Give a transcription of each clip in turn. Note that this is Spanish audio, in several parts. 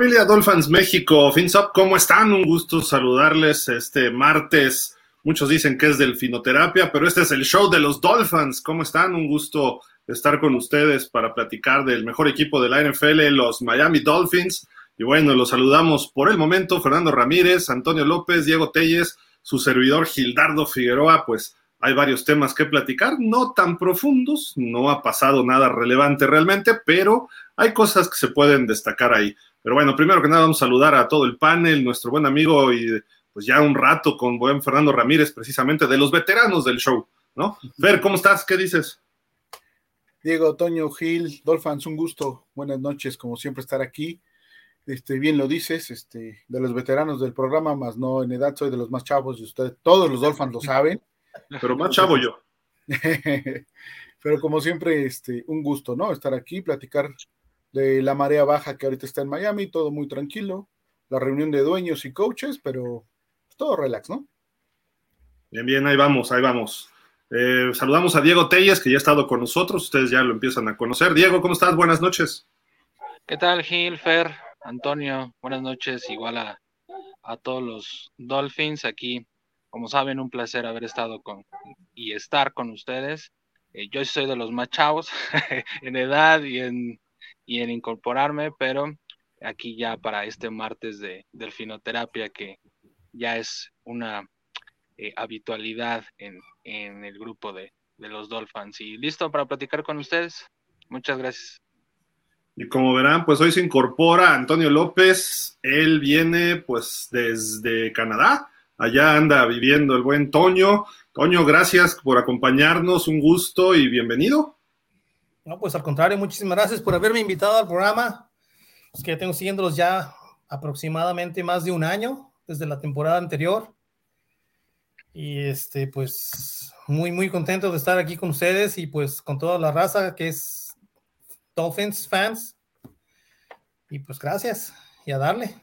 familia Dolphins México? FinSop, ¿cómo están? Un gusto saludarles este martes. Muchos dicen que es del Finoterapia, pero este es el show de los Dolphins. ¿Cómo están? Un gusto estar con ustedes para platicar del mejor equipo de la NFL, los Miami Dolphins. Y bueno, los saludamos por el momento Fernando Ramírez, Antonio López, Diego Telles, su servidor Gildardo Figueroa, pues hay varios temas que platicar, no tan profundos, no ha pasado nada relevante realmente, pero hay cosas que se pueden destacar ahí. Pero bueno, primero que nada vamos a saludar a todo el panel, nuestro buen amigo y pues ya un rato con buen Fernando Ramírez, precisamente de los veteranos del show, ¿no? Ver, ¿cómo estás? ¿Qué dices? Diego, Toño, Gil, Dolphins, un gusto. Buenas noches, como siempre, estar aquí. Este, bien lo dices, este, de los veteranos del programa, más no en edad, soy de los más chavos y ustedes, todos los Dolphins lo saben. Pero más chavo yo. Pero como siempre, este, un gusto, ¿no? Estar aquí, platicar de la marea baja que ahorita está en Miami, todo muy tranquilo, la reunión de dueños y coaches, pero todo relax, ¿no? Bien, bien, ahí vamos, ahí vamos. Eh, saludamos a Diego Telles, que ya ha estado con nosotros, ustedes ya lo empiezan a conocer. Diego, ¿cómo estás? Buenas noches. ¿Qué tal, Gil, Fer, Antonio? Buenas noches, igual a, a todos los Dolphins aquí como saben, un placer haber estado con y estar con ustedes. Eh, yo soy de los más chavos en edad y en, y en incorporarme, pero aquí ya para este martes de delfinoterapia, que ya es una eh, habitualidad en, en, el grupo de, de los Dolphins. Y listo para platicar con ustedes. Muchas gracias. Y como verán, pues hoy se incorpora Antonio López. Él viene pues desde Canadá Allá anda viviendo el buen Toño. Toño, gracias por acompañarnos, un gusto y bienvenido. No, pues al contrario, muchísimas gracias por haberme invitado al programa. Es que tengo siguiéndolos ya aproximadamente más de un año, desde la temporada anterior. Y este, pues muy, muy contento de estar aquí con ustedes y pues con toda la raza que es Dolphins fans. Y pues gracias y a darle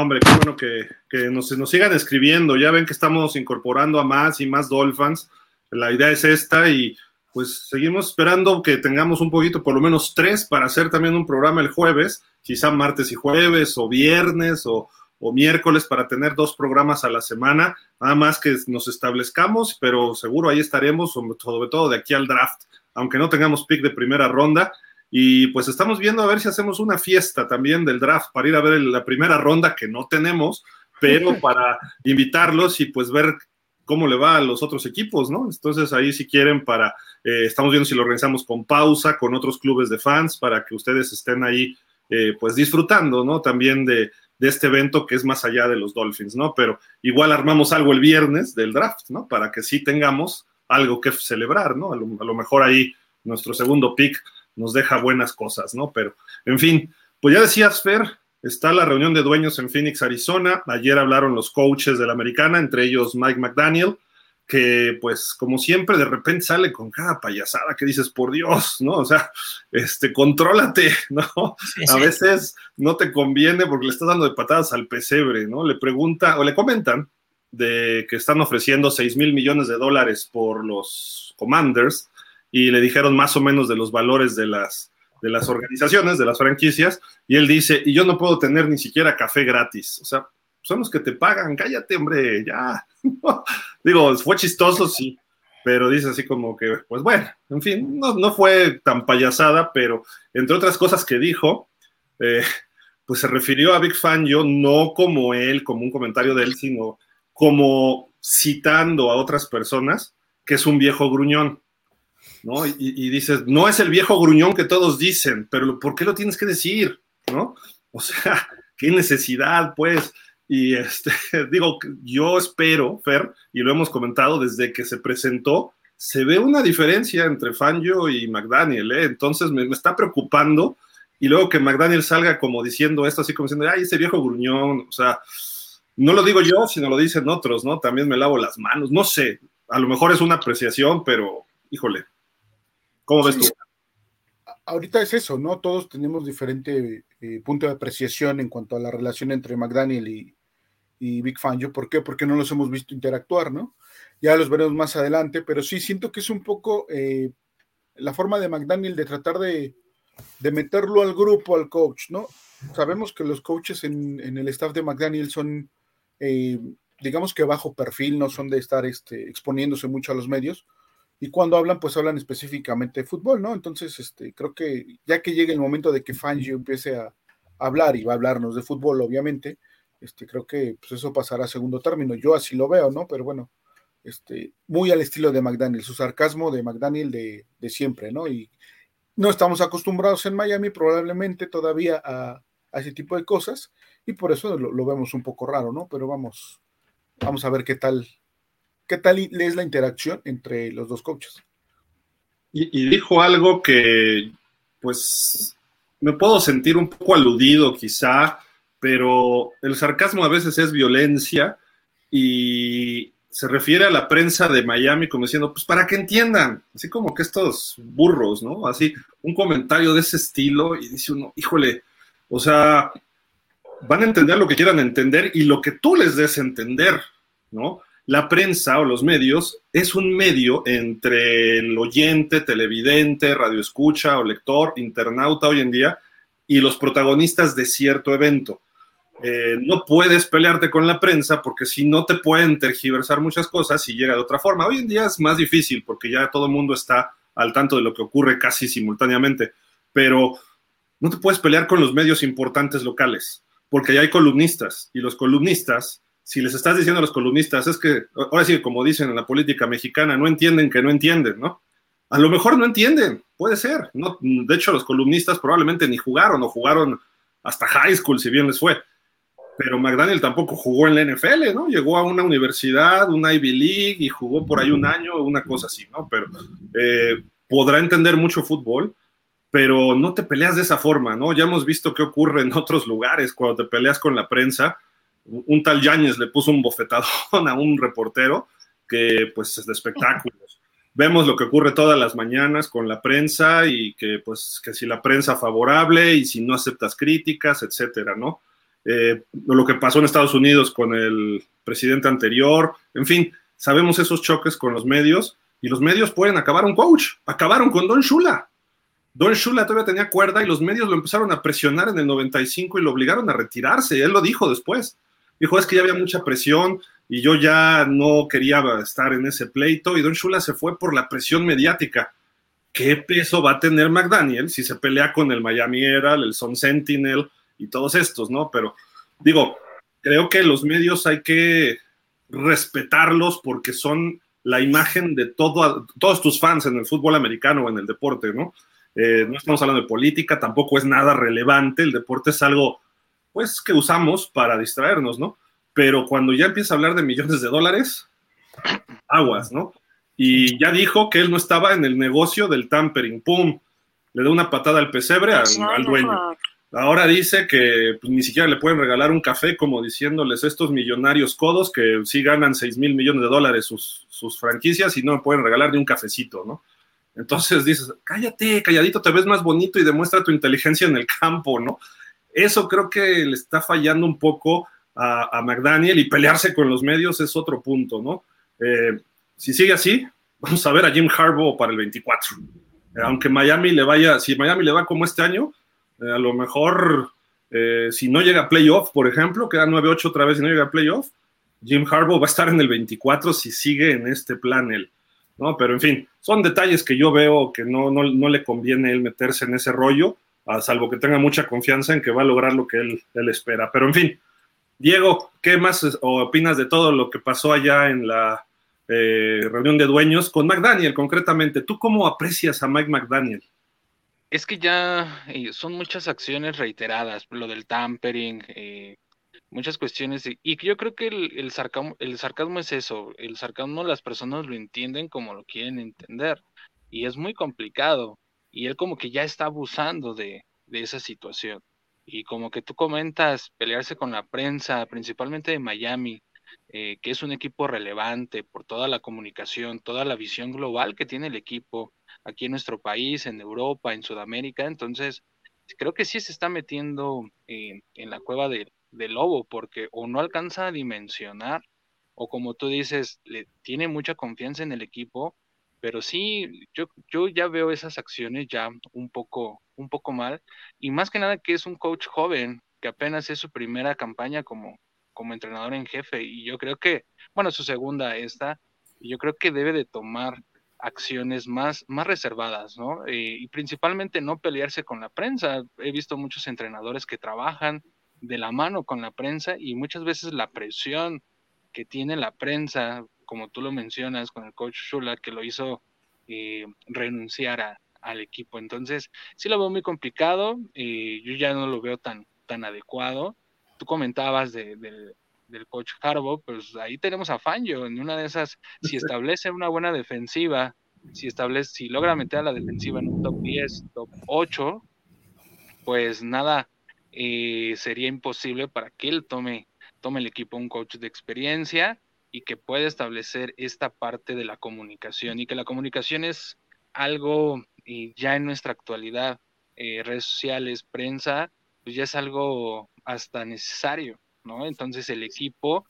hombre, qué bueno que, nos, nos, sigan escribiendo. Ya ven que estamos incorporando a más y más Dolphins. La idea es esta y pues seguimos esperando que tengamos un poquito, por lo menos tres, para hacer también un programa el jueves, quizá martes y jueves o viernes o, o miércoles para tener dos programas a la semana, nada más que nos establezcamos, pero seguro ahí estaremos, sobre todo de aquí al draft, aunque no tengamos pick de primera ronda, y pues estamos viendo a ver si hacemos una fiesta también del draft para ir a ver la primera ronda que no tenemos, pero para invitarlos y pues ver cómo le va a los otros equipos, ¿no? Entonces ahí si quieren para, eh, estamos viendo si lo organizamos con pausa, con otros clubes de fans, para que ustedes estén ahí eh, pues disfrutando, ¿no? También de, este evento que es más allá de los Dolphins, ¿no? Pero igual armamos algo el viernes del draft, ¿no? Para que sí tengamos algo que celebrar, ¿no? A lo mejor ahí nuestro segundo pick nos deja buenas cosas, ¿no? Pero, en fin, pues ya decías, Fer, está la reunión de dueños en Phoenix, Arizona. Ayer hablaron los coaches de la americana, entre ellos Mike McDaniel, que pues como siempre de repente sale con cada payasada que dices, por Dios, ¿no? O sea, este, contrólate, ¿no? A veces no te conviene porque le estás dando de patadas al pesebre, ¿no? Le pregunta o le comentan de que están ofreciendo 6 mil millones de dólares por los Commanders y le dijeron más o menos de los valores de las, de las organizaciones, de las franquicias, y él dice, y yo no puedo tener ni siquiera café gratis. O sea, son los que te pagan, cállate, hombre, ya. Digo, fue chistoso, sí, pero dice así como que, pues bueno, en fin, no, no fue tan payasada, pero entre otras cosas que dijo, eh, pues se refirió a Big Fan, yo no como él, como un comentario de él, sino como citando a otras personas, que es un viejo gruñón. ¿No? Y, dices, no es el viejo gruñón que todos dicen, pero ¿por qué lo tienes que decir? ¿No? O sea, qué necesidad, pues. Y este, digo, yo espero, Fer, y lo hemos comentado desde que se presentó, se ve una diferencia entre Fangio y McDaniel, ¿eh? Entonces me, me, está preocupando. Y luego que McDaniel salga como diciendo esto, así como diciendo, ay, ese viejo gruñón, o sea, no lo digo yo, sino lo dicen otros, ¿no? También me lavo las manos, no sé, a lo mejor es una apreciación, pero híjole, ¿Cómo ves tú? Ahorita es eso, ¿no? Todos tenemos diferente eh, punto de apreciación en cuanto a la relación entre McDaniel y, Big Fangio. ¿Por qué? Porque no los hemos visto interactuar, ¿no? Ya los veremos más adelante, pero sí siento que es un poco eh, la forma de McDaniel de tratar de de meterlo al grupo, al coach, ¿no? Sabemos que los coaches en, el staff de McDaniel son, eh, digamos que bajo perfil, no son de estar este, exponiéndose mucho a los medios, y cuando hablan, pues hablan específicamente de fútbol, ¿no? Entonces, este, creo que ya que llegue el momento de que Fangio empiece a hablar y va a hablarnos de fútbol, obviamente, este, creo que pues, eso pasará a segundo término. Yo así lo veo, ¿no? Pero bueno, este, muy al estilo de McDaniel, su sarcasmo de McDaniel de, de siempre, ¿no? Y no estamos acostumbrados en Miami probablemente todavía a, ese tipo de cosas y por eso lo, vemos un poco raro, ¿no? Pero vamos, vamos a ver qué tal, qué tal es la interacción entre los dos coaches. Y, dijo algo que, pues, me puedo sentir un poco aludido quizá, pero el sarcasmo a veces es violencia y se refiere a la prensa de Miami como diciendo, pues para que entiendan, así como que estos burros, ¿no? Así, un comentario de ese estilo y dice uno, híjole, o sea, van a entender lo que quieran entender y lo que tú les des entender, ¿no? La prensa o los medios es un medio entre el oyente, televidente, radioescucha o lector, internauta hoy en día y los protagonistas de cierto evento. Eh, no puedes pelearte con la prensa porque si no te pueden tergiversar muchas cosas y llega de otra forma. Hoy en día es más difícil porque ya todo el mundo está al tanto de lo que ocurre casi simultáneamente, pero no te puedes pelear con los medios importantes locales porque ya hay columnistas y los columnistas, si les estás diciendo a los columnistas, es que, ahora sí, como dicen en la política mexicana, no entienden que no entienden, ¿no? A lo mejor no entienden, puede ser. No, de hecho, los columnistas probablemente ni jugaron o jugaron hasta high school, si bien les fue pero McDaniel tampoco jugó en la NFL, ¿no? Llegó a una universidad, una Ivy League y jugó por ahí un año, una cosa así, ¿no? Pero eh, podrá entender mucho fútbol, pero no te peleas de esa forma, ¿no? Ya hemos visto qué ocurre en otros lugares cuando te peleas con la prensa. Un tal Yáñez le puso un bofetadón a un reportero que, pues, es de espectáculos. Vemos lo que ocurre todas las mañanas con la prensa y que, pues, que si la prensa favorable y si no aceptas críticas, etcétera, ¿no? Eh, lo que pasó en Estados Unidos con el presidente anterior, en fin, sabemos esos choques con los medios y los medios pueden acabar un coach. Acabaron con Don Shula. Don Shula todavía tenía cuerda y los medios lo empezaron a presionar en el 95 y lo obligaron a retirarse. Él lo dijo después. Dijo, es que ya había mucha presión y yo ya no quería estar en ese pleito y Don Shula se fue por la presión mediática. ¿Qué peso va a tener McDaniel si se pelea con el Miami Herald, el Sun Sentinel, y todos estos, ¿no? Pero digo, creo que los medios hay que respetarlos porque son la imagen de todo, todos tus fans en el fútbol americano o en el deporte, ¿no? Eh, no estamos hablando de política, tampoco es nada relevante, el deporte es algo, pues, que usamos para distraernos, ¿no? Pero cuando ya empieza a hablar de millones de dólares, aguas, ¿no? Y ya dijo que él no estaba en el negocio del tampering, ¡pum! Le da una patada al pesebre al, al dueño. Ahora dice que pues, ni siquiera le pueden regalar un café, como diciéndoles estos millonarios codos que sí ganan 6 mil millones de dólares sus, sus franquicias y no me pueden regalar ni un cafecito, ¿no? Entonces dices, cállate, calladito, te ves más bonito y demuestra tu inteligencia en el campo, ¿no? Eso creo que le está fallando un poco a, McDaniel y pelearse con los medios es otro punto, ¿no? Eh, si sigue así, vamos a ver a Jim Harbaugh para el 24. aunque Miami le vaya, si Miami le va como este año, eh, a lo mejor, eh, si no llega a playoff, por ejemplo, queda 9-8 otra vez y no llega a playoff, Jim Harbaugh va a estar en el 24 si sigue en este plan él. ¿no? Pero en fin, son detalles que yo veo que no, no, le conviene él meterse en ese rollo, a salvo que tenga mucha confianza en que va a lograr lo que él, él espera. Pero en fin, Diego, ¿qué más opinas de todo lo que pasó allá en la eh, reunión de dueños con McDaniel concretamente? ¿Tú cómo aprecias a Mike McDaniel? Es que ya eh, son muchas acciones reiteradas, lo del tampering, eh, muchas cuestiones, y, yo creo que el, el, sarcasmo, el sarcasmo es eso, el sarcasmo las personas lo entienden como lo quieren entender, y es muy complicado, y él como que ya está abusando de, de esa situación. Y como que tú comentas, pelearse con la prensa, principalmente de Miami, eh, que es un equipo relevante por toda la comunicación, toda la visión global que tiene el equipo, aquí en nuestro país, en Europa, en Sudamérica. Entonces, creo que sí se está metiendo en la cueva del lobo, porque o no alcanza a dimensionar, o como tú dices, le tiene mucha confianza en el equipo, pero sí, yo, yo ya veo esas acciones ya un poco, un poco mal, y más que nada que es un coach joven, que apenas es su primera campaña como, como entrenador en jefe, y yo creo que, bueno, su segunda esta, yo creo que debe de tomar acciones más, más reservadas, ¿no? Eh, y principalmente no pelearse con la prensa. He visto muchos entrenadores que trabajan de la mano con la prensa y muchas veces la presión que tiene la prensa, como tú lo mencionas con el coach Shula, que lo hizo eh, renunciar al equipo. Entonces, sí lo veo muy complicado, y yo ya no lo veo tan, tan adecuado. Tú comentabas de, del coach Harbaugh, pues ahí tenemos a Fangio, en una de esas, si establece una buena defensiva, si establece, si logra meter a la defensiva en un top 10, top 8, pues nada, eh, sería imposible para que él tome, tome el equipo un coach de experiencia y que pueda establecer esta parte de la comunicación y que la comunicación es algo y ya en nuestra actualidad, eh, redes sociales, prensa, pues ya es algo hasta necesario, ¿no? Entonces el equipo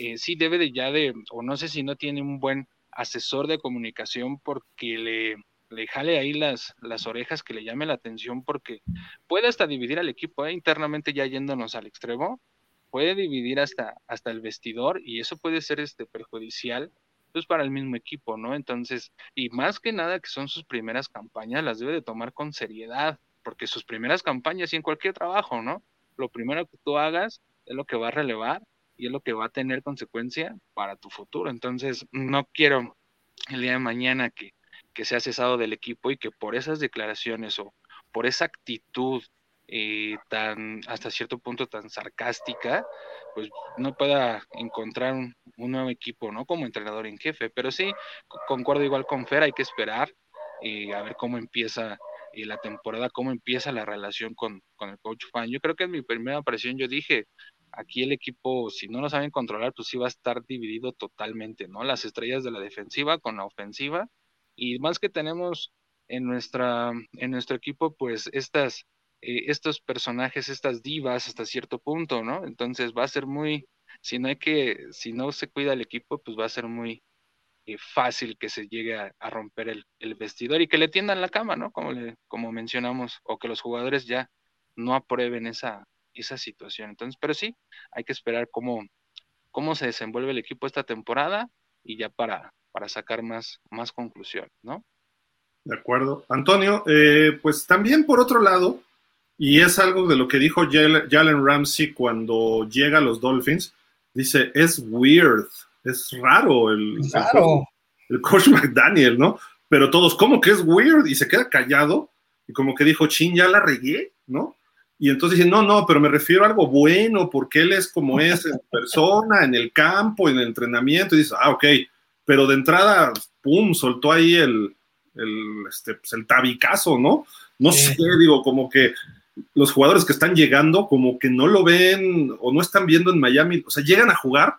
eh, sí debe de ya de, o no sé si no tiene un buen asesor de comunicación porque le, le jale ahí las, las orejas, que le llame la atención, porque puede hasta dividir al equipo, ¿eh? internamente ya yéndonos al extremo, puede dividir hasta, hasta el vestidor y eso puede ser este, perjudicial pues para el mismo equipo, ¿no? Entonces, y más que nada que son sus primeras campañas, las debe de tomar con seriedad, porque sus primeras campañas y en cualquier trabajo, ¿no? Lo primero que tú hagas es lo que va a relevar y es lo que va a tener consecuencia para tu futuro. Entonces, no quiero el día de mañana que que se ha cesado del equipo y que por esas declaraciones o por esa actitud eh, tan hasta cierto punto tan sarcástica, pues no pueda encontrar un, nuevo equipo, ¿no? Como entrenador en jefe. Pero sí, concuerdo igual con Fer, hay que esperar eh, a ver cómo empieza eh, la temporada, cómo empieza la relación con, con el coach fan. Yo creo que en mi primera aparición yo dije, aquí el equipo, si no lo saben controlar, pues sí va a estar dividido totalmente, ¿no? Las estrellas de la defensiva con la ofensiva y más que tenemos en nuestra en nuestro equipo pues estas eh, estos personajes estas divas hasta cierto punto no entonces va a ser muy si no hay que si no se cuida el equipo pues va a ser muy eh, fácil que se llegue a, romper el, vestidor y que le tiendan la cama no como le, como mencionamos o que los jugadores ya no aprueben esa esa situación entonces pero sí hay que esperar cómo cómo se desenvuelve el equipo esta temporada y ya para para sacar más, más conclusión, ¿no? De acuerdo. Antonio, eh, pues también por otro lado, y es algo de lo que dijo Jalen Ramsey cuando llega a los Dolphins, dice, es weird, es raro el, el, coach McDaniel, ¿no? Pero todos, ¿cómo que es weird? Y se queda callado y como que dijo, chin, ya la regué, ¿no? Y entonces dice, no, no, pero me refiero a algo bueno, porque él es como es en persona, en el campo, en el entrenamiento, y dice, ah, ok, pero de entrada, pum, soltó ahí el, el, este, pues el tabicazo, ¿no? No sé, digo, como que los jugadores que están llegando, como que no lo ven o no están viendo en Miami, o sea, llegan a jugar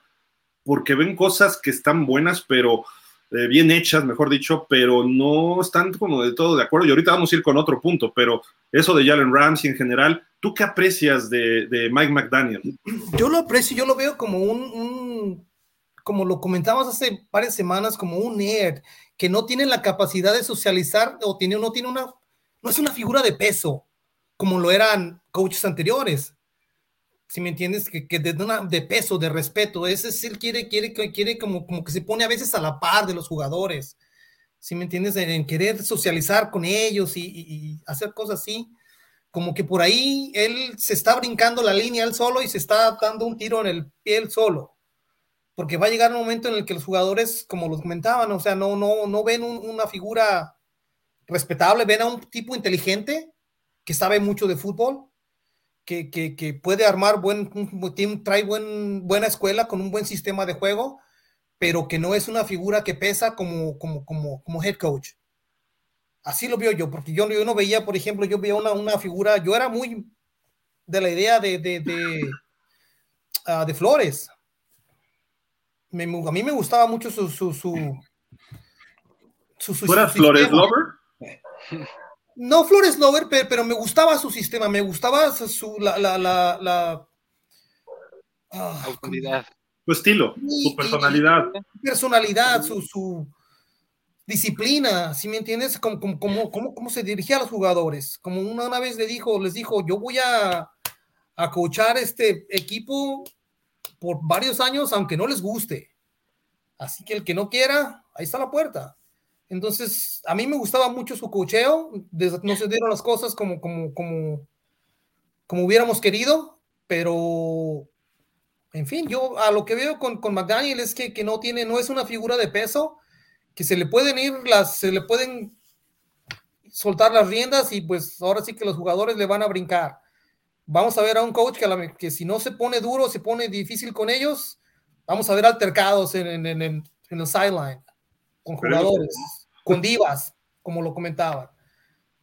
porque ven cosas que están buenas, pero eh, bien hechas, mejor dicho, pero no están como de todo de acuerdo. Y ahorita vamos a ir con otro punto, pero eso de Jalen Ramsey en general, ¿tú qué aprecias de, Mike McDaniel? Yo lo aprecio, yo lo veo como un como lo comentamos hace varias semanas, como un nerd que no tiene la capacidad de socializar o tiene, no tiene una, no es una figura de peso como lo eran coaches anteriores. Si me entiendes, que, que de, de, peso, de respeto, ese es él quiere, quiere, quiere como, como que se pone a veces a la par de los jugadores. Si me entiendes, en, querer socializar con ellos y, hacer cosas así, como que por ahí él se está brincando la línea él solo y se está dando un tiro en el pie él solo. Porque va a llegar un momento en el que los jugadores, como lo comentaban, o sea, no, no, no ven una figura respetable, ven a un tipo inteligente que sabe mucho de fútbol, que, que, que puede armar buen, trae buen, buena escuela con un buen sistema de juego, pero que no es una figura que pesa como, como, como, como head coach. Así lo veo yo, porque yo, yo no veía, por ejemplo, yo veía una, una figura, yo era muy de la idea de, de, de, uh, de Flores, a mí me gustaba mucho su. su, su, Flores Lover? No Flores Lover, pero, me gustaba su sistema, me gustaba su. La, la, la, la ah, Su estilo, su personalidad. personalidad, su, su, disciplina, si me entiendes? Como, como, como, se dirigía a los jugadores. Como una, una, vez le dijo, les dijo, yo voy a, a coachar este equipo por varios años, aunque no les guste. Así que el que no quiera, ahí está la puerta. Entonces, a mí me gustaba mucho su cocheo, no se dieron las cosas como, como, como, como hubiéramos querido, pero en fin, yo a lo que veo con, con McDaniel es que, que, no tiene, no es una figura de peso, que se le pueden ir las, se le pueden soltar las riendas y pues ahora sí que los jugadores le van a brincar. Vamos a ver a un coach que, que si no se pone duro, se pone difícil con ellos, vamos a ver altercados en, en, en, en el sideline con jugadores, con divas, como lo comentaba.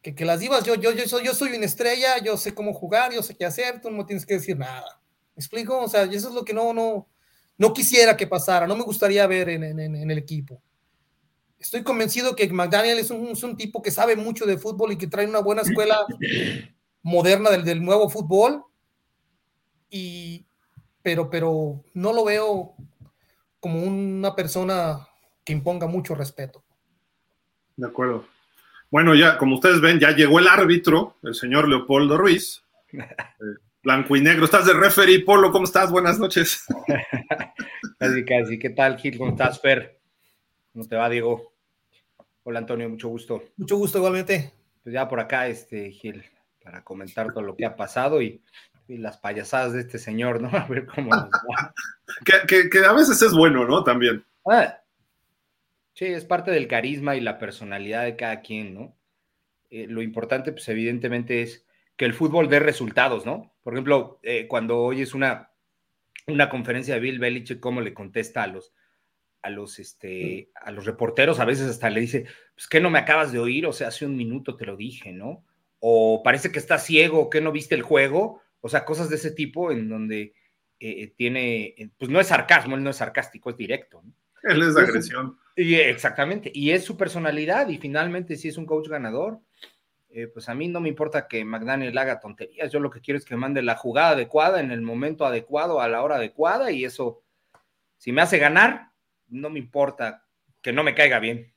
Que, que las divas, yo, yo, yo, soy, yo soy una estrella, yo sé cómo jugar, yo sé qué hacer, tú no tienes que decir nada. ¿Me explico? O sea, eso es lo que no, no, no quisiera que pasara, no me gustaría ver en, en, en el equipo. Estoy convencido que McDaniel es un, es un, tipo que sabe mucho de fútbol y que trae una buena escuela moderna del, del nuevo fútbol. Y, pero, pero no lo veo como una persona que imponga mucho respeto. De acuerdo. Bueno, ya, como ustedes ven, ya llegó el árbitro, el señor Leopoldo Ruiz. Eh, blanco y negro. ¿Estás de referee, Polo? ¿Cómo estás? Buenas noches. casi, casi. ¿Qué tal, Gil? ¿Cómo estás, Fer? ¿Cómo te va, Diego? Hola, Antonio, mucho gusto. Mucho gusto, igualmente. Pues ya por acá, este, Gil, para comentar todo lo que ha pasado y, las payasadas de este señor, ¿no? A ver cómo nos va. que, que, a veces es bueno, ¿no? También. Ah, Sí, es parte del carisma y la personalidad de cada quien, ¿no? Eh, lo importante, pues evidentemente es que el fútbol dé resultados, ¿no? Por ejemplo, eh, cuando oyes una, una conferencia de Bill Belichick, cómo le contesta a los, a los, este, a los reporteros, a veces hasta le dice, pues que no me acabas de oír, o sea, hace un minuto te lo dije, ¿no? O parece que estás ciego, que no viste el juego, o sea, cosas de ese tipo en donde eh, tiene, pues no es sarcasmo, él no es sarcástico, es directo, ¿no? Él es agresión. Y, exactamente, y es su personalidad, y finalmente si es un coach ganador, eh, pues a mí no me importa que McDaniel haga tonterías, yo lo que quiero es que mande la jugada adecuada en el momento adecuado, a la hora adecuada, y eso, si me hace ganar, no me importa que no me caiga bien.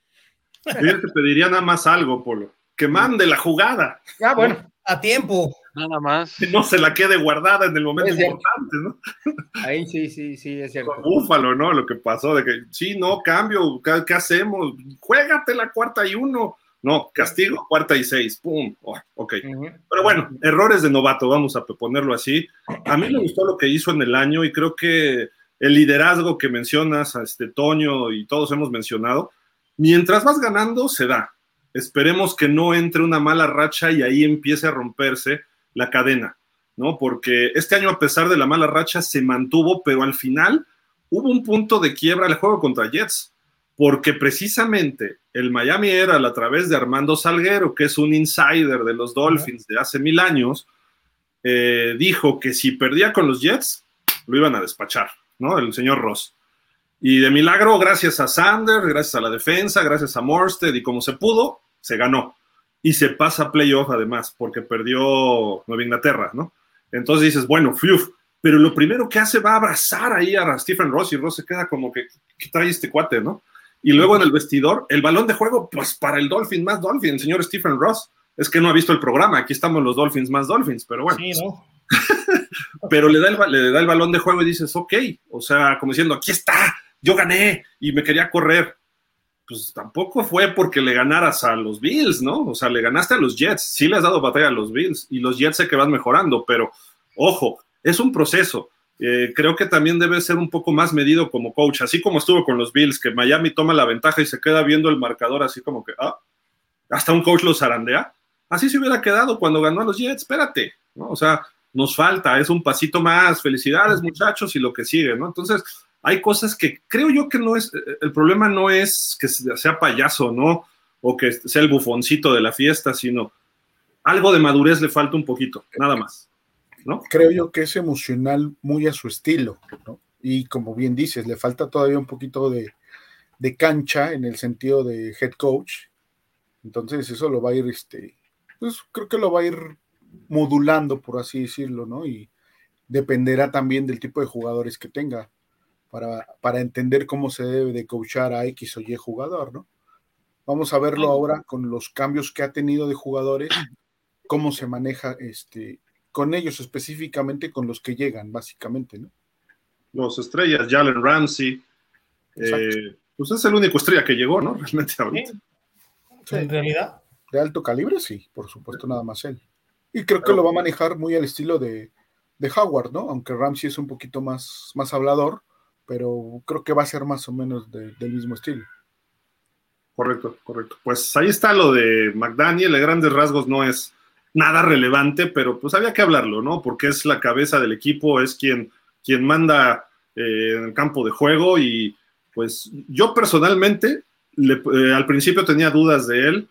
Yo te pediría nada más algo, Polo, que mande la jugada. Ah, bueno. A tiempo. Nada más. Que no se la quede guardada en el momento importante, ¿no? Ahí sí, sí, sí, es cierto. Búfalo, ¿no? Lo que pasó, de que sí, no, cambio, ¿qué, hacemos? Juégate la cuarta y uno. No, castigo, cuarta y seis, pum, oh, ok. Pero bueno, errores de novato, vamos a ponerlo así. A mí me gustó lo que hizo en el año y creo que el liderazgo que mencionas, a este Toño y todos hemos mencionado, mientras vas ganando, se da. Esperemos que no entre una mala racha y ahí empiece a romperse la cadena, ¿no? Porque este año, a pesar de la mala racha, se mantuvo, pero al final hubo un punto de quiebra el juego contra Jets, porque precisamente el Miami era a través de Armando Salguero, que es un insider de los Dolphins de hace mil años, eh, dijo que si perdía con los Jets, lo iban a despachar, ¿no? El señor Ross. Y de milagro, gracias a Sander, gracias a la defensa, gracias a Morsted y como se pudo, se ganó y se pasa a playoff además, porque perdió Nueva Inglaterra, ¿no? Entonces dices, bueno, fiuf, pero lo primero que hace va a abrazar ahí a Stephen Ross y Ross se queda como que, ¿qué trae este cuate, no? Y luego en el vestidor, el balón de juego, pues para el Dolphin más Dolphin, el señor Stephen Ross. Es que no ha visto el programa, aquí estamos los Dolphins más Dolphins, pero bueno. Sí, ¿no? pero le da, el, le da el balón de juego y dices, ok, o sea, como diciendo, aquí está, yo gané y me quería correr pues tampoco fue porque le ganaras a los Bills, ¿no? O sea, le ganaste a los Jets, sí le has dado batalla a los Bills y los Jets sé que van mejorando, pero ojo, es un proceso. Eh, creo que también debe ser un poco más medido como coach, así como estuvo con los Bills, que Miami toma la ventaja y se queda viendo el marcador así como que, ah, hasta un coach lo zarandea. Así se hubiera quedado cuando ganó a los Jets, espérate, ¿no? O sea, nos falta, es un pasito más, felicidades muchachos y lo que sigue, ¿no? Entonces, hay cosas que creo yo que no es, el problema no es que sea payaso, ¿no? O que sea el bufoncito de la fiesta, sino algo de madurez le falta un poquito, nada más, ¿no? Creo yo que es emocional muy a su estilo, ¿no? Y como bien dices, le falta todavía un poquito de, cancha en el sentido de head coach. Entonces eso lo va a ir, este, pues creo que lo va a ir modulando, por así decirlo, ¿no? Y dependerá también del tipo de jugadores que tenga para, entender cómo se debe de coachar a X o Y jugador, ¿no? Vamos a verlo ahora con los cambios que ha tenido de jugadores, cómo se maneja este, con ellos específicamente, con los que llegan, básicamente, ¿no? Los estrellas, Jalen Ramsey, eh, pues es el único estrella que llegó, ¿no? Realmente ahorita. En realidad. De alto calibre, sí, por supuesto, nada más él. Y creo que lo va a manejar muy al estilo de, de Howard, ¿no? Aunque Ramsey es un poquito más, más hablador, pero creo que va a ser más o menos del mismo estilo. Correcto, correcto. Pues ahí está lo de McDaniel, de grandes rasgos no es nada relevante, pero pues había que hablarlo, ¿no? Porque es la cabeza del equipo, es quien, quien manda eh, en el campo de juego y pues yo personalmente eh, al principio tenía dudas de él,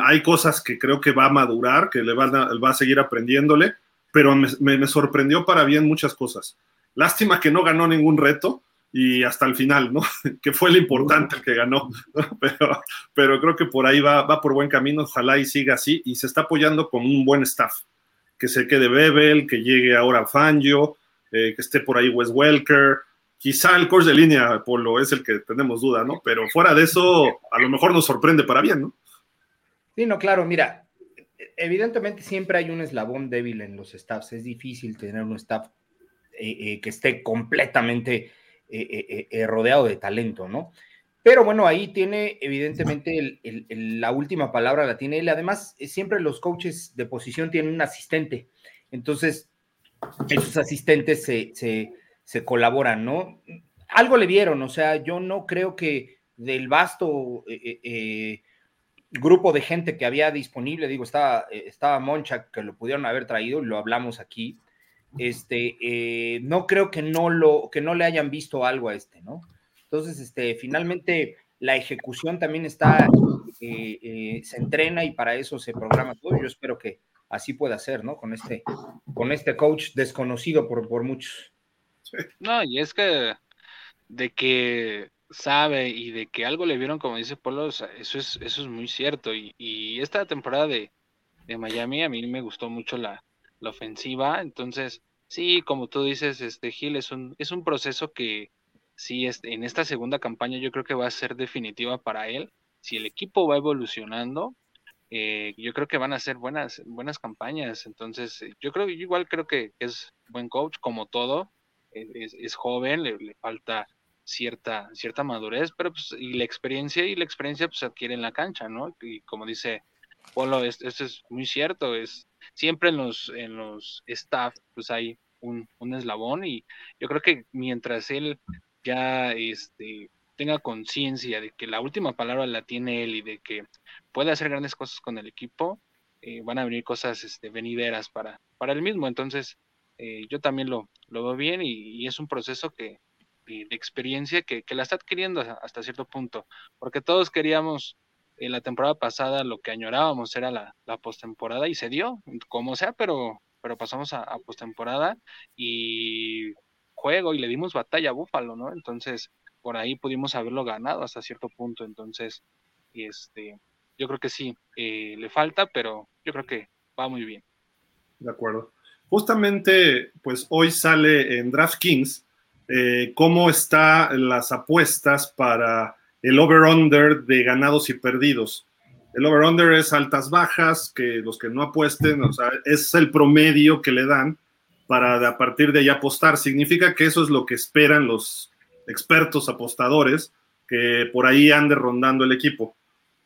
hay cosas que creo que va a madurar, que le va a, va a seguir aprendiéndole, pero me, sorprendió para bien muchas cosas. Lástima que no ganó ningún reto y hasta el final, ¿no? que fue el importante el que ganó, pero, pero creo que por ahí va, va por buen camino, ojalá y siga así y se está apoyando con un buen staff, que se quede Bebel, que llegue ahora Fangio, eh, que esté por ahí Wes Welker, quizá el coach de línea, Polo, es el que tenemos duda, ¿no? Pero fuera de eso, a lo mejor nos sorprende para bien, ¿no? Sí, no, claro, mira, evidentemente siempre hay un eslabón débil en los staffs. Es difícil tener un staff eh, eh, que esté completamente rodeado de talento, ¿no? Pero bueno, ahí tiene evidentemente la última palabra, la tiene él. Además, siempre los coaches de posición tienen un asistente. Entonces, esos asistentes se, se, colaboran, ¿no? Algo le vieron, o sea, yo no creo que del vasto grupo de gente que había disponible, digo, estaba, eh, estaba Moncha, que lo pudieron haber traído, lo hablamos aquí. Este, eh, no creo que no, lo, que no le hayan visto algo a este, ¿no? Entonces, este, finalmente la ejecución también está, eh, se entrena y para eso se programa todo. Yo espero que así pueda ser, ¿no? Con este, con este coach desconocido por, por muchos. No, y es que de que sabe y de que algo le vieron, como dice Polo, eso es, eso es muy cierto. Y, esta temporada de, Miami a mí me gustó mucho la, ofensiva. Entonces, sí, como tú dices, este Gil es un, es un proceso que sí, este, en esta segunda campaña yo creo que va a ser definitiva para él. Si el equipo va evolucionando, eh, yo creo que van a ser buenas, buenas campañas. Entonces, yo creo, yo igual creo que es buen coach, como todo. Es, joven, le falta cierta, cierta madurez, pero pues, y la experiencia, y la experiencia pues adquiere en la cancha, ¿no? Y como dice Polo, esto es muy cierto, es siempre en los, en los staff, pues hay un, un eslabón, y yo creo que mientras él ya este, tenga conciencia de que la última palabra la tiene él y de que puede hacer grandes cosas con el equipo, eh, van a venir cosas este, venideras para, para él mismo. Entonces, eh, yo también lo, lo veo bien y, es un proceso que, de, experiencia que, la está adquiriendo hasta cierto punto, porque todos queríamos en la temporada pasada lo que añorábamos era la, la postemporada y se dio, como sea, pero, pero pasamos a, postemporada y juego y le dimos batalla a Búfalo, ¿no? Entonces, por ahí pudimos haberlo ganado hasta cierto punto, entonces, este, yo creo que sí, eh, le falta, pero yo creo que va muy bien. De acuerdo. Justamente, pues hoy sale en DraftKings eh, cómo están las apuestas para el over-under de ganados y perdidos. El over-under es altas bajas, que los que no apuesten, o sea, es el promedio que le dan para a partir de ahí apostar. Significa que eso es lo que esperan los expertos apostadores, que por ahí ande rondando el equipo.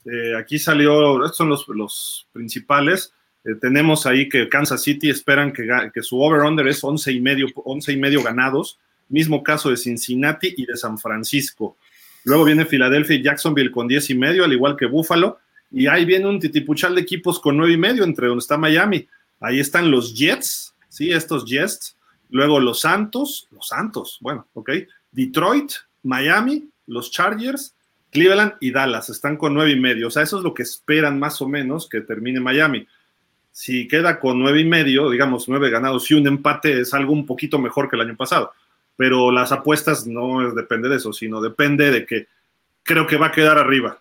Eh, aquí salió, estos son los, los principales. Eh, tenemos ahí que Kansas City esperan que, que su over-under es 11 y, medio, 11 y medio ganados Mismo caso de Cincinnati y de San Francisco. Luego viene Filadelfia y Jacksonville con 10 y medio, al igual que Buffalo. Y ahí viene un titipuchal de equipos con 9 y medio, entre donde está Miami. Ahí están los Jets, sí, estos Jets. Luego los Santos, los Santos, bueno, ok. Detroit, Miami, los Chargers, Cleveland y Dallas están con 9 y medio. O sea, eso es lo que esperan más o menos que termine Miami. Si queda con 9 y medio, digamos 9 ganados y un empate, es algo un poquito mejor que el año pasado pero las apuestas no depende de eso, sino depende de que creo que va a quedar arriba.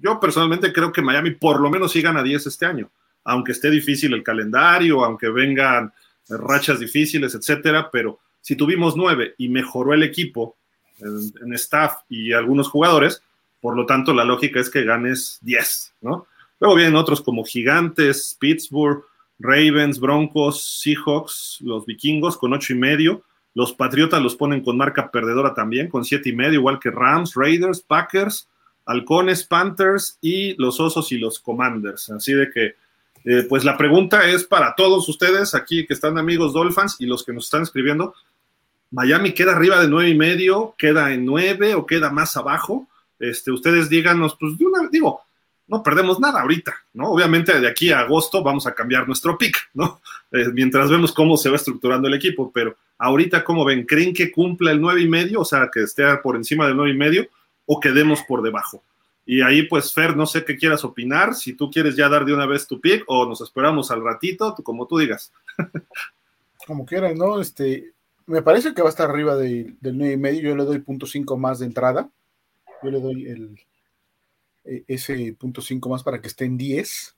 Yo personalmente creo que Miami por lo menos sigan a 10 este año, aunque esté difícil el calendario, aunque vengan rachas difíciles, etcétera, pero si tuvimos 9 y mejoró el equipo en, staff y algunos jugadores, Por lo tanto, la lógica es que ganes 10, ¿no? Luego vienen otros como Gigantes, Pittsburgh, Ravens, Broncos, Seahawks, los Vikingos con ocho y medio. Los Patriotas los ponen con marca perdedora también, con siete y medio, igual que Rams, Raiders, Packers, Halcones, Panthers y los Osos y los Commanders. Así de que, eh, pues la pregunta es para todos ustedes aquí que están amigos Dolphins y los que nos están escribiendo. Miami queda arriba de nueve y medio, queda en nueve o queda más abajo. Este, ustedes díganos, pues de una, digo, no perdemos nada ahorita, ¿no? Obviamente de aquí a agosto vamos a cambiar nuestro pick, ¿no? Eh, mientras vemos cómo se va estructurando el equipo, pero ahorita, ¿cómo ven? ¿Creen que cumpla el nueve y medio, o sea, que esté por encima del nueve y medio, o quedemos por debajo? Y ahí, pues, Fer, no sé qué quieras opinar, si tú quieres ya dar de una vez tu pick, o nos esperamos al ratito, como tú digas. como quieras, ¿no? Este, me parece que va a estar arriba del nueve y medio, yo le doy punto cinco más de entrada, yo le doy el ese punto 5 más para que esté en 10.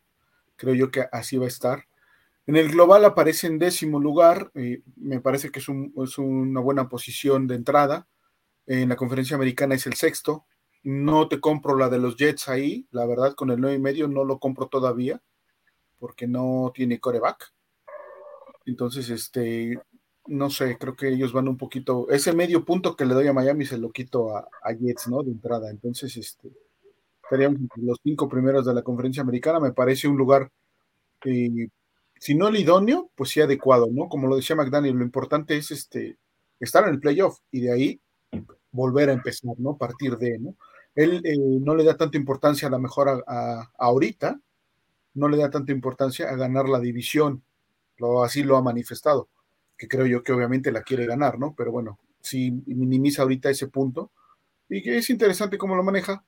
Creo yo que así va a estar. En el global aparece en décimo lugar. Eh, me parece que es, una buena posición de entrada. En la conferencia americana es el sexto. No te compro la de los Jets ahí. La verdad, con el 9 y medio no lo compro todavía porque no tiene coreback. Entonces, este, no sé, creo que ellos van un poquito. Ese medio punto que le doy a Miami se lo quito a, a Jets, ¿no? De entrada. Entonces, este, estaríamos los cinco primeros de la conferencia americana, me parece un lugar, si no el idóneo, pues sí adecuado, ¿no? Como lo decía McDaniel, lo importante es este, estar en el playoff y de ahí volver a empezar, ¿no? Partir de, ¿no? Él eh, no le da tanta importancia a la mejor a, ahorita, no le da tanta importancia a ganar la división, lo, así lo ha manifestado, que creo yo que obviamente la quiere ganar, ¿no? Pero bueno, si minimiza ahorita ese punto, y que es interesante cómo lo maneja,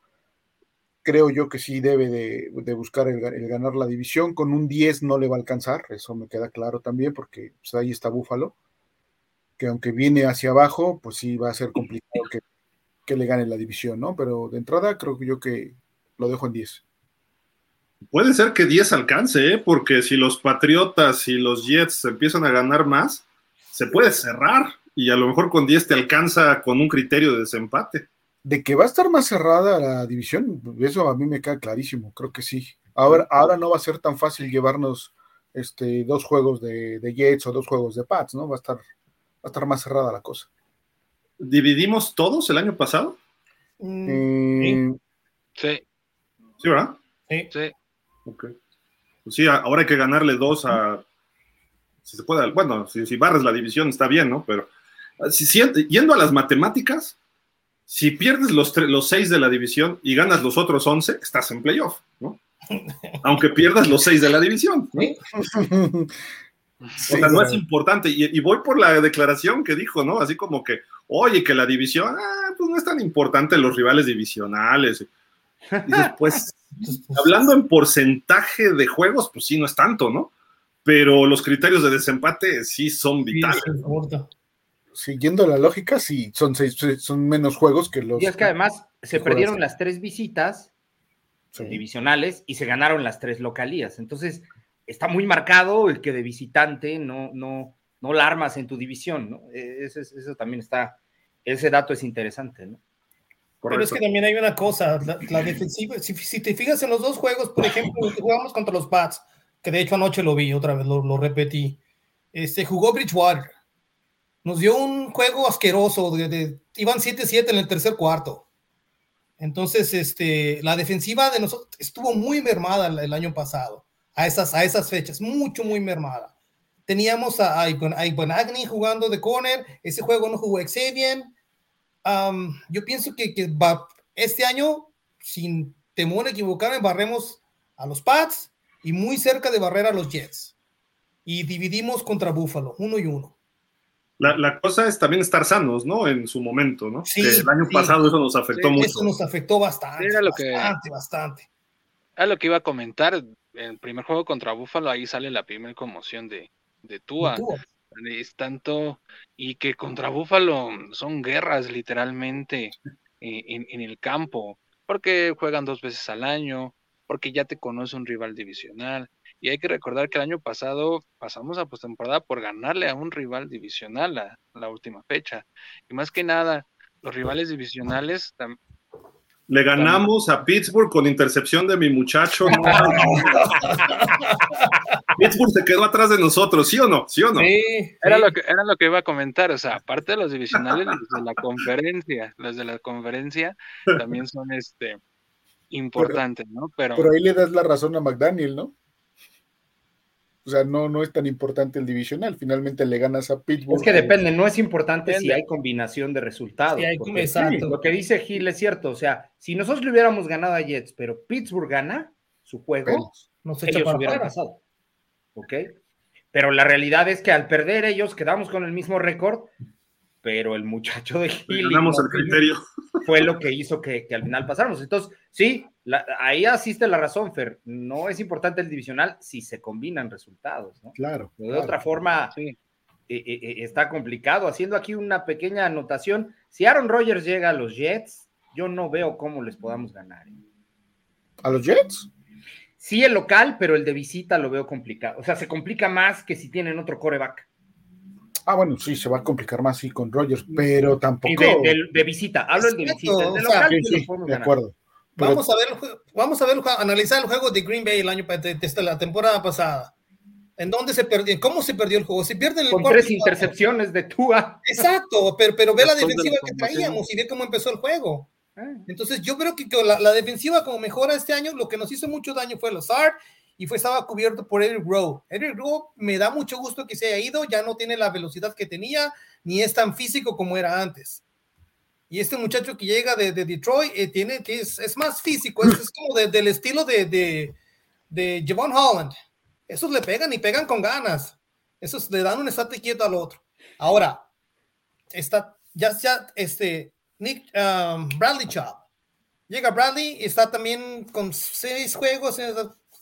creo yo que sí debe de, buscar el, ganar la división. Con un 10 no le va a alcanzar, eso me queda claro también, porque pues, ahí está Búfalo, que aunque viene hacia abajo, pues sí va a ser complicado que, que le gane la división, ¿no? Pero de entrada creo yo que lo dejo en 10. Puede ser que 10 alcance, ¿eh? porque si los Patriotas y los Jets empiezan a ganar más, se puede cerrar y a lo mejor con 10 te alcanza con un criterio de desempate. De que va a estar más cerrada la división, eso a mí me queda clarísimo, creo que sí. Ahora, ahora no va a ser tan fácil llevarnos este, dos juegos de, Jets o dos juegos de Pats, ¿no? Va a estar, va a estar más cerrada la cosa. ¿Dividimos todos el año pasado? Mm, eh, sí. sí. ¿verdad? Sí. sí. Ok. Pues sí, ahora hay que ganarle dos a. Si se puede, bueno, si, si barres la división está bien, ¿no? Pero si, yendo a las matemáticas, si pierdes los, los seis de la división y ganas los otros once, estás en playoff, ¿no? Aunque pierdas los seis de la división, ¿no? o sea, no es importante. Y, voy por la declaración que dijo, ¿no? Así como que, oye, que la división, ah, pues no es tan importante los rivales divisionales. Y después, hablando en porcentaje de juegos, pues sí, no es tanto, ¿no? Pero los criterios de desempate sí son vitales siguiendo la lógica, sí, son, seis, son menos juegos que los. Y es que además se perdieron las tres visitas divisionales y se ganaron las tres localías. Entonces, está muy marcado el que de visitante no, no, no la armas en tu división, ¿no? E, eso, eso también está, ese dato es interesante, ¿no? Pero es que también hay una cosa, la, defensiva, si, te fijas en los dos juegos, por ejemplo, jugamos contra los Pats, que de hecho anoche lo vi otra vez, lo, lo repetí, este, jugó Bridgewater, nos dio un juego asqueroso, de, iban 7-7 en el tercer cuarto. Entonces, este, la defensiva de nosotros estuvo muy mermada el, año pasado, a esas, a esas fechas, mucho, muy mermada. Teníamos a, a Agni jugando de corner, ese juego no jugó Xavier. yo pienso que, que va, este año, sin temor a equivocarme, barremos a los Pats y muy cerca de barrer a los Jets. Y dividimos contra Buffalo, uno y uno. La, cosa es también estar sanos, ¿no? En su momento, ¿no? Sí, el año pasado eso nos afectó mucho. Eso nos afectó bastante. Era lo que, bastante, bastante. Era lo que iba a comentar. En el primer juego contra Búfalo, ahí sale la primera conmoción de, de Tua. Es tanto. Y que contra Búfalo son guerras, literalmente, en, en el campo. Porque juegan dos veces al año, porque ya te conoce un rival divisional y hay que recordar que el año pasado pasamos a postemporada por ganarle a un rival divisional a la última fecha. Y más que nada, los rivales divisionales Le ganamos a Pittsburgh con intercepción de mi muchacho. Pittsburgh se quedó atrás de nosotros, ¿sí o no? ¿Sí o no? Sí, era, Lo que, era lo que iba a comentar. O sea, aparte de los divisionales, los de la conferencia, los de la conferencia también son este importantes, ¿no? Pero, pero ahí le das la razón a McDaniel, ¿no? O sea, no, no es tan importante el divisional. Finalmente le ganas a Pittsburgh. Es que depende, no es importante si hay combinación de resultados. lo que dice Gil es cierto. O sea, si nosotros le hubiéramos ganado a Jets, pero Pittsburgh gana su juego, no se ellos hubieran pasado. ¿Ok? Pero la realidad es que al perder ellos quedamos con el mismo récord pero el muchacho de Gil el criterio. fue lo que hizo que, al final pasáramos. Entonces, sí, ahí asiste la razón, Fer. No es importante el divisional si se combinan resultados, ¿no? Claro. De otra forma, eh, eh, eh, está complicado. Haciendo aquí una pequeña anotación, si Aaron Rodgers llega a los Jets, yo no veo cómo les podamos ganar. ¿A los Jets? Sí, el local, pero el de visita lo veo complicado. O sea, se complica más que si tienen otro coreback. Ah, bueno, sí, se va a complicar más sí con Rogers, pero tampoco. de, visita, hablo de visita. de, acuerdo. Vamos a ver, vamos a ver, analizar el juego de Green Bay el año desde la temporada pasada. ¿En dónde se perdió? ¿Cómo se perdió el juego? Se pierde el Con tres intercepciones de Tua. Exacto, pero, pero ve la defensiva que traíamos y ve cómo empezó el juego. Ah. Entonces, yo creo que la, la, defensiva, como mejora este año, lo que nos hizo mucho daño fue Lazard y fue, estaba cubierto por Eric Rowe. Eric Rowe me da mucho gusto que se haya ido, ya no tiene la velocidad que tenía, ni es tan físico como era antes. Y este muchacho que llega de, Detroit eh, tiene que es, más físico, es, como del estilo de, de, de Javon Holland. Esos le pegan y pegan con ganas. Esos le dan un estate quieto al otro. Ahora, está, ya, ya, este, Nick um, Bradley Chop. Llega Bradley, está también con seis juegos,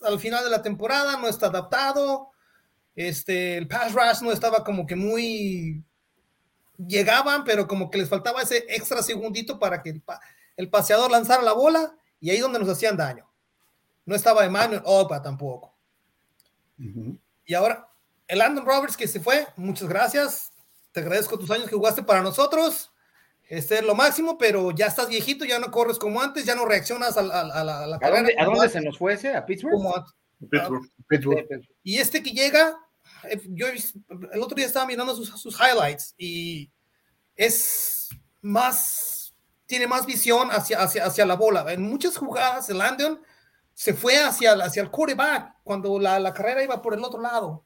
al final de la temporada, no está adaptado. Este, el pass rush no estaba como que muy. Llegaban, pero como que les faltaba ese extra segundito para que el, paseador lanzara la bola y ahí donde nos hacían daño. No estaba Emmanuel Opa tampoco. Y ahora, el Andon Roberts que se fue, muchas gracias. Te agradezco tus años que jugaste para nosotros. Este es lo máximo, pero ya estás viejito, ya no corres como antes, ya no reaccionas a, la, ¿A Dónde, ¿A dónde se nos fuese? ¿A Pittsburgh? Pittsburgh. Y este que llega, eh, yo el otro día estaba mirando sus, sus highlights y es más, tiene más visión hacia, hacia, hacia la bola. En muchas jugadas, el Landon se fue hacia, hacia el quarterback cuando la, la carrera iba por el otro lado.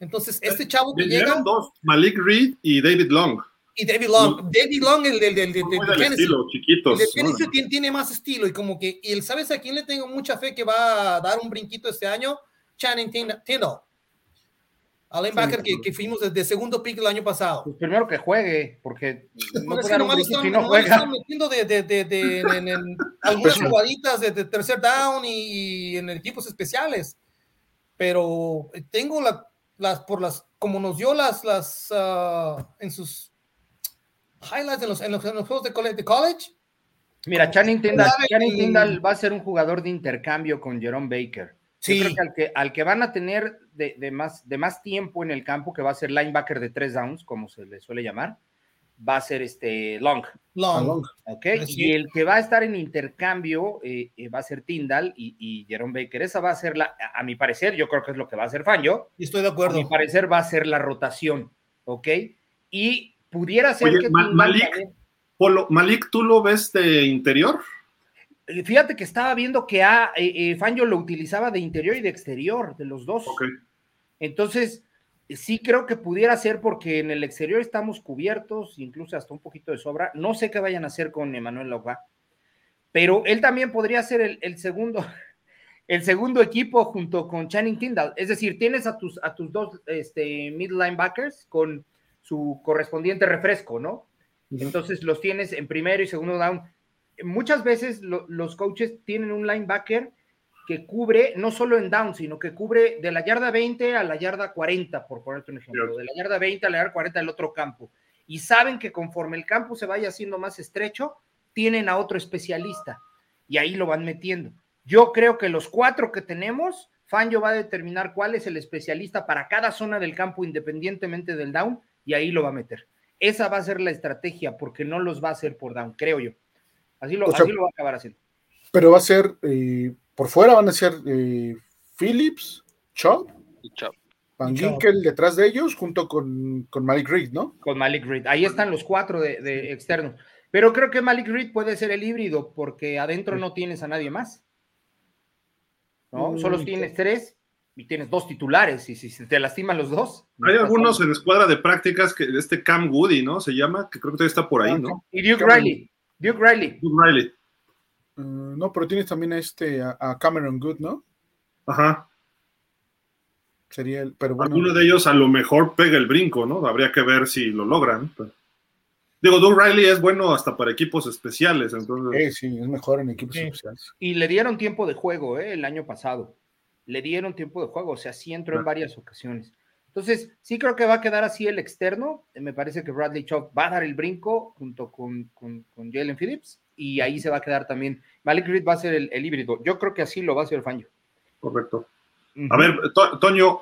Entonces, este chavo que llega. dos, Malik Reed y David Long y David Long. David Long, el del, del, estilo, chiquitos, tiene, más estilo y como que, y ¿sabes a quién le tengo mucha fe que va a dar un brinquito este año? Channing Tindall. Al linebacker que, que, fuimos desde segundo pick el año pasado. Pues primero que juegue, porque no, es que nomás están, si no juega. metiendo de, de, de, en, algunas pues jugaditas de, tercer down y, en equipos especiales. Pero tengo la, las, por las, como nos dio las, las, uh, en sus highlights en los, en los, juegos de college, Mira, Channing Tindall, va a ser un jugador de intercambio con Jerome Baker. Sí. creo que al, que al que van a tener de, más, de más tiempo en el campo, que va a ser linebacker de tres downs, como se le suele llamar, va a ser este Long. Long. Ok. Y el que va a estar en intercambio eh, eh, va a ser Tindall y, Jerome Baker. Esa va a ser la, a, mi parecer, yo creo que es lo que va a hacer Fanjo. Estoy de acuerdo. A mi parecer va a ser la rotación. Ok. Y pudiera ser que Malik, Malik, ¿tú lo ves de interior? Eh, fíjate que estaba viendo que a, eh, eh lo utilizaba de interior y de exterior, de los dos. Entonces, sí creo que pudiera ser porque en el exterior estamos cubiertos, incluso hasta un poquito de sobra. No sé qué vayan a hacer con Emanuel Logba, pero él también podría ser el, segundo, el segundo equipo junto con Channing Tyndall. Es decir, tienes a tus, a tus dos este, mid linebackers con su correspondiente refresco, ¿no? Entonces los tienes en primero y segundo down. Muchas veces los coaches tienen un linebacker que cubre no solo en down, sino que cubre de la yarda 20 a la yarda 40, por ponerte un ejemplo, de la yarda 20 a la yarda 40 del otro campo. Y saben que conforme el campo se vaya haciendo más estrecho, tienen a otro especialista y ahí lo van metiendo. Yo creo que los cuatro que tenemos, Fanjo va a determinar cuál es el especialista para cada zona del campo independientemente del down y ahí lo va a meter. Esa va a ser la estrategia porque no los va a hacer por down, creo yo. Así lo, O sea, así lo va a acabar haciendo. Pero va a ser, eh, por fuera van a ser eh, Phillips, Chop. Van. Ginkel detrás de ellos, junto con, con Malik Reed, ¿no? Con Malik Reed. Ahí están los cuatro de, de externo. Pero creo que Malik Reed puede ser el híbrido porque adentro no tienes a nadie más. ¿No? Mm, Solo tienes tres y tienes dos titulares. Y si se te lastiman los dos. Hay algunos en escuadra de prácticas que este Cam Woody, ¿no? Se llama, que creo que todavía está por ahí, Ah, ¿no? Y Duke Cameron. Riley. Duke Riley. Duke Riley. Eh, no, pero tienes también a este, a, a Cameron Good, ¿no? Ajá. Sería el, pero bueno. Alguno de ellos a lo mejor pega el brinco, ¿no? Habría que ver si lo logran. Digo, Duke Riley es bueno hasta para equipos especiales, entonces. Eh, sí, es mejor en equipos Sí. especiales. Y le dieron tiempo de juego ¿eh? el año pasado. Le dieron tiempo de juego, o sea, sí entró en varias ocasiones. Entonces, sí creo que va a quedar así el externo. Me parece que Bradley Chop va a dar el brinco junto con, con, con Jalen Phillips y ahí se va a quedar también. Malik Reed va a ser el, el híbrido. Yo creo que así lo va a hacer Fangio. Correcto. A ver, To- Toño,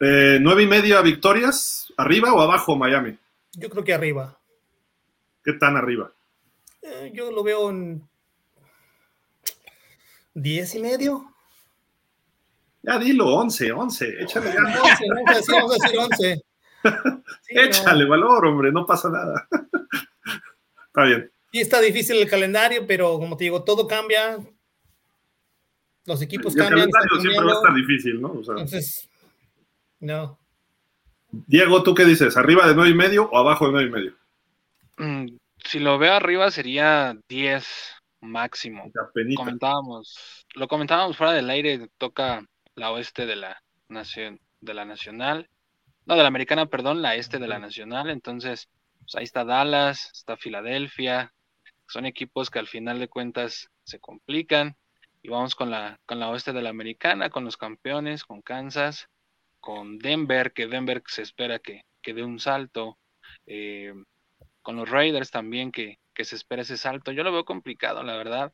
eh, nueve y media victorias, ¿arriba o abajo Miami? Yo creo que arriba. ¿Qué tan arriba? Eh, yo lo veo en 10 y medio. Ya dilo, once, once, échale ganas. 11, vamos a decir, vamos a decir 11. Sí, no. Échale valor, hombre, no pasa nada. Está bien. Sí está difícil el calendario, pero como te digo, todo cambia. Los equipos Y el cambian. están calendario siempre va a estar difícil, ¿no? O sea, Entonces, no. Diego, ¿tú qué dices? ¿Arriba de nueve y medio o abajo de nueve y medio? Mm, Si lo veo arriba sería 10 máximo. Comentábamos, lo comentábamos fuera del aire, toca la oeste de la nación, de la nacional, no, de la americana, perdón, la este de la nacional, entonces, pues ahí está Dallas, está Filadelfia, son equipos que al final de cuentas se complican, y vamos con la, con la oeste de la americana, con los campeones, con Kansas, con Denver, que Denver se espera que, que dé un salto, eh, con los Raiders también, que, que se espera ese salto. Yo lo veo complicado, la verdad,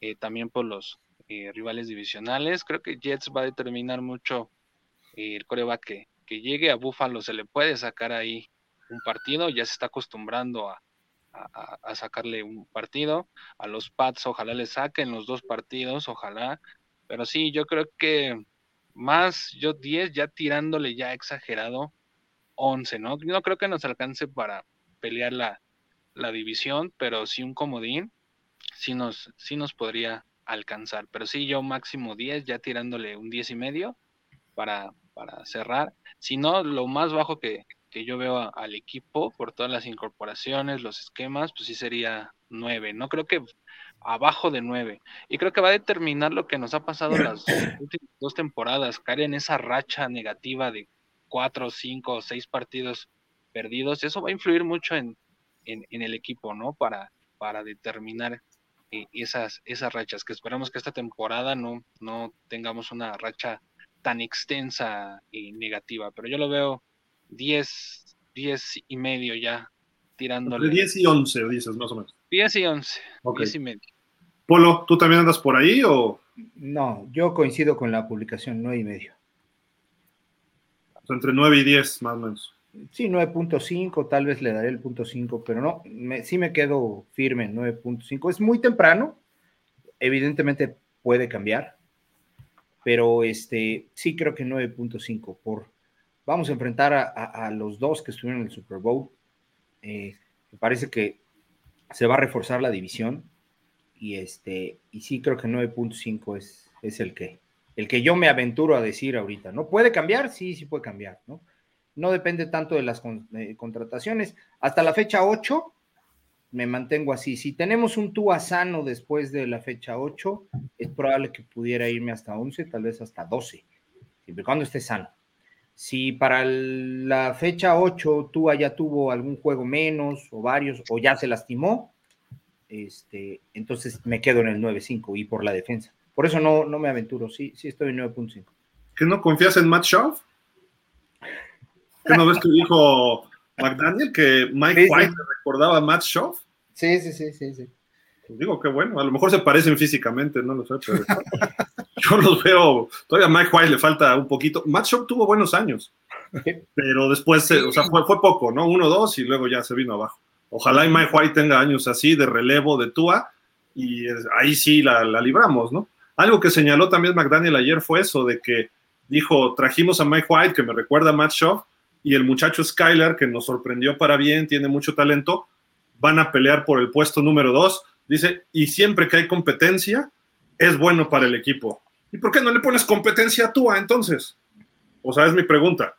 eh, también por los eh, rivales divisionales. Creo que Jets va a determinar mucho eh, el coreback que, que llegue a Buffalo, se le puede sacar ahí un partido, ya se está acostumbrando a, a- sacarle un partido. A los Pats ojalá le saquen los dos partidos, ojalá. Pero sí, yo creo que más, yo 10 ya tirándole ya exagerado, 11, ¿no? No creo que nos alcance para pelear la, la división, pero sí un comodín, sí nos, sí nos podría alcanzar. Pero sí, yo máximo 10, ya tirándole un 10 y medio para, para cerrar. Si no, lo más bajo que, que yo veo a- al equipo por todas las incorporaciones, los esquemas, pues sí sería 9. No creo que abajo de 9. Y creo que va a determinar lo que nos ha pasado las últimas dos temporadas, caer en esa racha negativa de 4, 5, 6 partidos perdidos. Eso va a influir mucho en, en, en el equipo, ¿no? Para, para determinar eh, esas, esas rachas, que esperamos que esta temporada no, no tengamos una racha tan extensa y negativa, pero yo lo veo 10, 10 y medio ya tirándole. Entre 10 y 11, dices, más o menos. 10 y 11, Ok. 10 y medio. Polo, ¿tú también andas por ahí o, No, yo coincido con la publicación, nueve y medio. o sea, entre 9 y 10, más o menos? Sí, 9.5, tal vez le daré el punto 5, pero no, sí me quedo firme en 9.5. Es muy temprano, evidentemente puede cambiar, pero este, sí creo que 9.5 por... Vamos a enfrentar a los dos que estuvieron en el Super Bowl. Eh, me parece que se va a reforzar la división y este y sí creo que 9.5 es, es el que el que yo me aventuro a decir ahorita. ¿No puede cambiar? Sí, sí puede cambiar, ¿no? No depende tanto de las con- contrataciones. Hasta la fecha 8 me mantengo así. Si tenemos un Tua sano después de la fecha 8, es probable que pudiera irme hasta 11, tal vez hasta 12, siempre cuando esté sano. Si para la fecha 8 Tua ya tuvo algún juego menos o varios o ya se lastimó, este, entonces me quedo en el 9.5 y por la defensa. Por eso no, no me aventuro, sí, sí estoy en 9.5. ¿Que no confías en Matt Schauf? ¿Que no ves que dijo McDaniel que Mike Sí, sí. White le recordaba a Matt Schauf? Sí, sí, sí, sí, sí. Pues digo que bueno, a lo mejor se parecen físicamente, no lo sé, pero yo los veo, todavía a Mike White le falta un poquito. Matt Schauf tuvo buenos años, pero después, o sea, fue, fue poco, ¿no? Uno, dos y luego ya se vino abajo. Ojalá y Mike White tenga años así de relevo de Tua y ahí sí la, la libramos, ¿no? Algo que señaló también McDaniel ayer fue eso, de que dijo, trajimos a Mike White, que me recuerda a Matt Shaw, y el muchacho Skyler, que nos sorprendió para bien, tiene mucho talento, van a pelear por el puesto número dos. Dice, y siempre que hay competencia, es bueno para el equipo. ¿Y por qué no le pones competencia a Tua entonces? O sea, es mi pregunta,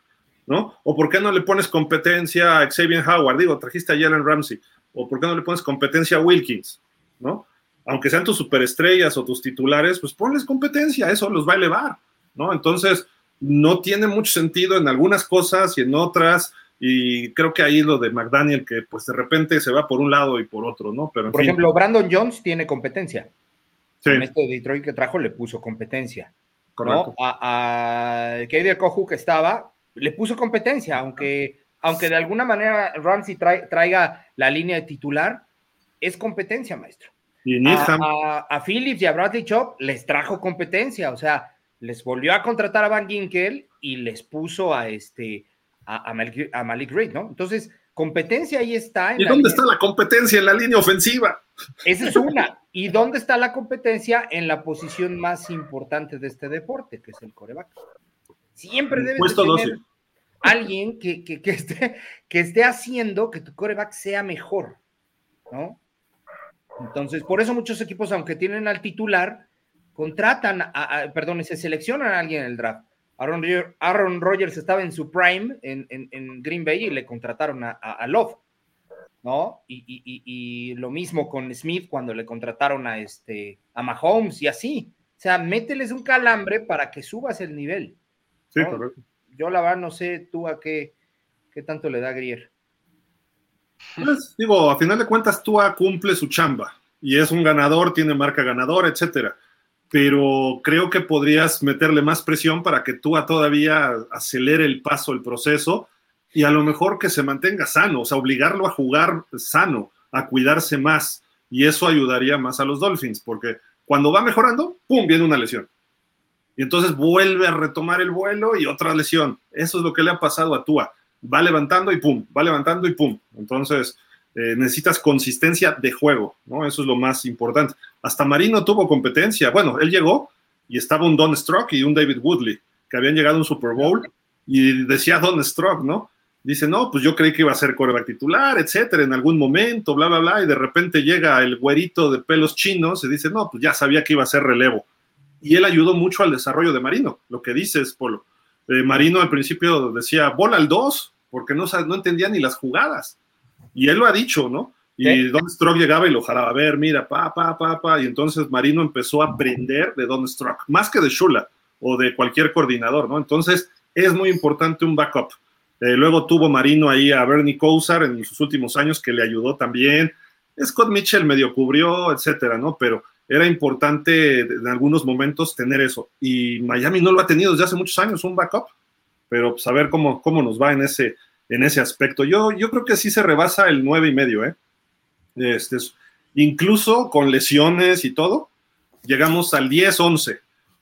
¿no? ¿O por qué no le pones competencia a Xavier Howard? Digo, trajiste a Jalen Ramsey. ¿O por qué no le pones competencia a Wilkins? ¿No? Aunque sean tus superestrellas o tus titulares, pues ponles competencia, eso los va a elevar, ¿no? Entonces, no tiene mucho sentido en algunas cosas y en otras, y creo que ahí lo de McDaniel, que pues de repente se va por un lado y por otro, ¿no? Pero por ejemplo, Brandon Jones tiene competencia. Sí. En este de Detroit que trajo le puso competencia. ¿no? A, a Kohu que estaba, le puso competencia, aunque, aunque de alguna manera Ramsey traiga la línea de titular, es competencia, maestro. Y a, a, Phillips y a Bradley Chop les trajo competencia, o sea, les volvió a contratar a Van Ginkel y les puso a este a, Malik, a Malik Reed, ¿no? Entonces, competencia ahí está. ¿Y dónde está la competencia en la línea ofensiva? Esa es una. ¿Y dónde está la competencia en la posición más importante de este deporte, que es el coreback? Siempre debe tener alguien que, que, que, esté, que esté haciendo que tu coreback sea mejor, ¿no? Entonces, por eso muchos equipos, aunque tienen al titular, contratan, a, perdón, se seleccionan a alguien en el draft. Aaron, Aaron Rodgers estaba en su prime en, Green Bay y le contrataron a, Love, ¿no? Y, lo mismo con Smith cuando le contrataron a, este, a Mahomes y así. O sea, mételes un calambre para que subas el nivel. Sí, correcto. Yo la verdad no sé tú a qué, qué tanto le da Grier. Pues, digo, a final de cuentas, Tua cumple su chamba y es un ganador, tiene marca ganadora, etcétera pero creo que podrías meterle más presión para que tú todavía acelere el paso, el proceso, y a lo mejor que se mantenga sano, o sea, obligarlo a jugar sano, a cuidarse más, y eso ayudaría más a los Dolphins, porque cuando va mejorando, ¡pum!, viene una lesión. Y entonces vuelve a retomar el vuelo y otra lesión. Eso es lo que le ha pasado a Tua. Va levantando y pum, va levantando y pum. Entonces, eh, necesitas consistencia de juego, ¿no? Eso es lo más importante. Hasta Marino tuvo competencia. Bueno, él llegó y estaba un Don Strock y un David Woodley, que habían llegado a un Super Bowl y decía Don Strock, ¿no? Dice, no, pues yo creí que iba a ser coreback titular, etcétera, en algún momento, bla, bla, bla, y de repente llega el güerito de pelos chinos y dice, no, pues ya sabía que iba a ser relevo. Y él ayudó mucho al desarrollo de Marino, lo que dices, Polo. Eh, Marino al principio decía, bola al 2, porque no, no entendía ni las jugadas. Y él lo ha dicho, ¿no? Y Don Strock llegaba y lo jalaba a ver, mira, pa, pa, pa, pa. Y entonces Marino empezó a aprender de Don Strock, más que de Shula o de cualquier coordinador, ¿no? Entonces es muy importante un backup. Eh, luego tuvo Marino ahí a Bernie Kosar en sus últimos años que le ayudó también. Scott Mitchell medio cubrió, etcétera, ¿no? Pero era importante en algunos momentos tener eso. Y Miami no lo ha tenido desde hace muchos años, un backup. Pero pues a ver cómo, cómo nos va en ese, en ese aspecto. Yo, yo creo que sí se rebasa el nueve y medio, ¿eh? Este, incluso con lesiones y todo, llegamos al 10-11.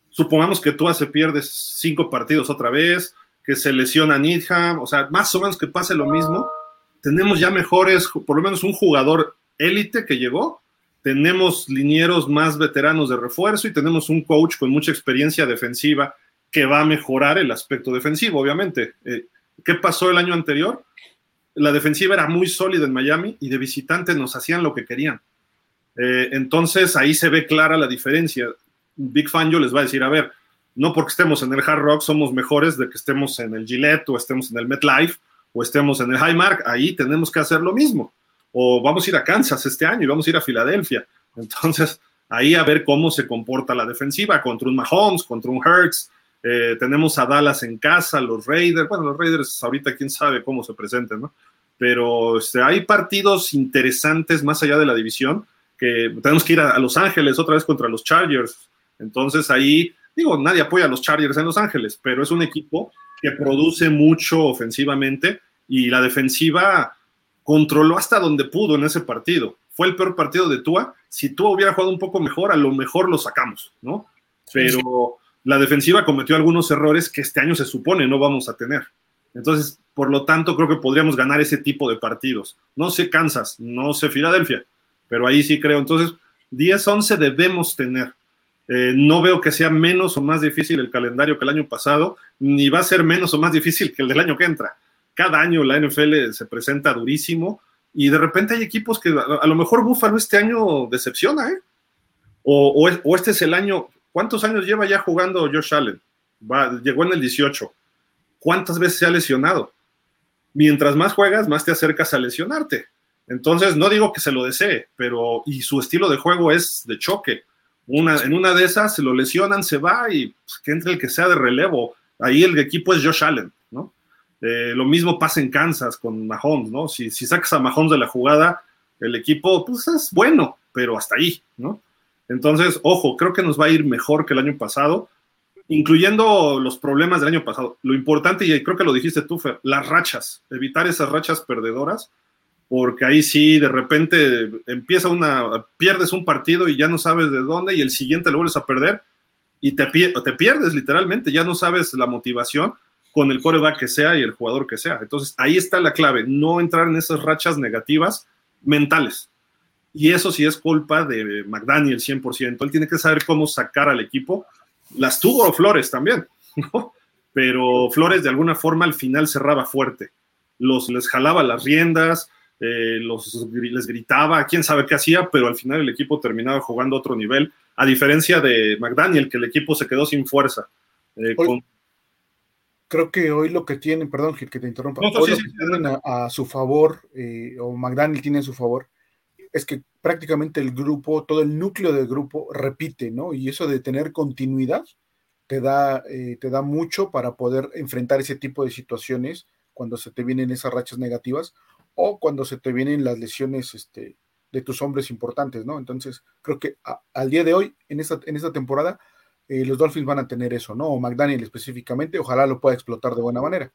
Supongamos que tú hace pierdes cinco partidos otra vez, que se lesiona Needham, o sea, más o menos que pase lo mismo. Tenemos ya mejores, por lo menos un jugador élite que llegó, tenemos linieros más veteranos de refuerzo y tenemos un coach con mucha experiencia defensiva que va a mejorar el aspecto defensivo, obviamente. Eh, ¿Qué pasó el año anterior? La defensiva era muy sólida en Miami y de visitante nos hacían lo que querían. Eh, entonces ahí se ve clara la diferencia. Big Fan yo les va a decir, a ver, no porque estemos en el Hard Rock somos mejores de que estemos en el Gillette o estemos en el MetLife o estemos en el Highmark, ahí tenemos que hacer lo mismo. O vamos a ir a Kansas este año y vamos a ir a Filadelfia. Entonces, ahí a ver cómo se comporta la defensiva contra un Mahomes, contra un Hertz, eh, tenemos a Dallas en casa, los Raiders, bueno, los Raiders ahorita quién sabe cómo se presenten, ¿no? Pero este, hay partidos interesantes más allá de la división, que tenemos que ir a, Los Ángeles otra vez contra los Chargers. Entonces ahí, digo, nadie apoya a los Chargers en Los Ángeles, pero es un equipo que produce mucho ofensivamente y la defensiva controló hasta donde pudo en ese partido. Fue el peor partido de Tua. Si Tua hubiera jugado un poco mejor, a lo mejor lo sacamos, ¿no? Pero la defensiva cometió algunos errores que este año se supone no vamos a tener. Entonces, por lo tanto, creo que podríamos ganar ese tipo de partidos. No sé Kansas, no sé Filadelfia, pero ahí sí creo. Entonces, 10-11 debemos tener. Eh, no veo que sea menos o más difícil el calendario que el año pasado, ni va a ser menos o más difícil que el del año que entra. Cada año la NFL se presenta durísimo y de repente hay equipos que a, lo mejor Buffalo este año decepciona, ¿eh? O, este es el año, ¿cuántos años lleva ya jugando Josh Allen? Va, llegó en el 18. ¿Cuántas veces se ha lesionado? Mientras más juegas, más te acercas a lesionarte. Entonces, no digo que se lo desee, pero y su estilo de juego es de choque. Una, en una de esas se lo lesionan, se va y pues, que entre el que sea de relevo. Ahí el equipo es Josh Allen, ¿no? Eh, lo mismo pasa en Kansas con Mahomes, ¿no? Si, sacas a Mahomes de la jugada, el equipo pues es bueno, pero hasta ahí, ¿no? Entonces, ojo, creo que nos va a ir mejor que el año pasado, incluyendo los problemas del año pasado. Lo importante, y creo que lo dijiste tú, Fer, las rachas, evitar esas rachas perdedoras, porque ahí sí, de repente empieza una, pierdes un partido y ya no sabes de dónde, y el siguiente lo vuelves a perder, y te, pierdes literalmente, ya no sabes la motivación con el coreback que sea y el jugador que sea. Entonces, ahí está la clave, no entrar en esas rachas negativas mentales. Y eso sí es culpa de McDaniel 100%. Él tiene que saber cómo sacar al equipo. Las tuvo Flores también, ¿no? Pero Flores de alguna forma al final cerraba fuerte. Los, les jalaba las riendas, eh, los, les gritaba, quién sabe qué hacía, pero al final el equipo terminaba jugando a otro nivel, a diferencia de McDaniel, que el equipo se quedó sin fuerza. Eh, creo que hoy lo que tienen, perdón que te interrumpa, hoy lo que tienen a, su favor, eh, o McDaniel tiene a su favor, es que prácticamente el grupo, todo el núcleo del grupo repite, ¿no? Y eso de tener continuidad te da, eh, te da mucho para poder enfrentar ese tipo de situaciones cuando se te vienen esas rachas negativas o cuando se te vienen las lesiones este, de tus hombres importantes, ¿no? Entonces, creo que al día de hoy, en esta, en esta temporada, eh, los Dolphins van a tener eso, ¿no? O McDaniel específicamente, ojalá lo pueda explotar de buena manera.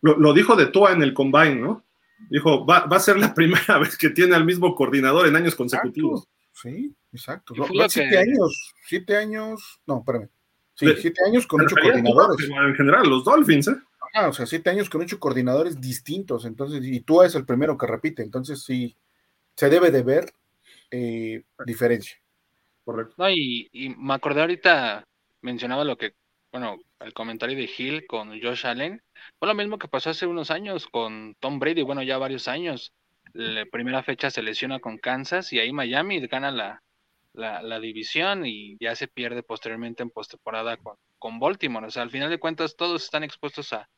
Lo, lo dijo de Tua en el combine, ¿no? Dijo, va, va, a ser la primera vez que tiene al mismo coordinador en años consecutivos. Sí, exacto. siete años, siete años, no, espérame. Sí, siete años con ocho coordinadores. En general, los Dolphins, ¿eh? Ah, o sea, siete años con ocho coordinadores distintos, entonces, y tú es el primero que repite, entonces sí, se debe de ver eh, diferencia. Correcto. No, y, y me acordé ahorita, mencionaba lo que, bueno, el comentario de Hill con Josh Allen, fue lo mismo que pasó hace unos años con Tom Brady, bueno, ya varios años. La primera fecha se lesiona con Kansas y ahí Miami gana la, la, división y ya se pierde posteriormente en postemporada con, con Baltimore. O sea, al final de cuentas todos están expuestos a,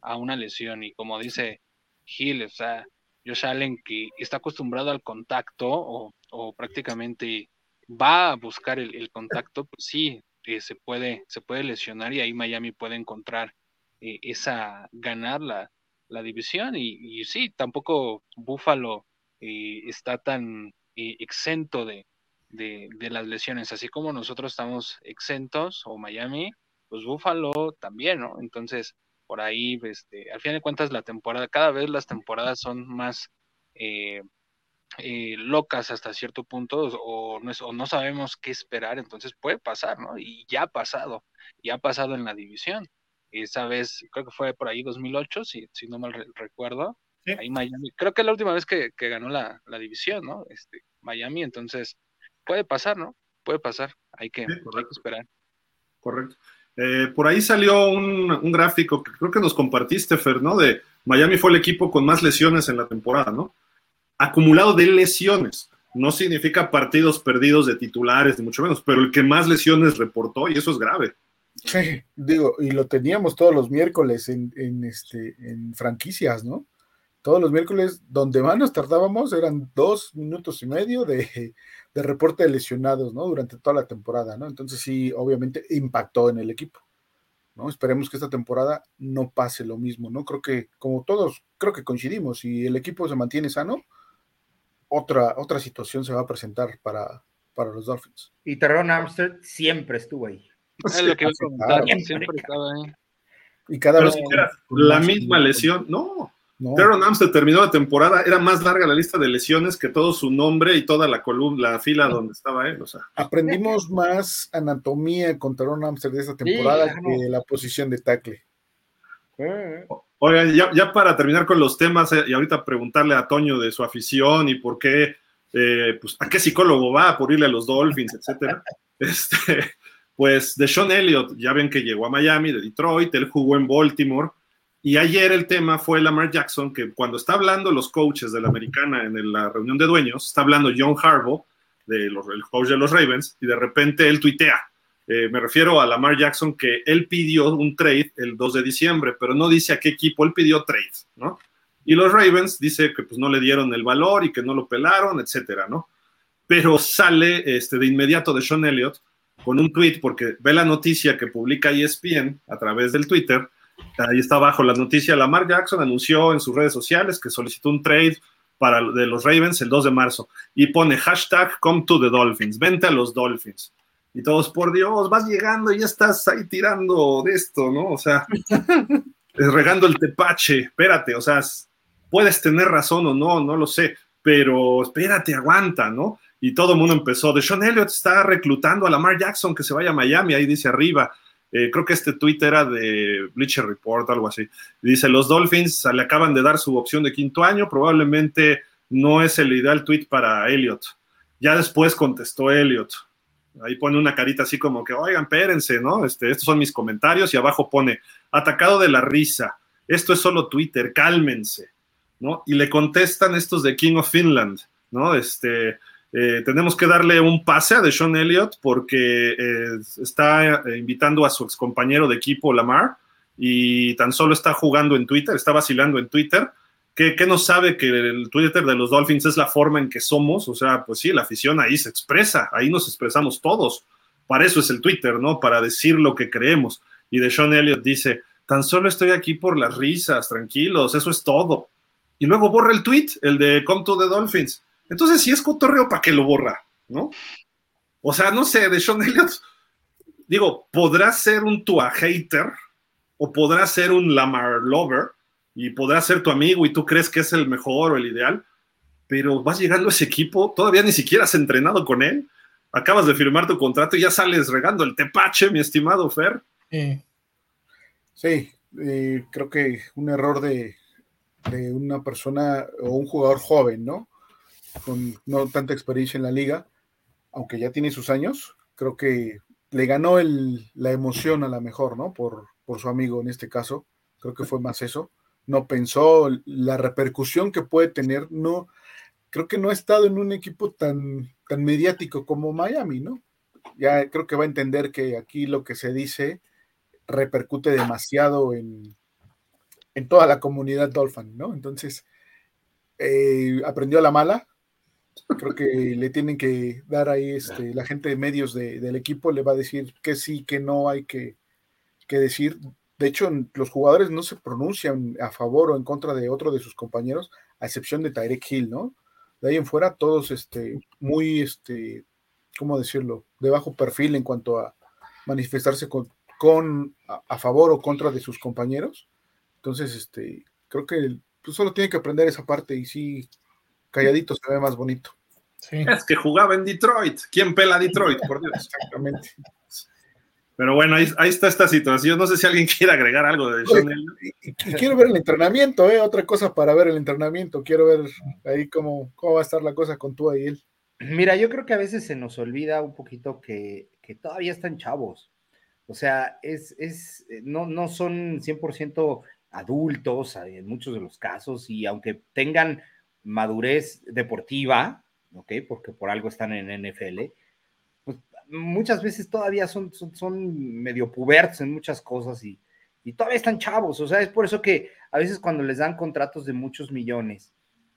a una lesión y como dice Hill, o sea, Josh Allen que está acostumbrado al contacto o, o prácticamente va a buscar el, contacto, pues sí, eh, se, puede, se puede lesionar y ahí Miami puede encontrar eh, esa, ganar la, la división y, sí, tampoco Buffalo eh, está tan exento de, de, las lesiones, así como nosotros estamos exentos o Miami, pues Buffalo también, ¿no? Entonces, por ahí, este, al fin de cuentas, la temporada, cada vez las temporadas son más eh, locas hasta cierto punto o no, o no sabemos qué esperar, entonces puede pasar, ¿no? Y ya ha pasado, ya ha pasado en la división. Esa vez, creo que fue por ahí 2008, si, si no mal recuerdo. Ahí Miami, creo que es la última vez que, ganó la, división, ¿no? Este, Miami, entonces puede pasar, ¿no? Puede pasar, hay que, esperar. Correcto. Eh, por ahí salió un, un, gráfico que creo que nos compartiste, Fer, ¿no? De Miami fue el equipo con más lesiones en la temporada, ¿no? acumulado de lesiones. No significa partidos perdidos de titulares, ni mucho menos, pero el que más lesiones reportó, y eso es grave. Sí, digo, y lo teníamos todos los miércoles en, este, en franquicias, ¿no? Todos los miércoles, donde más nos tardábamos eran dos minutos y medio de, de reporte de lesionados, ¿no? Durante toda la temporada, ¿no? Entonces sí, obviamente impactó en el equipo. ¿no? Esperemos que esta temporada no pase lo mismo, ¿no? Creo que, como todos, creo que coincidimos, si el equipo se mantiene sano, otra, otra situación se va a presentar para, para los Dolphins. Y Terron Armstead siempre estuvo ahí. Es lo que a comentar, siempre, estaba ahí. Y cada vez la misma lesión, no. no. Terron Armstead terminó la temporada, era más larga la lista de lesiones que todo su nombre y toda la columna, la fila donde estaba él. O sea. Aprendimos más anatomía con Terron Armstead de esta temporada que la posición de tackle. Oigan, ya, para terminar con los temas eh, y ahorita preguntarle a Toño de su afición y por qué, eh, pues, a qué psicólogo va por irle a los Dolphins, etcétera. Este, pues de Sean Elliott, ya ven que llegó a Miami, de Detroit, él jugó en Baltimore. Y ayer el tema fue Lamar Jackson, que cuando está hablando los coaches de la americana en la reunión de dueños, está hablando John Harbaugh, de los, el coach de los Ravens, y de repente él tuitea. Eh, me refiero a Lamar Jackson, que él pidió un trade el 2 de diciembre, pero no dice a qué equipo, él pidió trade, ¿no? Y los Ravens dice que pues no le dieron el valor y que no lo pelaron, etcétera, ¿no? Pero sale este, de inmediato de Sean Elliott con un tweet porque ve la noticia que publica ESPN a través del Twitter. Ahí está abajo la noticia. Lamar Jackson anunció en sus redes sociales que solicitó un trade para de los Ravens el 2 de marzo y pone hashtag come to the Dolphins, vente a los Dolphins. Y todos, por Dios, vas llegando y ya estás ahí tirando de esto, ¿no? O sea, regando el tepache, espérate, o sea, puedes tener razón o no, no lo sé, pero espérate, aguanta, ¿no? Y todo el mundo empezó. De Sean Elliott está reclutando a Lamar Jackson que se vaya a Miami, ahí dice arriba. Eh, creo que este tweet era de Bleacher Report, algo así. Dice, los Dolphins le acaban de dar su opción de quinto año, probablemente no es el ideal tweet para Elliott. Ya después contestó Elliott. Ahí pone una carita así como que, oigan, espérense, ¿no? Este, estos son mis comentarios y abajo pone, atacado de la risa. Esto es solo Twitter, cálmense, ¿no? Y le contestan estos de King of Finland, ¿no? Este, eh, tenemos que darle un pase a Deshaun Elliott porque eh, está eh, invitando a su ex compañero de equipo, Lamar, y tan solo está jugando en Twitter, está vacilando en Twitter. ¿Qué, no sabe que el Twitter de los Dolphins es la forma en que somos? O sea, pues sí, la afición ahí se expresa, ahí nos expresamos todos. Para eso es el Twitter, ¿no? Para decir lo que creemos. Y Deshaun Elliott dice, tan solo estoy aquí por las risas, tranquilos, eso es todo. Y luego borra el tweet, el de Come to the Dolphins entonces, si es cotorreo, ¿para qué lo borra? ¿No? O sea, no sé, de Sean Elliott, digo, podrá ser un Tua hater o podrá ser un Lamar lover y podrá ser tu amigo y tú crees que es el mejor o el ideal, pero vas llegando a ese equipo, todavía ni siquiera has entrenado con él, acabas de firmar tu contrato y ya sales regando el tepache, mi estimado Fer. Sí, eh, creo que un error de, de una persona o un jugador joven, ¿no? Con no tanta experiencia en la liga, aunque ya tiene sus años, creo que le ganó la emoción a la mejor, ¿no? Por, su amigo en este caso, creo que fue más eso. No pensó la repercusión que puede tener, no, creo que no ha estado en un equipo tan, mediático como Miami, ¿no? Ya creo que va a entender que aquí lo que se dice repercute demasiado en, en toda la comunidad Dolphin, ¿no? Entonces, eh, aprendió a la mala, Creo que le tienen que dar ahí, este, la gente de medios del equipo le va a decir que sí, que no hay que, decir. De hecho, los jugadores no se pronuncian a favor o en contra de otro de sus compañeros, a excepción de Tyrek Hill, ¿no? De ahí en fuera, todos este, muy, este, ¿cómo decirlo?, de bajo perfil en cuanto a manifestarse con, con a, favor o contra de sus compañeros. Entonces, este, creo que pues, solo tiene que aprender esa parte y sí, calladito se ve más bonito. Es que jugaba en Detroit. ¿Quién pela Detroit? Por Dios. Exactamente. Pero bueno, ahí, está esta situación. No sé si alguien quiere agregar algo de y, quiero ver el entrenamiento, ¿eh? Otra cosa para ver el entrenamiento. Quiero ver ahí cómo, cómo va a estar la cosa con tú y él. Mira, yo creo que a veces se nos olvida un poquito que, todavía están chavos. O sea, es, es, no, no son 100% adultos en muchos de los casos y aunque tengan madurez deportiva, ¿ok? Porque por algo están en NFL, pues muchas veces todavía son, son, medio pubertos en muchas cosas y, todavía están chavos, o sea, es por eso que a veces cuando les dan contratos de muchos millones,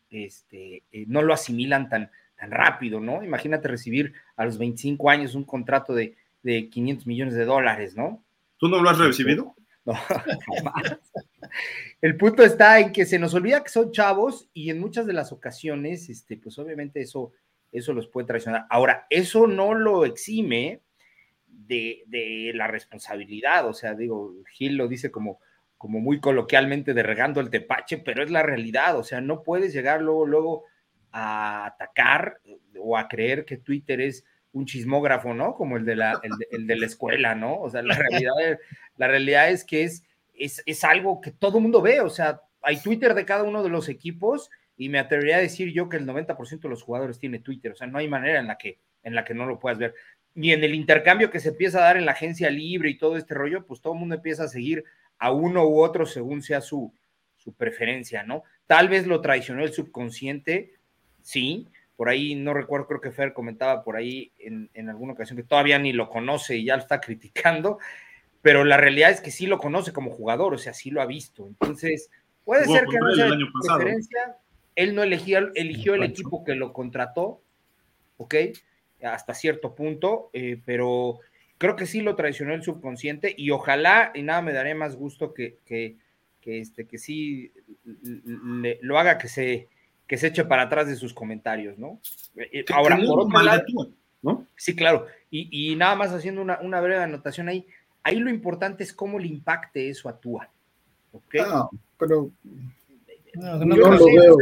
este, eh, no lo asimilan tan, tan rápido, ¿no? Imagínate recibir a los 25 años un contrato de, de 500 millones de dólares, ¿no? ¿Tú no lo has recibido? No, El punto está en que se nos olvida que son chavos y en muchas de las ocasiones, este, pues obviamente eso, eso los puede traicionar. Ahora, eso no lo exime de, la responsabilidad, o sea, digo, Gil lo dice como, como muy coloquialmente de regando el tepache, pero es la realidad, o sea, no puedes llegar luego, luego a atacar o a creer que Twitter es un chismógrafo, ¿no? Como el de la, el de, la escuela, ¿no? O sea, la realidad, la realidad es que es es, es algo que todo mundo ve, o sea, hay Twitter de cada uno de los equipos y me atrevería a decir yo que el 90% de los jugadores tiene Twitter, o sea, no hay manera en la que, en la que no lo puedas ver. Y en el intercambio que se empieza a dar en la agencia libre y todo este rollo, pues todo el mundo empieza a seguir a uno u otro según sea su, su preferencia, ¿no? Tal vez lo traicionó el subconsciente, sí, por ahí no recuerdo, creo que Fer comentaba por ahí en, en, alguna ocasión que todavía ni lo conoce y ya lo está criticando, pero la realidad es que sí lo conoce como jugador, o sea, sí lo ha visto. Entonces, puede ser que no sea de preferencia, él no eligió, eligió el equipo que lo contrató, ¿ok? Hasta cierto punto, eh, pero creo que sí lo traicionó el subconsciente y ojalá, y nada me daré más gusto que, que, que este, que sí le, lo haga que se, que se eche para atrás de sus comentarios, ¿no? Eh, ahora, por otro lado, ¿no? Sí, claro, y, y nada más haciendo una, una, breve anotación ahí, ahí lo importante es cómo le impacte eso a Tua, ¿ok? Ah, pero no, no, yo lo veo.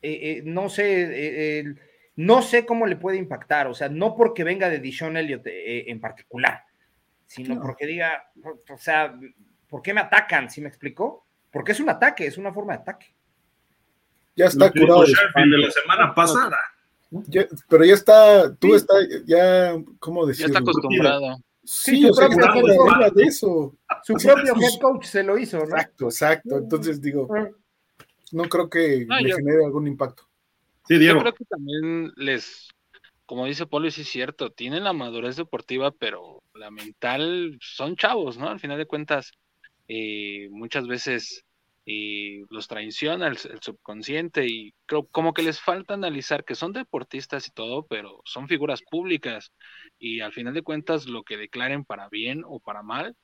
Eh, eh, no sé, eh, no sé cómo le puede impactar, o sea, no porque venga de Dishon Elliott en particular, sino no. porque diga, o sea, ¿por qué me atacan? ¿Sí me explicó? Porque es un ataque, es una forma de ataque. Ya está curado. De la semana pasada. Ya, pero ya está, tú sí. estás, ya, ¿cómo decirlo? Ya está acostumbrado. Sí, sí su, propio head, de eso. su propio head coach se lo hizo, ¿no? Exacto, exacto. Entonces digo, no creo que no, le yo, genere algún impacto. Sí, Diego. Yo creo que también les, como dice Polo, sí es cierto, tienen la madurez deportiva, pero la mental son chavos, ¿no? Al final de cuentas, eh, muchas veces eh, los traiciona el, el, subconsciente y creo como que les falta analizar que son deportistas y todo, pero son figuras públicas y al final de cuentas lo que declaren para bien o para mal,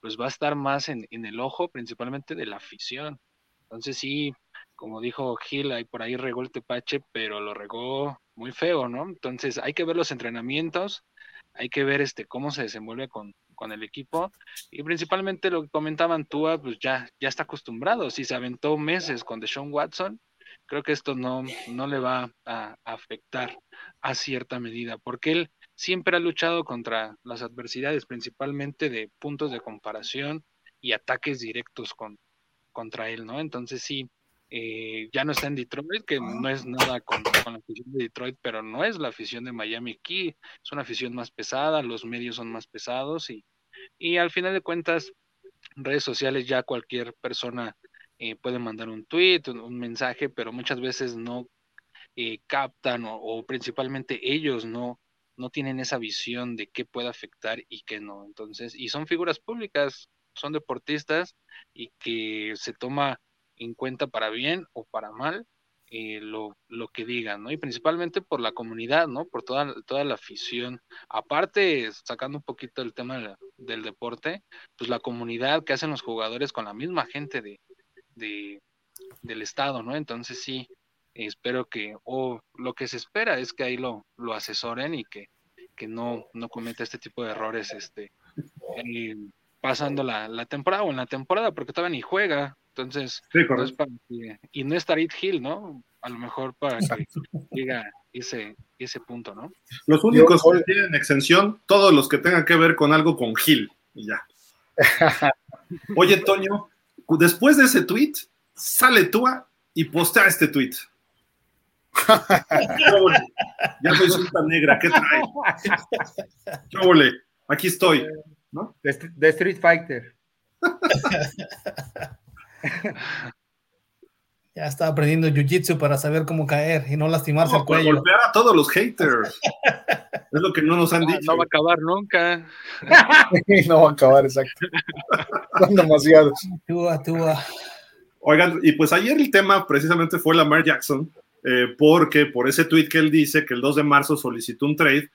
pues va a estar más en, en el ojo principalmente de la afición. Entonces sí, como dijo Gil, ahí por ahí regó el tepache, pero lo regó muy feo, ¿no? Entonces hay que ver los entrenamientos, hay que ver este cómo se desenvuelve con, con el equipo y principalmente lo que comentaban Tua, pues ya, ya está acostumbrado, si se aventó meses con Deshaun Watson, creo que esto no, no le va a, afectar a cierta medida, porque él siempre ha luchado contra las adversidades, principalmente de puntos de comparación y ataques directos con, contra él, ¿no? Entonces sí, eh, ya no está en Detroit, que no es nada con, con, la afición de Detroit, pero no es la afición de Miami aquí, es una afición más pesada, los medios son más pesados y, y al final de cuentas, redes sociales ya cualquier persona eh, puede mandar un tweet, un, un, mensaje, pero muchas veces no eh, captan o, o, principalmente ellos no, no tienen esa visión de qué puede afectar y qué no. Entonces, y son figuras públicas, son deportistas y que se toma en cuenta para bien o para mal eh, lo, lo, que digan, ¿no? Y principalmente por la comunidad, ¿no? Por toda, toda la afición. Aparte, sacando un poquito el tema del deporte, pues la comunidad que hacen los jugadores con la misma gente de, de del estado, ¿no? Entonces sí, espero que, o lo que se espera es que ahí lo, lo asesoren y que, que no, no cometa este tipo de errores, este, pasando la, la temporada o en la temporada, porque todavía ni juega, entonces, sí, no es para que, y no es Tarit Hill, ¿no? A lo mejor para que llegue ese, ese punto, ¿no? Los únicos Yo, que tienen exención, todos los que tengan que ver con algo con Hill, y ya. Oye, Toño, después de ese tweet, sale Tua y postea este tweet. ya soy cinta negra, ¿qué trae? Chóvole, aquí estoy. ¿no? De, de Street Fighter. Ya está aprendiendo jiu-jitsu para saber cómo caer y no lastimarse no, el cuello. golpear a todos los haters. es lo que no nos han no, dicho. No va a acabar nunca. no va a acabar, exacto. Son demasiados. Túa, túa. Oigan, y pues ayer el tema precisamente fue Lamar Jackson, eh, porque por ese tweet que él dice que el 2 de marzo solicitó un trade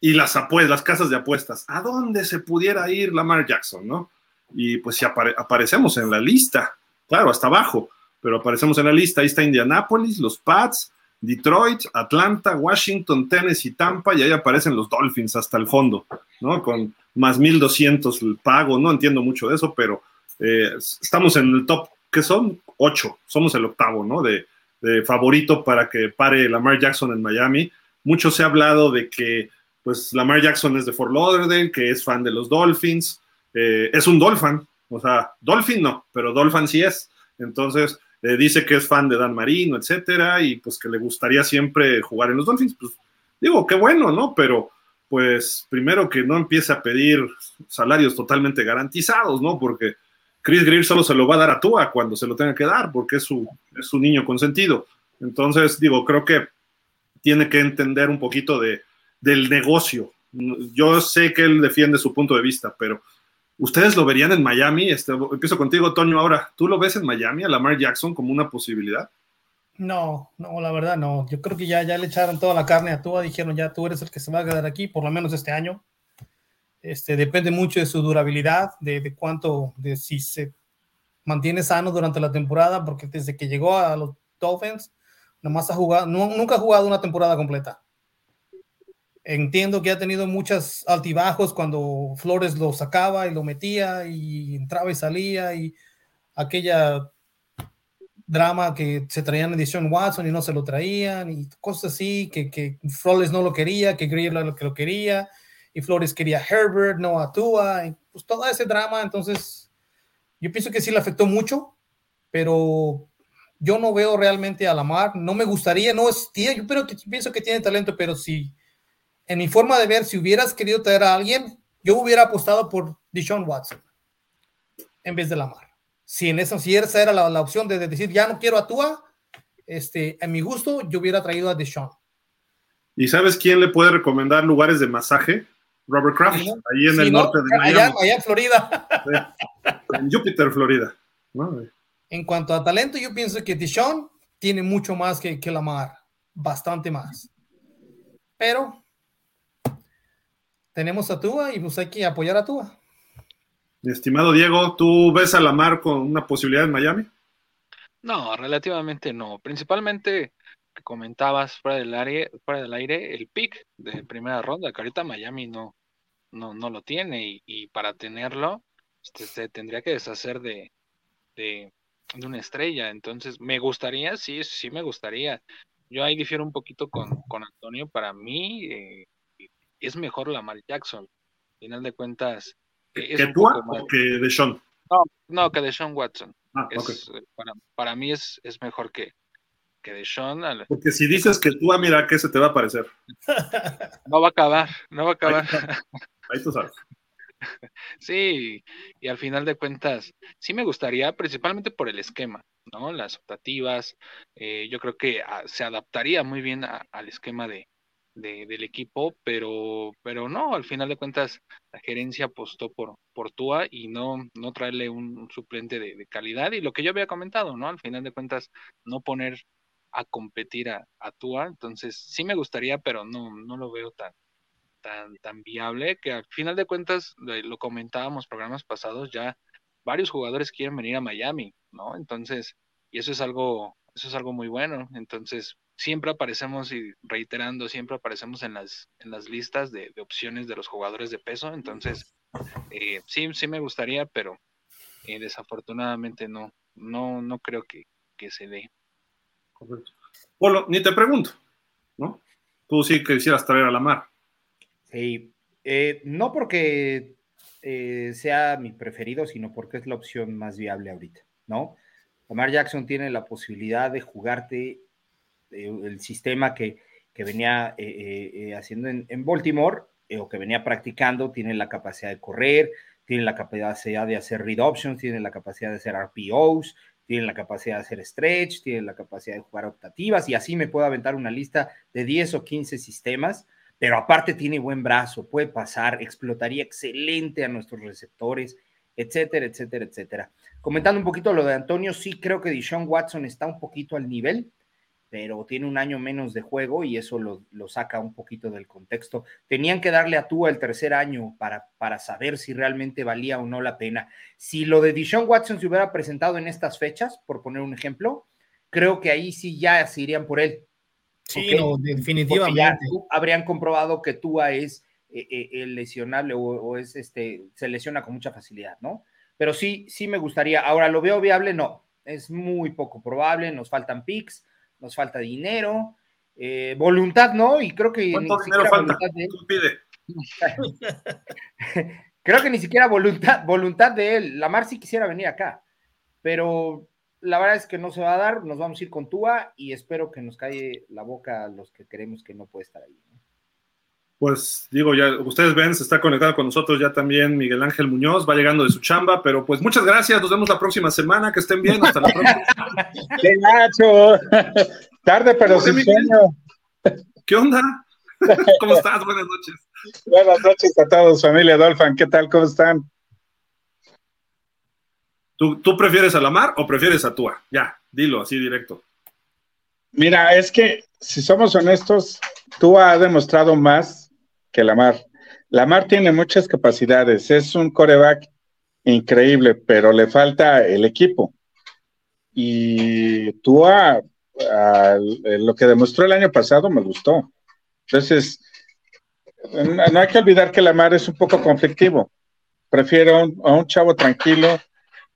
y las apuestas, las casas de apuestas, ¿a dónde se pudiera ir Lamar Jackson, no? Y pues si apare aparecemos en la lista, claro, hasta abajo, pero aparecemos en la lista, ahí está Indianapolis, los Pats, Detroit, Atlanta, Washington, Tennessee, Tampa, y ahí aparecen los Dolphins hasta el fondo, ¿no? Con más 1200 el pago, no entiendo mucho de eso, pero eh, estamos en el top, que son ocho, somos el octavo, ¿no? De, de, favorito para que pare Lamar Jackson en Miami. Mucho se ha hablado de que, pues, Lamar Jackson es de Fort Lauderdale, que es fan de los Dolphins, eh, es un Dolphin, O sea, Dolphin no, pero Dolphin sí es. Entonces, eh, dice que es fan de Dan Marino, etcétera, y pues que le gustaría siempre jugar en los Dolphins. Pues digo, qué bueno, ¿no? Pero pues primero que no empiece a pedir salarios totalmente garantizados, ¿no? Porque Chris Greer solo se lo va a dar a Tua cuando se lo tenga que dar, porque es su, es su niño consentido. Entonces, digo, creo que tiene que entender un poquito de, del negocio. Yo sé que él defiende su punto de vista, pero ¿ustedes lo verían en Miami? Este, empiezo contigo, Toño, ahora. ¿Tú lo ves en Miami a Lamar Jackson como una posibilidad? No, no, la verdad no. Yo creo que ya, ya le echaron toda la carne a Tua, dijeron ya tú eres el que se va a quedar aquí, por lo menos este año. Este, depende mucho de su durabilidad, de, cuánto, de si se mantiene sano durante la temporada, porque desde que llegó a los Dolphins, nomás ha jugado, nunca ha jugado una temporada completa. Entiendo que ha tenido muchos altibajos cuando Flores lo sacaba y lo metía y entraba y salía y aquella drama que se traían edición Watson y no se lo traían y cosas así, que, que Flores no lo quería, que Greer lo que lo quería y Flores quería Herbert, no a Tua, y pues todo ese drama, entonces yo pienso que sí le afectó mucho, pero yo no veo realmente a Lamar, no me gustaría, no es, yo pero pienso que tiene talento, pero si en mi forma de ver, si hubieras querido traer a alguien, yo hubiera apostado por Deshaun Watson en vez de Lamar si en esa, si esa era la, la opción de, de, decir ya no quiero a Tua, este, en mi gusto, yo hubiera traído a Deshaun. ¿Y sabes quién le puede recomendar lugares de masaje? Robert Kraft, sí, ahí en sí, el ¿no? norte de Miami. Allá, allá en Florida. en Júpiter, Florida. En cuanto a talento, yo pienso que Deshaun tiene mucho más que, que Lamar, bastante más. Pero tenemos a Tua y pues hay que apoyar a Tua. Estimado Diego, ¿tú ves a Lamar con una posibilidad en Miami? No, relativamente no. Principalmente que comentabas fuera del aire, fuera del aire, el pick de primera ronda, que ahorita Miami no, no, no lo tiene, y, y para tenerlo, este, se tendría que deshacer de, de, de, una estrella. Entonces, me gustaría, sí, sí me gustaría. Yo ahí difiero un poquito con, con Antonio. Para mí, eh, es mejor Lamar Jackson. Al final de cuentas, ¿Que tú o que de Sean? No, no, que de Sean Watson. Ah, es, okay. para, para, mí es, es mejor que, que de Sean. Al... Porque si dices que tú, mira, ¿qué se te va a parecer? No va a acabar, no va a acabar. Ahí, ahí tú sabes. Sí, y al final de cuentas, sí me gustaría, principalmente por el esquema, ¿no? Las optativas, eh, yo creo que a, se adaptaría muy bien a, al esquema de, de, del equipo, pero, pero no, al final de cuentas la gerencia apostó por, por Tua y no, no traerle un, suplente de, de, calidad y lo que yo había comentado, ¿no? Al final de cuentas no poner a competir a, a Tua, entonces sí me gustaría, pero no, no lo veo tan, tan, tan viable que al final de cuentas, lo comentábamos programas pasados, ya varios jugadores quieren venir a Miami, ¿no? Entonces, y eso es algo, eso es algo muy bueno. Entonces, siempre aparecemos y reiterando, siempre aparecemos en las, en las listas de, de opciones de los jugadores de peso. Entonces, eh, sí, sí me gustaría, pero eh, desafortunadamente no, no, no creo que, que se dé. Correcto. Bueno, ni te pregunto, ¿no? Tú sí quisieras traer a la mar. Sí, eh, no porque eh, sea mi preferido, sino porque es la opción más viable ahorita, ¿no? Lamar Jackson tiene la posibilidad de jugarte el sistema que, que venía eh, eh, haciendo en, en Baltimore o que venía practicando, tiene la capacidad de correr, tiene la capacidad de hacer read options, tiene la capacidad de hacer RPOs, tiene la capacidad de hacer stretch, tiene la capacidad de jugar optativas y así me puedo aventar una lista de 10 o 15 sistemas, pero aparte tiene buen brazo, puede pasar, explotaría excelente a nuestros receptores, etcétera, etcétera, etcétera. Comentando un poquito lo de Antonio, sí creo que Deshaun Watson está un poquito al nivel, pero tiene un año menos de juego y eso lo, lo, saca un poquito del contexto. Tenían que darle a Tua el tercer año para, para saber si realmente valía o no la pena. Si lo de Deshaun Watson se hubiera presentado en estas fechas, por poner un ejemplo, creo que ahí sí ya se irían por él. Sí, ¿okay? no, definitivamente. Ya habrían comprobado que Tua es eh, eh, lesionable o, o, es este, se lesiona con mucha facilidad, ¿no? Pero sí, sí me gustaría. Ahora, ¿lo veo viable? No, es muy poco probable, nos faltan picks nos falta dinero, eh, voluntad, ¿no? Y creo que. ¿Cuánto dinero falta? De... pide? creo que ni siquiera voluntad, voluntad de él. Lamar sí quisiera venir acá, pero la verdad es que no se va a dar. Nos vamos a ir con Tua y espero que nos calle la boca a los que queremos que no puede estar ahí. Pues digo, ya ustedes ven, se está conectado con nosotros ya también Miguel Ángel Muñoz, va llegando de su chamba, pero pues muchas gracias, nos vemos la próxima semana, que estén bien, hasta la próxima. ¡Qué Nacho! Tarde, pero sin sueño. ¿Qué onda? ¿Cómo estás? Buenas noches. Buenas noches a todos, familia Dolphin. ¿Qué tal? ¿Cómo están? ¿Tú, ¿Tú, prefieres a Lamar o prefieres a Tua? Ya, dilo así directo. Mira, es que si somos honestos, Tua ha demostrado más que Lamar. Lamar tiene muchas capacidades, es un coreback increíble, pero le falta el equipo. Y Tua, lo que demostró el año pasado me gustó. Entonces, no hay que olvidar que Lamar es un poco conflictivo. Prefiero a un chavo tranquilo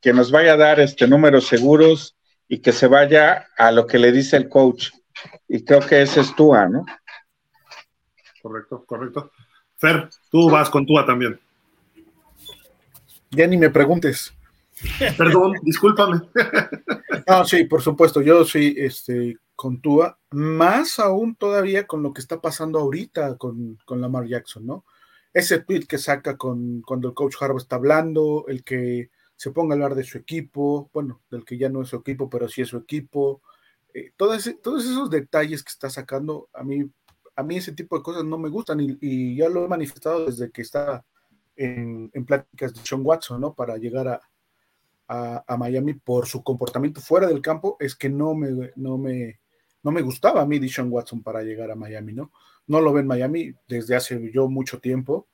que nos vaya a dar este números seguros y que se vaya a lo que le dice el coach. Y creo que ese es Tua, ¿no? Correcto, correcto. Fer, tú vas con Tua también. Ya ni me preguntes. Perdón, discúlpame. No, sí, por supuesto, yo sí, este, con Tua, más aún todavía con lo que está pasando ahorita con, con Lamar Jackson, ¿no? Ese tweet que saca con, cuando el coach Harbaugh está hablando, el que se ponga a hablar de su equipo, bueno, del que ya no es su equipo, pero sí es su equipo, eh, todos esos detalles que está sacando, a mí, a mí ese tipo de cosas no me gustan y, ya lo he manifestado desde que está en, en, pláticas de Sean Watson, ¿no? Para llegar a, a, Miami por su comportamiento fuera del campo, es que no me, no me, no me gustaba a mí Dishon Watson para llegar a Miami, ¿no? No lo ven Miami desde hace yo mucho tiempo.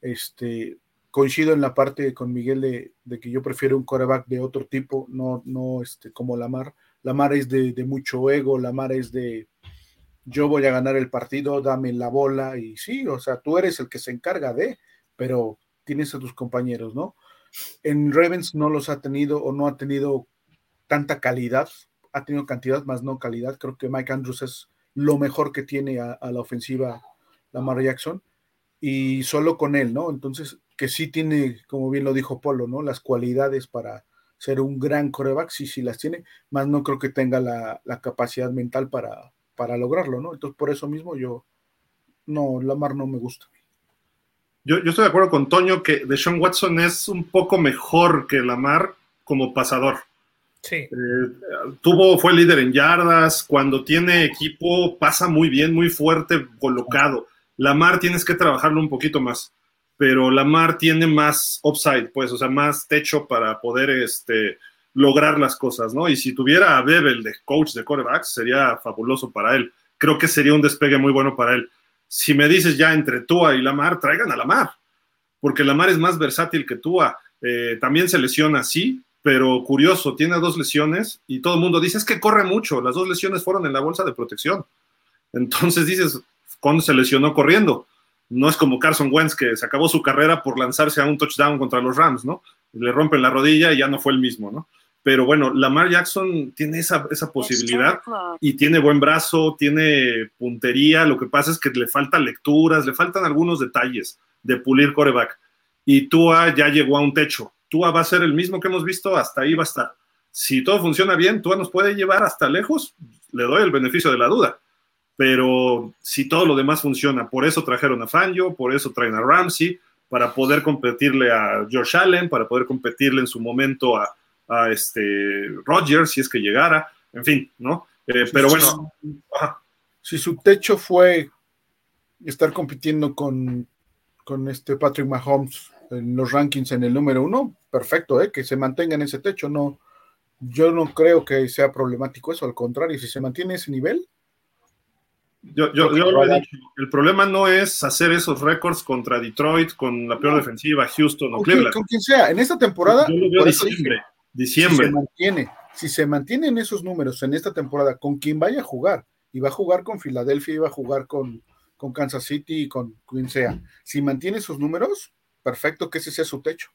Este, coincido en la parte con Miguel de, de, que yo prefiero un coreback de otro tipo, no, no este, como Lamar. Lamar es de, mucho ego, Lamar es de yo voy a ganar el partido, dame la bola y sí, o sea, tú eres el que se encarga de, pero tienes a tus compañeros, ¿no? En Ravens no los ha tenido o no ha tenido tanta calidad ha tenido cantidad más no calidad. Creo que Mike Andrews es lo mejor que tiene a, la ofensiva Lamar Jackson y solo con él, ¿no? Entonces, que sí tiene, como bien lo dijo Polo, ¿no? Las cualidades para ser un gran coreback, sí, sí las tiene, más no creo que tenga la capacidad mental para, para lograrlo, ¿no? Entonces, por eso mismo yo, no, Lamar no me gusta. Yo, yo estoy de acuerdo con Toño que Deshaun Watson es un poco mejor que Lamar como pasador. Sí. Eh, tuvo, fue líder en yardas. Cuando tiene equipo, pasa muy bien, muy fuerte, colocado. Lamar tienes que trabajarlo un poquito más, pero Lamar tiene más upside, pues, o sea, más techo para poder este, lograr las cosas, ¿no? Y si tuviera a Bebel de coach de quarterbacks, sería fabuloso para él. Creo que sería un despegue muy bueno para él. Si me dices ya entre Tua y Lamar, traigan a Lamar, porque Lamar es más versátil que Tua. Eh, también se lesiona, sí, pero curioso, tiene dos lesiones y todo el mundo dice, es que corre mucho, las dos lesiones fueron en la bolsa de protección. Entonces dices, ¿cuándo se lesionó corriendo? No es como Carson Wentz que se acabó su carrera por lanzarse a un touchdown contra los Rams, ¿no? Le rompen la rodilla y ya no fue el mismo, ¿no? Pero bueno, Lamar Jackson tiene esa, esa posibilidad y tiene buen brazo, tiene puntería, lo que pasa es que le faltan lecturas, le faltan algunos detalles de pulir coreback. Y Tua ya llegó a un techo, Tua va a ser el mismo que hemos visto, hasta ahí va a estar. Si todo funciona bien, Tua nos puede llevar hasta lejos, le doy el beneficio de la duda. Pero si todo lo demás funciona, por eso trajeron a Fangio, por eso traen a Ramsey, para poder competirle a George Allen, para poder competirle en su momento a, a este Rodgers, si es que llegara, en fin, ¿no? Eh, pero bueno. Ajá. Si su techo fue estar compitiendo con, con este Patrick Mahomes en los rankings en el número uno, perfecto, ¿eh? que se mantenga en ese techo. No, yo no creo que sea problemático eso, al contrario, si se mantiene ese nivel. Yo, yo, yo lo he dicho, el problema no es hacer esos récords contra Detroit, con la peor no. defensiva, Houston o Cleveland. Con quien sea, en esta temporada. Yo lo veo diciembre, diciembre. Si se, mantiene, si se mantienen esos números en esta temporada, con quien vaya a jugar, y va a jugar con Filadelfia, y va a jugar con, con Kansas City y con quien sea, si mantiene esos números, perfecto que ese sea su techo.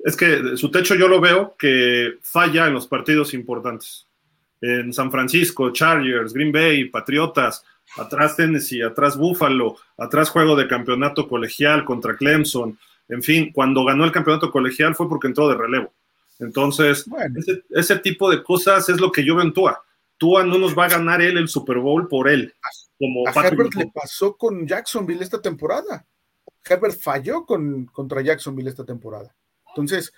Es que su techo yo lo veo que falla en los partidos importantes. En San Francisco, Chargers, Green Bay, Patriotas, atrás Tennessee, atrás Buffalo, atrás juego de campeonato colegial contra Clemson, En fin, cuando ganó el campeonato colegial fue porque entró de relevo. Entonces, ese, tipo de cosas es lo que yo veo en Tua. Tua no nos va a ganar él el Super Bowl por él. Como a Herbert le pasó con Jacksonville esta temporada. Herbert falló con, contra Jacksonville esta temporada. Entonces,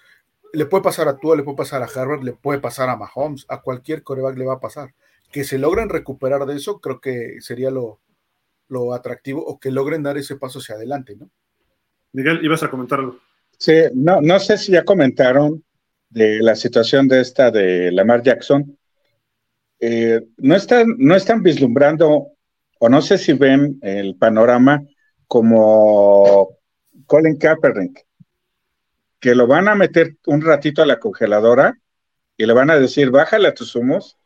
le puede pasar a Tua, le puede pasar a Herbert, le puede pasar a Mahomes, a cualquier coreback le va a pasar. Que se logren recuperar de eso, creo que sería lo, lo atractivo o que logren dar ese paso hacia adelante, ¿no? Miguel, ibas a comentarlo. Sí, no, no sé si ya comentaron de la situación de esta de Lamar Jackson. Eh, no, están, no están vislumbrando, o no sé si ven el panorama como Colin Kaepernick, que lo van a meter un ratito a la congeladora y le van a decir, bájale a tus humos,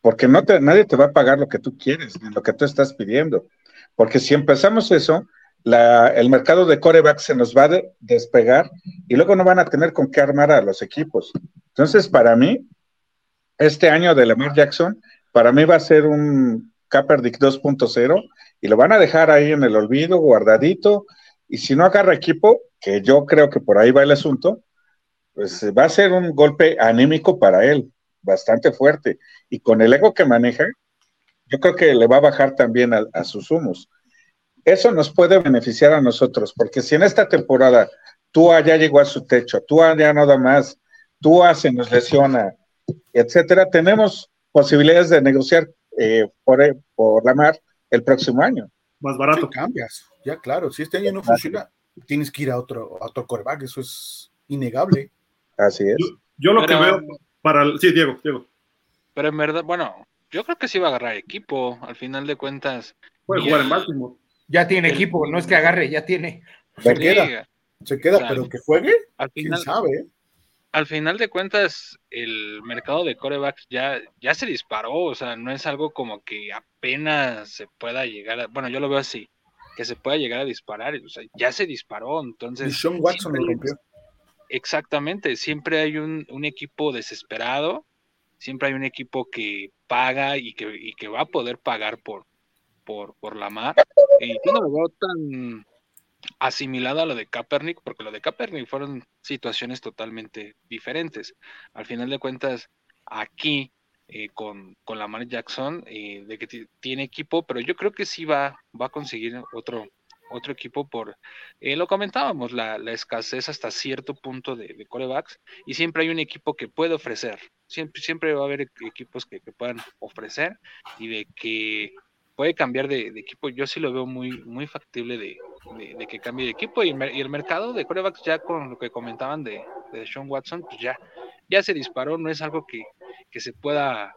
porque no te, nadie te va a pagar lo que tú quieres, lo que tú estás pidiendo. Porque si empezamos eso, el mercado de coreback se nos va a despegar y luego no van a tener con qué armar a los equipos. Entonces, para mí, este año de Lamar Jackson, para mí va a ser un Kaepernick 2.0 y lo van a dejar ahí en el olvido, guardadito. Y si no agarra equipo, que yo creo que por ahí va el asunto, pues va a ser un golpe anímico para él, bastante fuerte. Y con el ego que maneja, yo creo que le va a bajar también a sus humos eso nos puede beneficiar a nosotros, porque si en esta temporada tú ya llegó a su techo, tú ya no da más, tú se nos lesiona, etcétera, tenemos posibilidades de negociar eh, por, por la mar el próximo año. Más barato. cambias, ya claro, si este año no funciona, tienes que ir a otro, a otro coreback, eso es innegable. Así es. Yo, lo que veo para sí, Diego, Diego. Pero en verdad, bueno, yo creo que sí va a agarrar equipo, al final de cuentas. Puede jugar en Baltimore. Ya tiene equipo, no es que agarre, ya tiene. Se queda, se queda, pero que juegue, al final, sabe? Al final de cuentas, el mercado de corebacks ya, ya se disparó, o sea, no es algo como que apenas se pueda llegar a, bueno, yo lo veo así, que se pueda llegar a disparar, o sea, ya se disparó, entonces... Y Sean Watson lo rompió. Exactamente, siempre hay un, un, equipo desesperado, siempre hay un equipo que paga y que, y que va a poder pagar por, por, por la mar. Y yo no lo veo tan asimilado a lo de Kaepernick, porque lo de Kaepernick fueron situaciones totalmente diferentes. Al final de cuentas, aquí eh, con, con Lamar Jackson, eh, de que tiene equipo, pero yo creo que sí va, va a conseguir otro, otro equipo por, eh, lo comentábamos, la, la, escasez hasta cierto punto de, de, corebacks, y siempre hay un equipo que puede ofrecer, siempre, siempre va a haber equipos que, que puedan ofrecer y de que puede cambiar de, equipo. Yo sí lo veo muy, muy factible de, que cambie de equipo. Y, el mercado de corebacks, ya con lo que comentaban de, de Sean Watson, pues ya, ya se disparó. No es algo que, se pueda.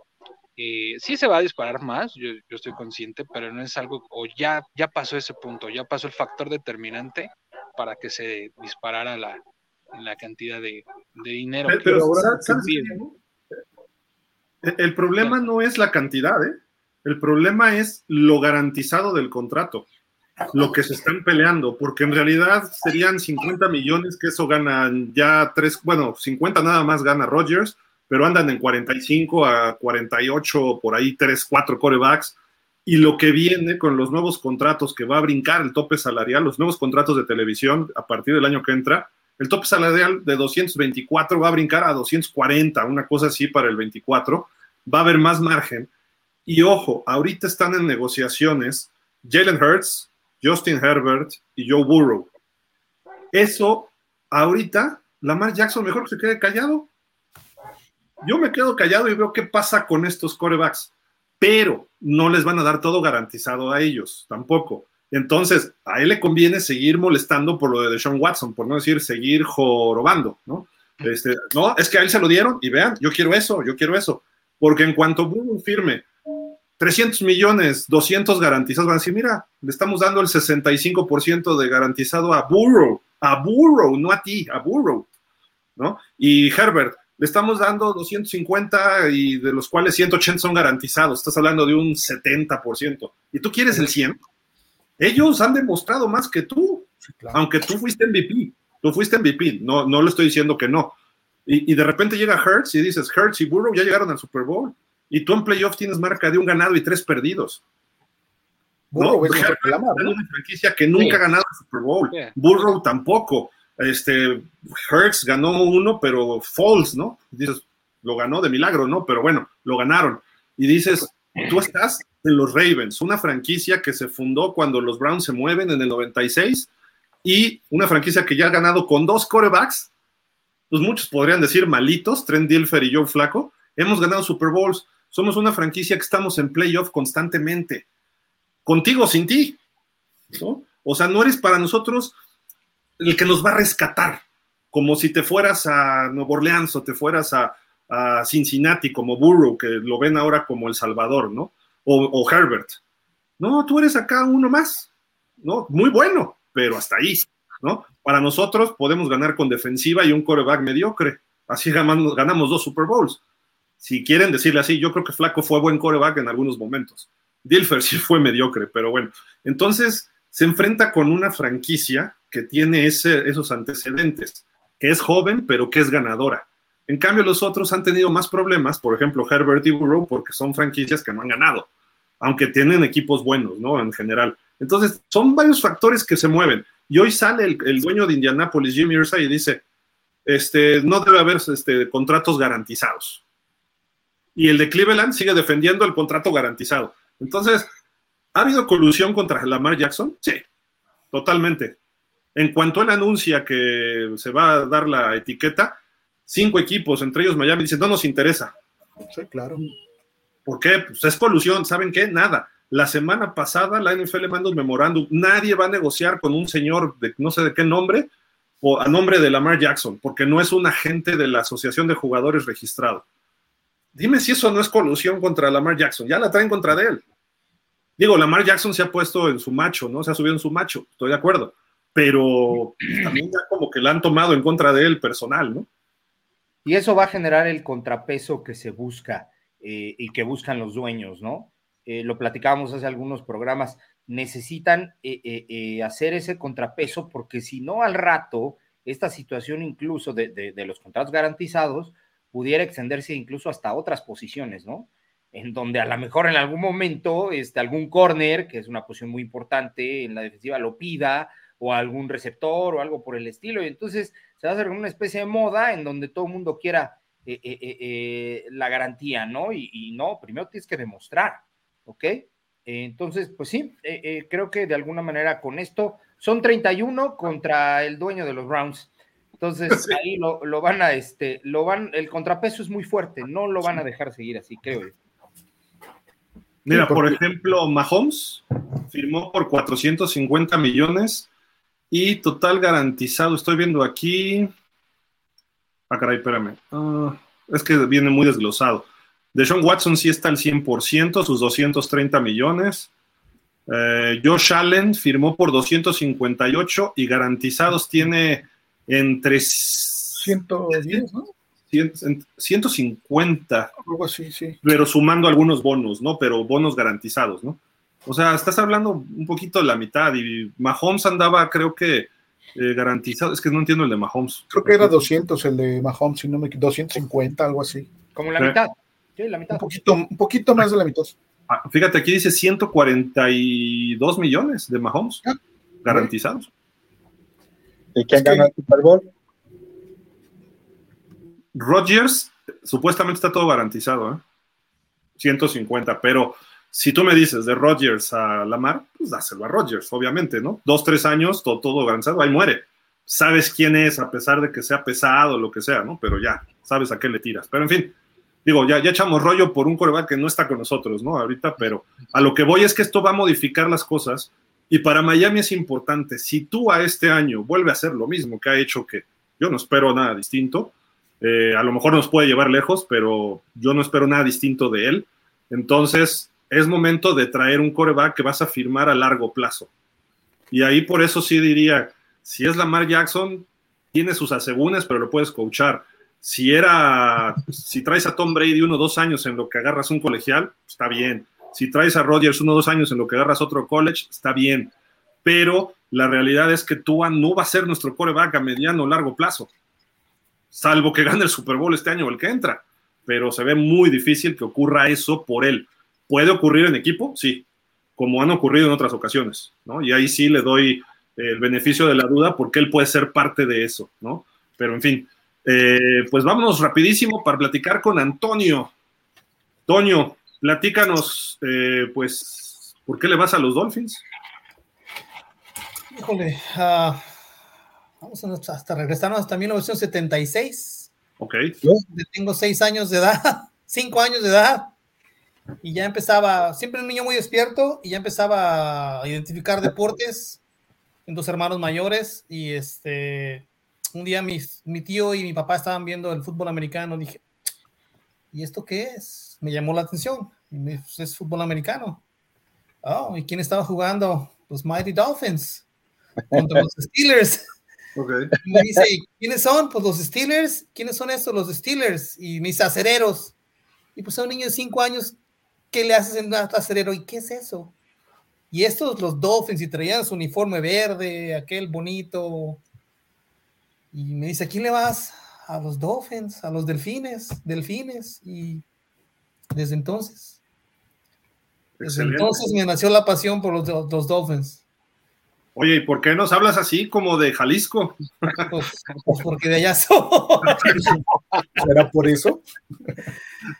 Eh, sí se va a disparar más, yo, estoy consciente, pero no es algo, o ya, ya pasó ese punto, ya pasó el factor determinante para que se disparara la, la cantidad de, dinero. Pero, el problema no es la cantidad, ¿eh? El problema es lo garantizado del contrato, lo que se están peleando, porque en realidad serían 50 millones, que eso ganan ya tres, bueno, 50 nada más gana Rogers, pero andan en 45 a 48, por ahí 3, 4 corebacks. Y lo que viene con los nuevos contratos que va a brincar el tope salarial, los nuevos contratos de televisión a partir del año que entra, el tope salarial de 224 va a brincar a 240, una cosa así para el 24. Va a haber más margen y ojo, ahorita están en negociaciones Jalen Hurts, Justin Herbert y Joe Burrow. Eso, ahorita, Lamar Jackson mejor que se quede callado. Yo me quedo callado y veo qué pasa con estos corebacks, pero no les van a dar todo garantizado a ellos, tampoco. Entonces, a él le conviene seguir molestando por lo de Deshaun Watson, por no decir seguir jorobando, ¿no? Este, no, es que a él se lo dieron y vean, yo quiero eso, yo quiero eso. Porque en cuanto Burrow firme 300 millones, 200 garantizados, van a decir, mira, le estamos dando el 65% de garantizado a Burrow, a Burrow, no a ti, a Burrow, ¿no? Y Herbert, le estamos dando 250 y de los cuales 180 son garantizados, estás hablando de un 70%. ¿Y tú quieres el 100? Ellos han demostrado más que tú, aunque tú fuiste MVP, tú fuiste MVP, no, no le estoy diciendo que no. Y, y de repente llega Hertz y dices, Hertz y Burrow ya llegaron al Super Bowl y tú en playoff tienes marca de un ganado y tres perdidos. Burrow es una franquicia que nunca ha ganado el Super Bowl. Burrow tampoco. Este, Hertz ganó uno, pero false, ¿no? Dices, lo ganó de milagro, ¿no? Pero bueno, lo ganaron. Y dices, tú estás en los Ravens, una franquicia que se fundó cuando los Browns se mueven en el 96 y una franquicia que ya ha ganado con dos corebacks, pues muchos podrían decir malitos, Trent Dilfer y Joe Flaco, hemos ganado Super Bowls, somos una franquicia que estamos en playoff constantemente, contigo, sin ti, ¿no? O sea, no eres para nosotros el que nos va a rescatar, como si te fueras a Nueva Orleans o te fueras a, Cincinnati como Burrow, que lo ven ahora como El Salvador, ¿no? O, Herbert. No, tú eres acá uno más, ¿no? Muy bueno, pero hasta ahí, ¿no? Para nosotros podemos ganar con defensiva y un coreback mediocre. Así ganamos, ganamos dos Super Bowls. Si quieren decirle así, yo creo que Flaco fue buen coreback en algunos momentos. Dilfer sí fue mediocre, pero bueno. Entonces se enfrenta con una franquicia que tiene esos antecedentes, que es joven, pero que es ganadora. En cambio, los otros han tenido más problemas, por ejemplo, Herbert y Burrow, porque son franquicias que no han ganado, aunque tienen equipos buenos, ¿no? En general. Entonces, son varios factores que se mueven. Y hoy sale el, dueño de Indianapolis, Jimmy Irsay, y dice, este, no debe haber este, contratos garantizados. Y el de Cleveland sigue defendiendo el contrato garantizado. Entonces, ¿ha habido colusión contra Lamar Jackson? Sí, totalmente. En cuanto él anuncia que se va a dar la etiqueta, cinco equipos, entre ellos Miami, dicen, no nos interesa. Sí, claro. ¿Por qué? Pues es colusión, ¿saben qué? Nada. La semana pasada la NFL mandó un memorándum, nadie va a negociar con un señor de no sé de qué nombre o a nombre de Lamar Jackson, porque no es un agente de la Asociación de Jugadores registrado. Dime si eso no es colusión contra Lamar Jackson, ya la traen contra de él. Digo, Lamar Jackson se ha puesto en su macho, ¿no? Se ha subido en su macho, estoy de acuerdo, pero también ya como que la han tomado en contra de él personal, ¿no? Y eso va a generar el contrapeso que se busca eh, y que buscan los dueños, ¿no? Eh, lo platicábamos hace algunos programas, necesitan eh, hacer ese contrapeso porque si no al rato, esta situación incluso de, los contratos garantizados pudiera extenderse incluso hasta otras posiciones, ¿no? En donde a lo mejor en algún momento este, algún corner, que es una posición muy importante en la defensiva, lo pida, o algún receptor o algo por el estilo, y entonces se va a hacer una especie de moda en donde todo el mundo quiera eh, eh, eh, la garantía, ¿no? Y, no, primero tienes que demostrar, ¿ok? entonces, pues sí, creo que de alguna manera con esto son 31 contra el dueño de los Browns. Entonces ahí lo, van a, este, lo van, el contrapeso es muy fuerte, no lo van a dejar seguir así, creo yo. Mira, por ejemplo, Mahomes firmó por 450 millones y total garantizado, estoy viendo aquí. Ah, caray, espérame. Ah, es que viene muy desglosado. De Sean Watson sí está al 100%, sus 230 millones. Eh, Josh Allen firmó por 258 y garantizados tiene entre 110, ¿no? 150. Algo así, sí. Pero sumando algunos bonos, ¿no? Pero bonos garantizados, ¿no? O sea, estás hablando un poquito de la mitad y Mahomes andaba, creo que eh, garantizado. Es que no entiendo el de Mahomes. Creo que era 200 el de Mahomes, si no me 250, algo así. Como la mitad. Sí, la mitad. Un poquito, un poquito más de la mitad. Ah, fíjate, aquí dice 142 millones de Mahomes ah, garantizados. ¿Y quién gana el Super Bowl? Rodgers, supuestamente está todo garantizado, ¿eh? 150, pero si tú me dices de Rodgers a Lamar, pues dáselo a Rodgers, obviamente, ¿no? Dos, tres años, todo, todo garantizado, ahí muere. Sabes quién es, a pesar de que sea pesado, lo que sea, ¿no? Pero ya, sabes a qué le tiras. Pero en fin, digo, ya, ya echamos rollo por un coreback que no está con nosotros, ¿no? Ahorita, pero a lo que voy es que esto va a modificar las cosas y para Miami es importante. Si tú a este año vuelve a hacer lo mismo que ha hecho, que yo no espero nada distinto, eh, a lo mejor nos puede llevar lejos, pero yo no espero nada distinto de él. Entonces, es momento de traer un coreback que vas a firmar a largo plazo. Y ahí por eso sí diría, si es Lamar Jackson, tiene sus asegúnes, pero lo puedes coachar. Si era, si traes a Tom Brady uno o dos años en lo que agarras un colegial, está bien. Si traes a Rodgers uno o dos años en lo que agarras otro college, está bien. Pero la realidad es que Tua no va a ser nuestro coreback a mediano o largo plazo. Salvo que gane el Super Bowl este año o el que entra. Pero se ve muy difícil que ocurra eso por él. ¿Puede ocurrir en equipo? Sí, como han ocurrido en otras ocasiones, ¿no? Y ahí sí le doy el beneficio de la duda porque él puede ser parte de eso, ¿no? Pero en fin, eh, pues vámonos rapidísimo para platicar con Antonio. Toño, platícanos, eh, pues, ¿por qué le vas a los Dolphins? Híjole, uh, vamos a, hasta regresarnos hasta 1976. Ok. Tengo seis años de edad, cinco años de edad, y ya empezaba, siempre un niño muy despierto, y ya empezaba a identificar deportes en dos hermanos mayores, y este, un día mis, mi tío y mi papá estaban viendo el fútbol americano, dije, ¿y esto qué es? Me llamó la atención, pues, es fútbol americano. Oh, ¿y quién estaba jugando? Los Mighty Dolphins contra los Steelers. Okay. me dice, ¿quiénes son? Pues los Steelers. ¿Quiénes son estos? Los Steelers. Y mis acereros. Y pues a un niño de cinco años, ¿qué le haces en un acerero? ¿Y qué es eso? Y estos, los Dolphins, y traían su uniforme verde, aquel bonito. Y me dice, ¿a quién le vas? A los Dolphins, a los Delfines, Delfines. Y desde entonces, desde entonces me nació la pasión por los, los Dolphins. Oye, ¿y por qué nos hablas así como de Jalisco? Pues, pues porque de allá soy. ¿Será por eso?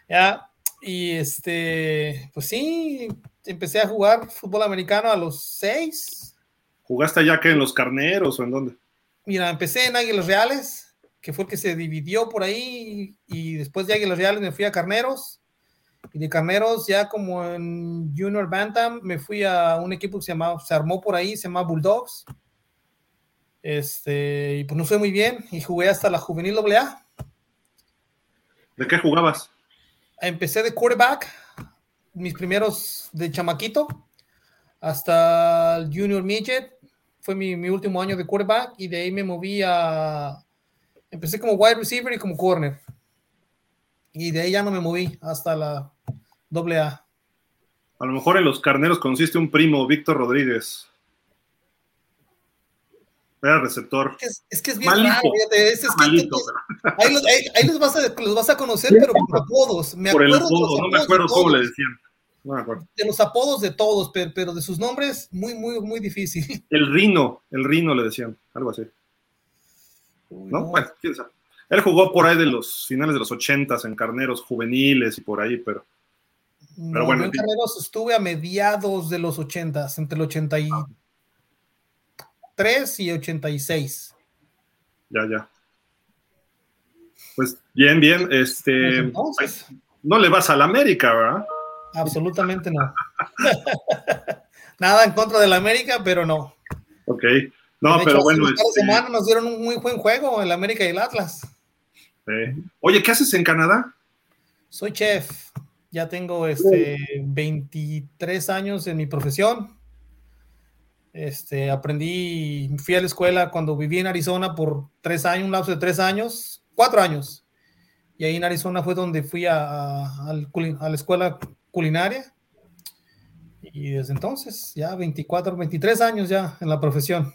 Ya, y este, pues sí, empecé a jugar fútbol americano a los seis. ¿Jugaste allá que en los carneros o en dónde? Mira, empecé en Águilas Reales, que fue el que se dividió por ahí, y después de Águilas Reales me fui a Carneros, y de Carneros ya como en Junior Bantam me fui a un equipo que se llamaba, se armó por ahí, se llama Bulldogs. Este, y pues no fue muy bien, y jugué hasta la juvenil AA. ¿De qué jugabas? Empecé de quarterback, mis primeros de chamaquito, hasta el Junior Midget, fue mi, mi, último año de quarterback, y de ahí me moví a, empecé como wide receiver y como corner. Y de ahí ya no me moví hasta la doble A. A lo mejor en los carneros conociste un primo, Víctor Rodríguez. Era receptor. Es, es que es bien malito, raro, fíjate, es, es malito, que, ahí, los, ahí, ahí los, vas a, los, vas a, conocer, pero por apodos. Me por el apodo, no me acuerdo cómo le decían. No me acuerdo. De los apodos de todos, pero, pero, de sus nombres, muy, muy, muy difícil. El Rino, el Rino le decían, algo así. Uy, ¿No? no. Bueno, quién sabe. Él jugó por ahí de los finales de los ochentas en carneros juveniles y por ahí, pero. Pero no, bueno. Yo en carneros estuve a mediados de los ochentas, entre el 83 y 86. Ya, ya. Pues bien, bien. Este. Entonces, no le vas a la América, ¿verdad? Absolutamente no. Nada en contra de la América, pero no. Ok. No, de pero hecho, bueno. Este... semana nos dieron un muy buen juego, el América y el Atlas. Oye, ¿qué haces en Canadá? Soy chef. Ya tengo este 23 años en mi profesión. Este, aprendí, fui a la escuela cuando viví en Arizona por tres años, un lapso de tres años, cuatro años. Y ahí en Arizona fue donde fui a, a, a la escuela culinaria. Y desde entonces, ya 24, 23 años ya en la profesión.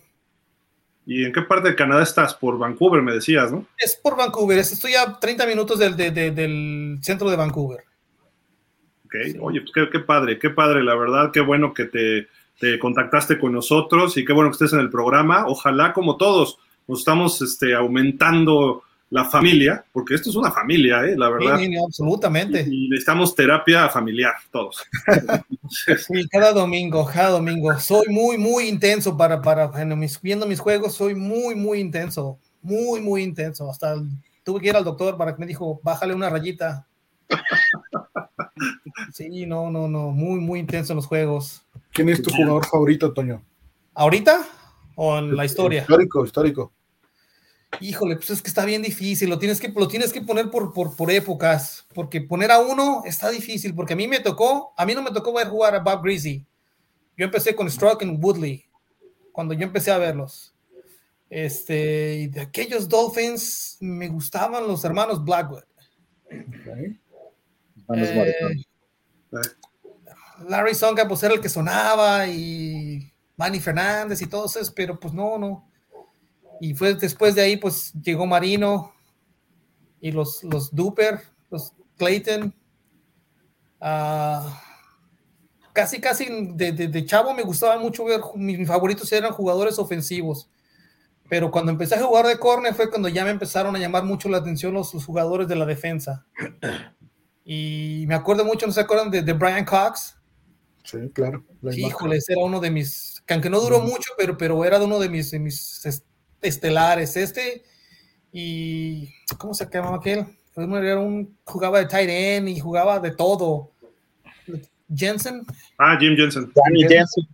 ¿Y en qué parte de Canadá estás? Por Vancouver, me decías, ¿no? Es por Vancouver, estoy a 30 minutos del, de, de, del centro de Vancouver. Ok, sí. oye, pues qué, qué, padre, qué padre, la verdad, qué bueno que te, te, contactaste con nosotros y qué bueno que estés en el programa. Ojalá, como todos, nos estamos este, aumentando la familia, porque esto es una familia, ¿eh? la verdad. Sí, sí, absolutamente. Y, y, necesitamos terapia familiar, todos. sí, cada domingo, cada domingo. Soy muy, muy intenso para, para mis, viendo mis juegos, soy muy, muy intenso, muy, muy intenso. Hasta el, tuve que ir al doctor para que me dijo, bájale una rayita. Sí, no, no, no, muy, muy intenso en los juegos. ¿Quién es tu jugador favorito, Toño? ¿Ahorita o en la historia? Histórico, histórico. Híjole, pues es que está bien difícil, lo tienes que, lo tienes que poner por, por, por épocas, porque poner a uno está difícil, porque a mí me tocó, a mí no me tocó ver jugar a Bob Greasy. Yo empecé con Stroke and Woodley, cuando yo empecé a verlos. Este, y de aquellos Dolphins me gustaban los hermanos Blackwood. Okay. Eh, Larry Songa, pues era el que sonaba, y Manny Fernández y todos esos, pero pues no, no. Y fue después de ahí, pues llegó Marino y los, los Duper, los Clayton. Uh, casi, casi de, de, chavo me gustaba mucho ver, mis favoritos eran jugadores ofensivos. Pero cuando empecé a jugar de corner fue cuando ya me empezaron a llamar mucho la atención los, jugadores de la defensa. Y me acuerdo mucho, ¿no se acuerdan de, de Brian Cox? Sí, claro. Híjole, era uno de mis, que aunque no duró mucho, pero, pero era uno de mis, de mis estelares. Este, y ¿cómo se llamaba aquel? Pues, era un, jugaba de tight end y jugaba de todo. Jensen. Ah, Jim Jensen. Danny Jensen.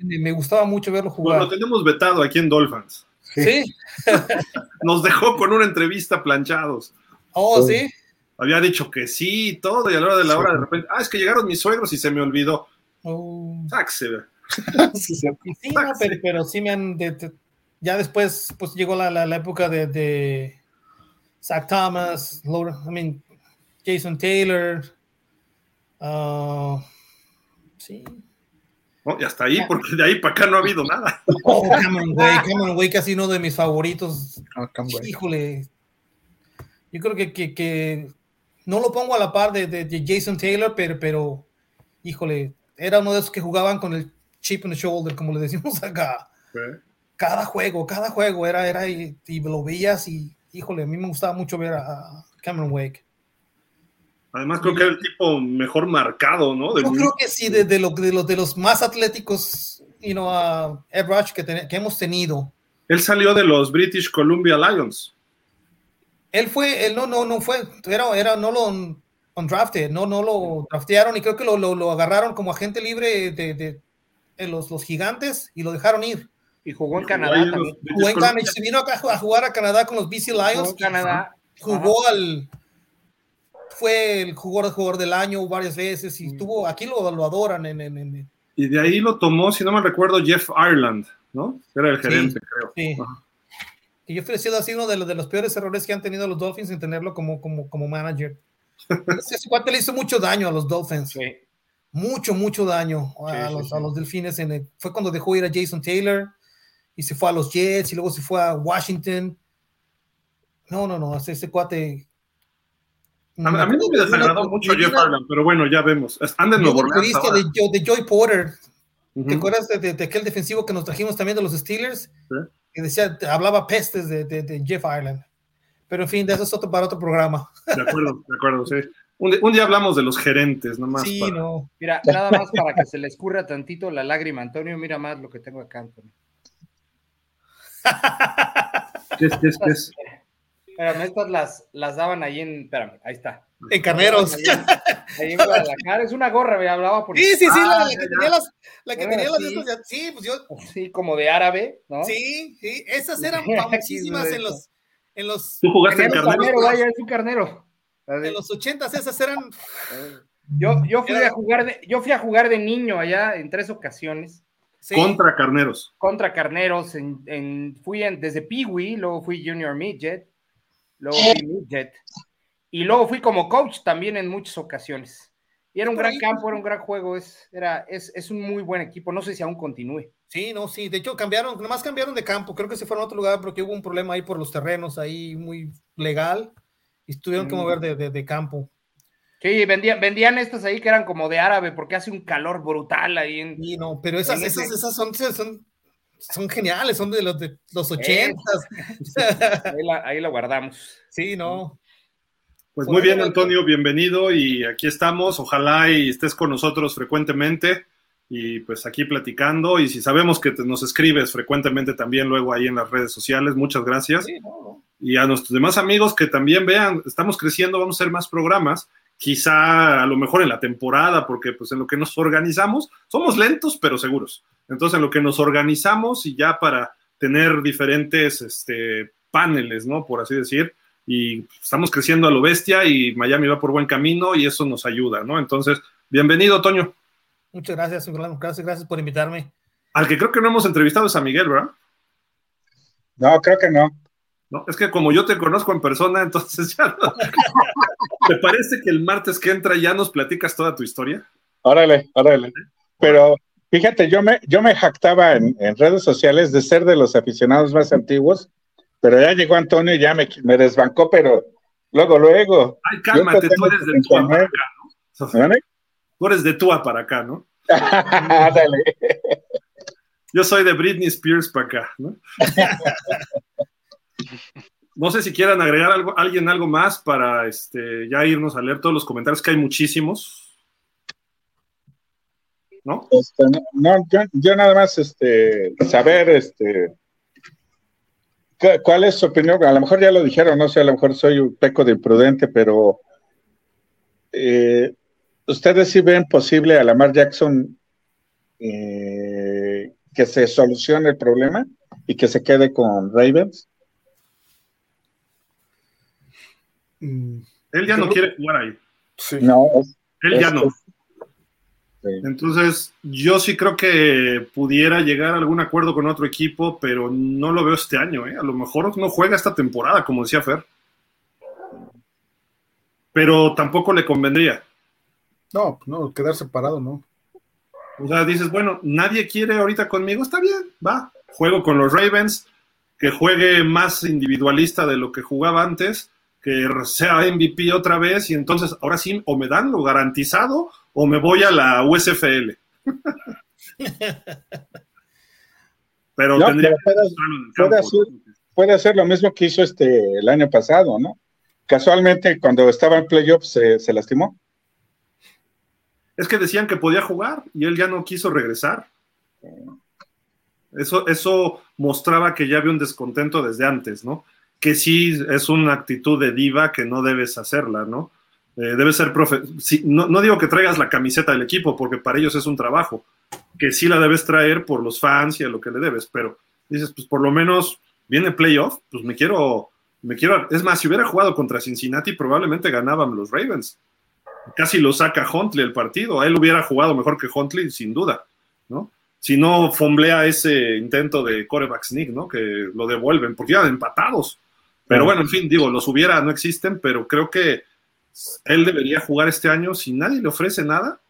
Me gustaba mucho verlo jugar. lo tenemos vetado aquí en Dolphins. Sí. Nos dejó con una entrevista planchados. Oh, sí. Había dicho que sí y todo, y a la hora de la hora de repente, ah, es que llegaron mis suegros y se me olvidó. Oh. sí, pero, pero, sí me han. Ya después, pues llegó la, la, época de, de Zach Thomas, I mean, Jason Taylor. Uh, sí. y hasta ahí, porque de ahí para acá no ha habido nada. Oh, Cameron Way, Cameron Way, casi uno de mis favoritos. Oh, Híjole. Yo creo que, que, que, no lo pongo a la par de, de, Jason Taylor, pero, pero, híjole, era uno de esos que jugaban con el chip in the shoulder, como le decimos acá. Cada juego, cada juego era, era y, y, lo veías y, híjole, a mí me gustaba mucho ver a Cameron Wake. Además, creo que era el tipo mejor marcado, ¿no? Yo creo que sí, de, de, lo, de, los, de los más atléticos, you know, uh, Rush que, que hemos tenido. Él salió de los British Columbia Lions. Él fue, él no, no, no fue, era, era no lo undrafted, no, no lo draftearon y creo que lo, lo, lo agarraron como agente libre de, de, de los, los, gigantes y lo dejaron ir. Y jugó en Canadá también. Jugó en Canadá y se vino acá a jugar a Canadá con los BC Lions. Jugó en Canadá. Jugó al fue el jugador, jugador del año varias veces y estuvo, aquí lo, lo adoran. En, en, Y de ahí lo tomó, si no me recuerdo, Jeff Ireland, ¿no? Era el gerente, creo. Sí. Y yo he sido así uno de los, de los peores errores que han tenido los Dolphins en tenerlo como, como, como manager. Ese cuate le hizo mucho daño a los Dolphins. Sí. Mucho, mucho daño a, los, a los Delfines. En fue cuando dejó ir a Jason Taylor y se fue a los Jets y luego se fue a Washington. No, no, no, ese, ese cuate a, mí no me desagradó mucho Jeff Harlan, pero bueno, ya vemos. Anda en Nuevo Orleans. De, de Joy Porter. ¿Te acuerdas de, de, aquel defensivo que nos trajimos también de los Steelers? ¿Sí? Que decía, hablaba pestes de, de, Jeff Ireland. Pero en fin, de eso es otro para otro programa. De acuerdo, de acuerdo, sí. Un, un, día hablamos de los gerentes, nomás. Sí, no. Mira, nada más para que se le escurra tantito la lágrima, Antonio, mira más lo que tengo acá, Antonio. ¿Qué es, qué es, qué es? Espérame, estas las, las daban ahí en. Espérame, ahí está. En Carneros. Ahí, en Guadalajara. Es una gorra, me hablaba por. Sí, sí, sí, la, ah, que tenía las. La que tenía sí. las Sí, pues yo. Sí, como de árabe, ¿no? Sí, sí. Esas eran famosísimas en los. En los Tú jugaste en Carneros. Carnero, vaya, es un carnero. En los ochentas esas eran. Yo, yo, fui a jugar de, yo fui a jugar de niño allá en tres ocasiones. Sí. Contra Carneros. Contra Carneros. En, en, fui en, desde Peewee, luego fui Junior Midget luego fui midget, y luego fui como coach también en muchas ocasiones. Y era un gran campo, era un gran juego, es, era, es, es, un muy buen equipo, no sé si aún continúe. Sí, no, sí, de hecho cambiaron, nomás cambiaron de campo, creo que se fueron a otro lugar porque hubo un problema ahí por los terrenos, ahí muy legal, y tuvieron que mm. mover de, de, de, campo. Sí, vendían, vendían estas ahí que eran como de árabe porque hace un calor brutal ahí en... Sí, no, pero esas, esas, esas son, son son geniales, son de los de los ochentas. Ahí, ahí la guardamos. Sí, no. Pues muy bien, Antonio, bienvenido y aquí estamos. Ojalá y estés con nosotros frecuentemente y pues aquí platicando. Y si sabemos que nos escribes frecuentemente también luego ahí en las redes sociales, muchas gracias. Y a nuestros demás amigos que también vean, estamos creciendo, vamos a hacer más programas. Quizá a lo mejor en la temporada, porque pues en lo que nos organizamos, somos lentos pero seguros. Entonces en lo que nos organizamos y ya para tener diferentes este, paneles, ¿no? Por así decir, y estamos creciendo a lo bestia y Miami va por buen camino y eso nos ayuda, ¿no? Entonces, bienvenido, Toño. Muchas gracias, gracias, gracias por invitarme. Al que creo que no hemos entrevistado es a Miguel, ¿verdad? No, creo que no. No, es que como yo te conozco en persona, entonces ya no. ¿Te parece que el martes que entra ya nos platicas toda tu historia? Órale, órale. Pero fíjate, yo me, yo me jactaba en, en redes sociales de ser de los aficionados más antiguos pero ya llegó Antonio y ya me, me desbancó, pero luego, luego. Ay, cálmate, tú eres del tú eres de Tua para acá, ¿no? Dale. Yo soy de Britney Spears para acá, ¿no? No sé si quieran agregar algo, alguien algo más para este, ya irnos a leer todos los comentarios, que hay muchísimos. ¿No? Este, yo, nada más este, saber este, ¿Cu- ¿Cuál es su opinión? A lo mejor ya lo dijeron, no sé, a lo mejor soy un peco de imprudente, pero eh, ¿ustedes sí ven posible a Lamar Jackson eh, que se solucione el problema y que se quede con Ravens? Mm, Él ya no quiere jugar ahí. sí. No, es- Él es- ya no. es- sí. Entonces, yo sí creo que pudiera llegar a algún acuerdo con otro equipo, pero no lo veo este año. ¿eh? A lo mejor no juega esta temporada, como decía Fer. Pero tampoco le convendría. No, no, quedar separado, no. O sea, dices, bueno, nadie quiere ahorita conmigo, está bien, va. Juego con los Ravens, que juegue más individualista de lo que jugaba antes, que sea MVP otra vez, y entonces ahora sí, o me dan lo garantizado, o me voy a la USFL. Pero No, tendría pero que puede- campo, hacer- puede hacer lo mismo que hizo este el año pasado, ¿no? Casualmente, cuando estaba en playoffs, se, se lastimó. Es que decían que podía jugar y él ya no quiso regresar. Eso, eso mostraba que ya había un descontento desde antes, ¿no? Que sí es una actitud de diva que no debes hacerla, ¿no? Eh, debe ser profe no, no digo que traigas la camiseta del equipo, porque para ellos es un trabajo, que sí la debes traer por los fans y a lo que le debes, pero dices, pues por lo menos viene playoff, pues me quiero, me quiero, es más, si hubiera jugado contra Cincinnati, probablemente ganaban los Ravens casi lo saca Huntley el partido. Él hubiera jugado mejor que Huntley, sin duda, ¿no? Si no fomblea ese intento de coreback sneak, ¿no? Que lo devuelven, porque iban empatados. Pero bueno, en fin, digo, los hubiera, no existen, pero creo que él debería jugar este año si nadie le ofrece nada,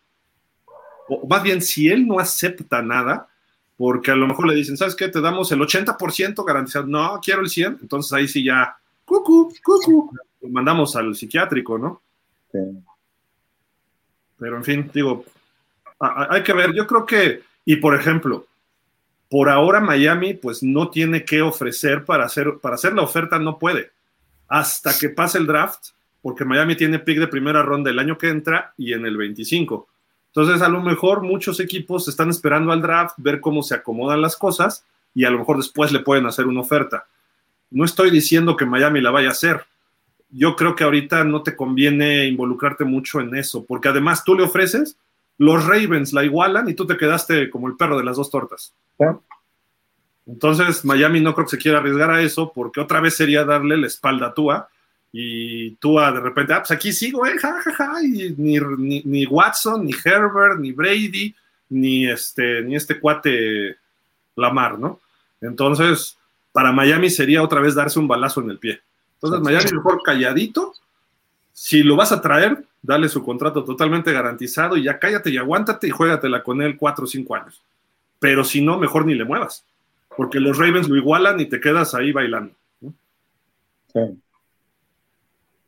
o más bien si él no acepta nada, porque a lo mejor le dicen, ¿sabes qué? Te damos el 80% garantizado. No, quiero el 100. Entonces ahí sí ya, cucu, cucu, lo mandamos al psiquiátrico, ¿no? Sí. Pero en fin, digo, hay que ver, yo creo que, y por ejemplo, por ahora Miami pues no tiene que ofrecer para hacer, para hacer la oferta, no puede, hasta que pase el draft, porque Miami tiene pick de primera ronda el año que entra y en el 25. Entonces, a lo mejor muchos equipos están esperando al draft, ver cómo se acomodan las cosas y a lo mejor después le pueden hacer una oferta. No estoy diciendo que Miami la vaya a hacer, yo creo que ahorita no te conviene involucrarte mucho en eso, porque además tú le ofreces, los Ravens la igualan y tú te quedaste como el perro de las dos tortas. Entonces Miami no creo que se quiera arriesgar a eso, porque otra vez sería darle la espalda a Tua y Tua de repente, ah, pues aquí sigo, eh, ja, ja, ja, y ni, ni, ni Watson, ni Herbert, ni Brady, ni este, ni este cuate Lamar, ¿no? Entonces, para Miami sería otra vez darse un balazo en el pie. Entonces, Miami mejor calladito. Si lo vas a traer, dale su contrato totalmente garantizado y ya cállate y aguántate y juégatela con él cuatro o cinco años. Pero si no, mejor ni le muevas. Porque los Ravens lo igualan y te quedas ahí bailando. ¿no? Sí.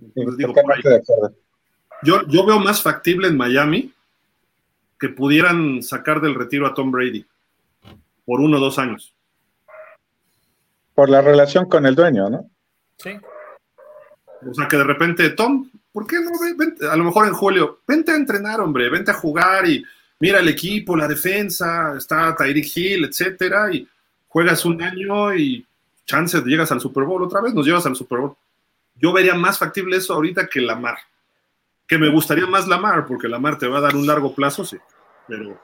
Entonces, digo, de. Yo, yo veo más factible en Miami que pudieran sacar del retiro a Tom Brady por uno o dos años. Por la relación con el dueño, ¿no? Sí. O sea, que de repente, Tom, ¿por qué no? Ven- vente- a lo mejor en julio, vente a entrenar, hombre, vente a jugar y mira el equipo, la defensa, está Tyreek Hill, etcétera, y juegas un año y chances llegas al Super Bowl otra vez, nos llevas al Super Bowl. Yo vería más factible eso ahorita que Lamar. Que me gustaría más Lamar, porque Lamar te va a dar un largo plazo, sí. Pero.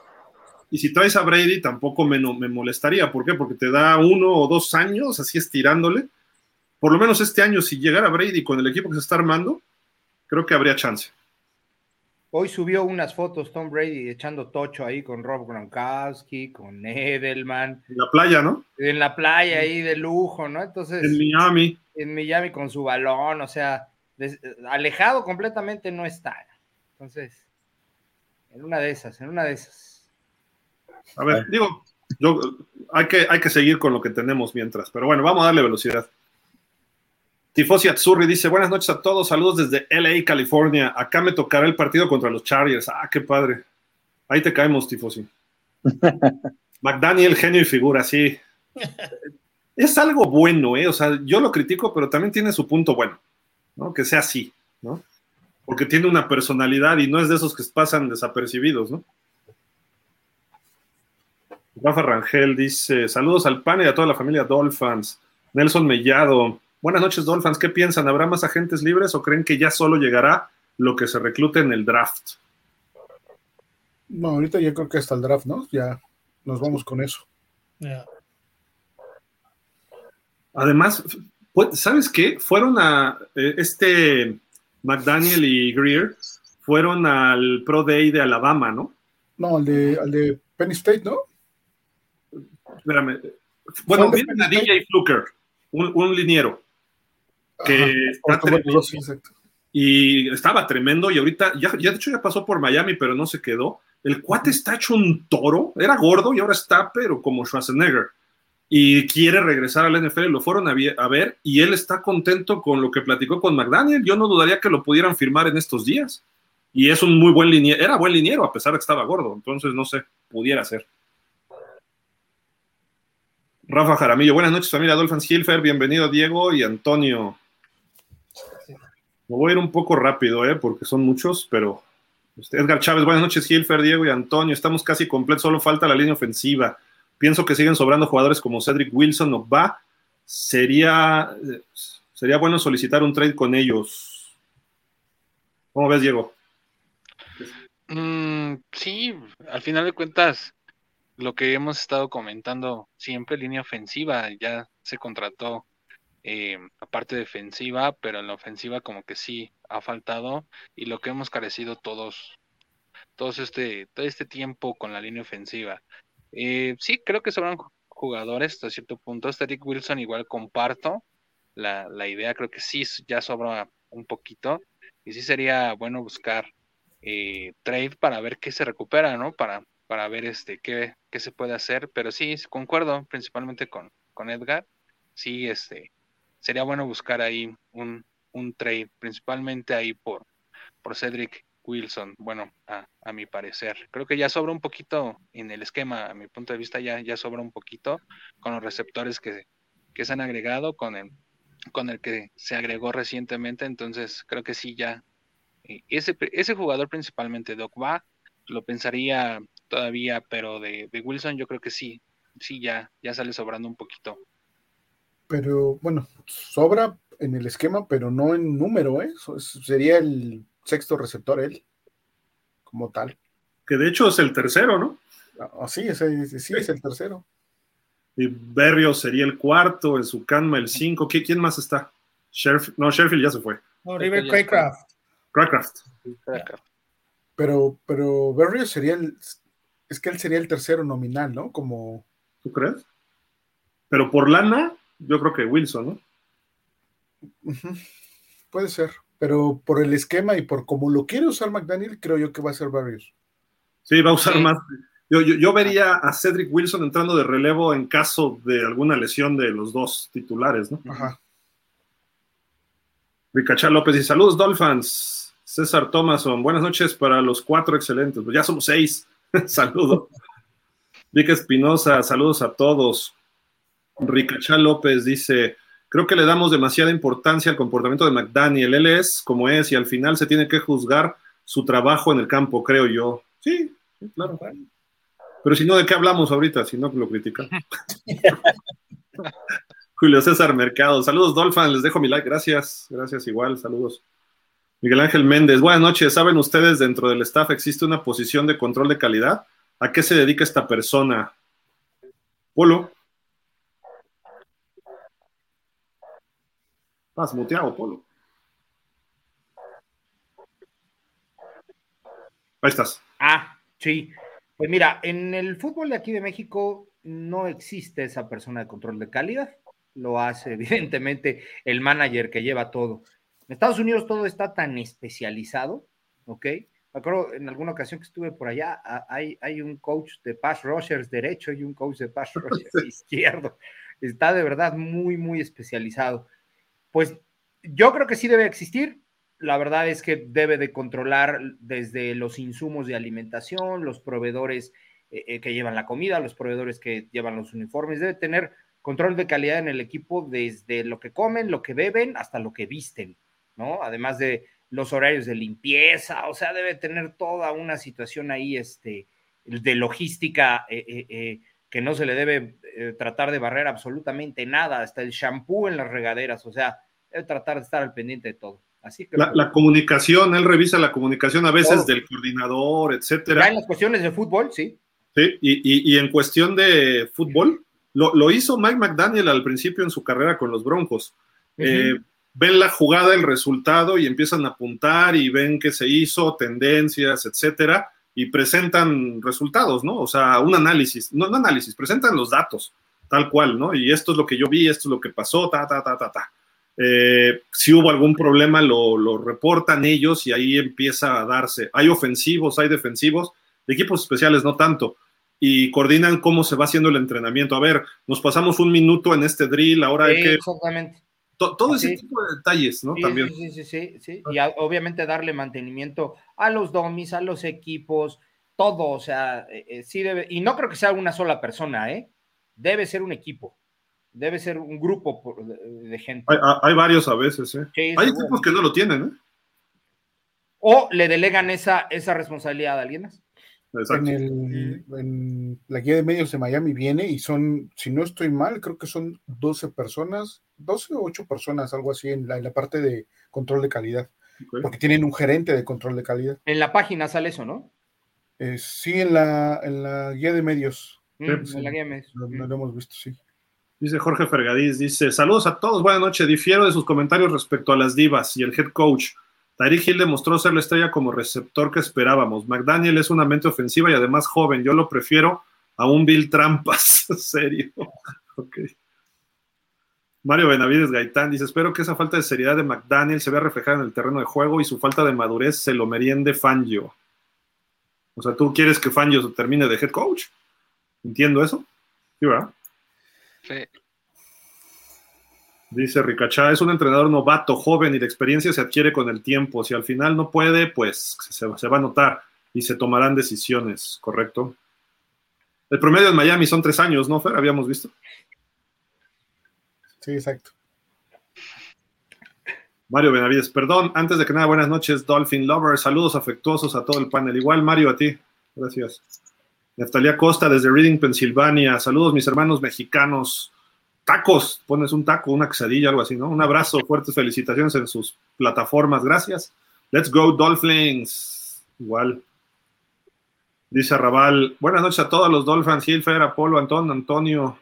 Y si traes a Brady, tampoco me, no- me molestaría. ¿Por qué? Porque te da uno o dos años, así estirándole por lo menos este año, si llegara Brady con el equipo que se está armando, creo que habría chance. Hoy subió unas fotos Tom Brady echando tocho ahí con Rob Gronkowski, con Edelman, En la playa, ¿no? en la playa ahí de lujo, ¿no? Entonces, En Miami. en Miami con su balón, o sea, alejado completamente no está. Entonces, en una de esas, en una de esas. A ver, digo, yo, hay, que, hay que seguir con lo que tenemos mientras. Pero bueno, vamos a darle velocidad. Tifosi Atzurri dice, buenas noches a todos, saludos desde LA, California. Acá me tocará el partido contra los Chargers. Ah, qué padre. Ahí te caemos, Tifosi. McDaniel, genio y figura, sí. Es algo bueno, ¿eh? O sea, yo lo critico, pero también tiene su punto bueno, ¿no? Que sea así, ¿no? Porque tiene una personalidad y no es de esos que pasan desapercibidos, ¿no? Rafa Rangel dice, saludos al PAN y a toda la familia Dolphins. Nelson Mellado, buenas noches Dolphins, ¿qué piensan? ¿Habrá más agentes libres o creen que ya solo llegará lo que se reclute en el draft? No, ahorita yo creo que hasta el draft, ¿no? Ya nos vamos con eso. Además, ¿sabes qué? Fueron a eh, este McDaniel y Greer, fueron al Pro Day de Alabama, ¿no? No, al de, al de Penn State, ¿no? Espérame. Bueno, viene a DJ Fluker, un, un liniero. Que está tremendo, y estaba tremendo y ahorita, ya, ya de hecho ya pasó por Miami, pero no se quedó. El cuate está hecho un toro, era gordo y ahora está, pero como Schwarzenegger. Y quiere regresar al NFL, lo fueron a, a ver y él está contento con lo que platicó con McDaniel. Yo no dudaría que lo pudieran firmar en estos días. Y es un muy buen liniero, era buen liniero a pesar de que estaba gordo, entonces no sé, pudiera ser. Rafa Jaramillo, buenas noches familia Dolphins Hilfer, bienvenido Diego y Antonio. Me voy a ir un poco rápido, ¿eh? porque son muchos, pero este, Edgar Chávez, buenas noches, Hilfer, Diego y Antonio. Estamos casi completos, solo falta la línea ofensiva. Pienso que siguen sobrando jugadores como Cedric Wilson o va. Sería, sería bueno solicitar un trade con ellos. ¿Cómo ves, Diego? Mm, sí, al final de cuentas, lo que hemos estado comentando siempre, línea ofensiva, ya se contrató eh, aparte defensiva, pero en la ofensiva como que sí ha faltado y lo que hemos carecido todos, todos este, todo este tiempo con la línea ofensiva. Eh, sí, creo que sobran jugadores hasta cierto punto. Rick Wilson igual comparto la, la, idea, creo que sí ya sobra un poquito y sí sería bueno buscar eh, trade para ver qué se recupera, ¿no? Para, para ver este qué, qué se puede hacer, pero sí, concuerdo principalmente con, con Edgar. Sí, este, sería bueno buscar ahí un, un trade, principalmente ahí por, por Cedric Wilson, bueno, a, a, mi parecer. Creo que ya sobra un poquito en el esquema, a mi punto de vista ya, ya sobra un poquito con los receptores que, que se han agregado, con el, con el que se agregó recientemente, entonces creo que sí ya. Eh, ese, ese jugador principalmente, Doc va, lo pensaría todavía, pero de, de Wilson yo creo que sí, sí ya, ya sale sobrando un poquito pero bueno, sobra en el esquema, pero no en número, ¿eh? Sería el sexto receptor él, como tal. Que de hecho es el tercero, ¿no? Ah, sí, es, sí, es el tercero. Y Berrio sería el cuarto, en su canma el cinco. ¿Quién más está? no, Sheffield ya se fue. No, River Craycraft. Craycraft. Pero, pero Berrio sería el. Es que él sería el tercero nominal, ¿no? Como. ¿Tú crees? Pero por lana, yo creo que Wilson, ¿no? Puede ser, pero por el esquema y por cómo lo quiere usar McDaniel, creo yo que va a ser Barrios. Sí, va a usar más. Yo, yo, vería a Cedric Wilson entrando de relevo en caso de alguna lesión de los dos titulares, ¿no? Ajá. Ricachá López y saludos, Dolphins. César Thomason, buenas noches para los cuatro excelentes. Pues ya somos seis. Saludos. Vic Espinosa, saludos a todos. Ricachá López dice, creo que le damos demasiada importancia al comportamiento de McDaniel. Él es como es y al final se tiene que juzgar su trabajo en el campo, creo yo. Sí, claro. Pero si no, ¿de qué hablamos ahorita? Si no, lo critican. Julio César Mercado. Saludos, Dolphin. Les dejo mi like. Gracias. Gracias, igual. Saludos. Miguel Ángel Méndez. Buenas noches. ¿Saben ustedes, dentro del staff existe una posición de control de calidad? ¿A qué se dedica esta persona? Polo. Estás muteado, Polo. Ahí estás. Ah, sí. Pues mira, en el fútbol de aquí de México no existe esa persona de control de calidad. Lo hace evidentemente el manager que lleva todo. En Estados Unidos todo está tan especializado, ¿ok? Me acuerdo en alguna ocasión que estuve por allá, hay, hay un coach de pass rushers derecho y un coach de pass rushers izquierdo. Está de verdad muy, muy especializado pues yo creo que sí debe existir. La verdad es que debe de controlar desde los insumos de alimentación, los proveedores eh, eh, que llevan la comida, los proveedores que llevan los uniformes. Debe tener control de calidad en el equipo desde lo que comen, lo que beben, hasta lo que visten, ¿no? Además de los horarios de limpieza, o sea, debe tener toda una situación ahí, este, de logística eh, que no se le debe tratar de barrer absolutamente nada, hasta el shampoo en las regaderas, o sea, debe tratar de estar al pendiente de todo. Así que, la, comunicación, él revisa la comunicación a veces del coordinador, etcétera. Ya en las cuestiones de fútbol, sí. Sí, y, y, en cuestión de fútbol, lo, lo, hizo Mike McDaniel al principio en su carrera con los Broncos. Eh, ven la jugada, el resultado y empiezan a apuntar y ven qué se hizo, tendencias, etcétera, y presentan resultados, ¿no? O sea, un análisis, no, no análisis, presentan los datos, tal cual, ¿no? Y esto es lo que yo vi, esto es lo que pasó, ta, ta, ta, ta, ta. Eh, si hubo algún problema, lo, lo, reportan ellos y ahí empieza a darse. Hay ofensivos, hay defensivos, equipos especiales no tanto. Y coordinan cómo se va haciendo el entrenamiento. A ver, nos pasamos un minuto en este drill, ahora hay que. Todo ese tipo de detalles, ¿no? También. Sí, sí, sí, sí. Y obviamente darle mantenimiento a los domis, a los equipos, todo. O sea, eh, eh, sí debe. Y no creo que sea una sola persona, ¿eh? Debe ser un equipo debe ser un grupo de, gente. Hay, varios a veces, ¿eh? hay equipos que no lo tienen, ¿eh? O le delegan esa, esa responsabilidad a alguien más. En, la guía de medios de Miami viene y son, si no estoy mal, creo que son 12 personas, 12 o 8 personas, algo así, en la, parte de control de calidad. Porque tienen un gerente de control de calidad. En la página sale eso, ¿no? Eh, sí, en la, en la guía de medios. Mm, en la guía de medios. Lo, lo hemos visto, sí. Dice Jorge Fergadís, dice, saludos a todos, buenas noches, difiero de sus comentarios respecto a las divas y el head coach. Tyreek Hill demostró ser la estrella como receptor que esperábamos. McDaniel es una mente ofensiva y además joven. Yo lo prefiero a un Bill Trampas. ¿En serio? ok. Mario Benavides Gaitán dice: Espero que esa falta de seriedad de McDaniel se vea reflejada en el terreno de juego y su falta de madurez se lo meriende Fangio. O sea, ¿tú quieres que Fangio termine de head coach? ¿Entiendo eso? Sí, ¿verdad? Dice Ricachá, es un entrenador novato, joven y la experiencia se adquiere con el tiempo. Si al final no puede, pues se, va a notar y se tomarán decisiones, ¿correcto? El promedio en Miami son tres años, ¿no, Fer? Habíamos visto. Sí, exacto. Mario Benavides, perdón, antes de que nada, buenas noches, Dolphin Lover, saludos afectuosos a todo el panel. Igual, Mario, a ti. Gracias. Neftalía Costa desde Reading, Pensilvania. Saludos, mis hermanos mexicanos. Tacos, pones un taco, una quesadilla, algo así, ¿no? Un abrazo, fuertes felicitaciones en sus plataformas. Gracias. Let's go, Dolphins. Igual. Dice Raval, buenas noches a todos los Dolphins, Hilfer, Apolo, Antonio, Antonio.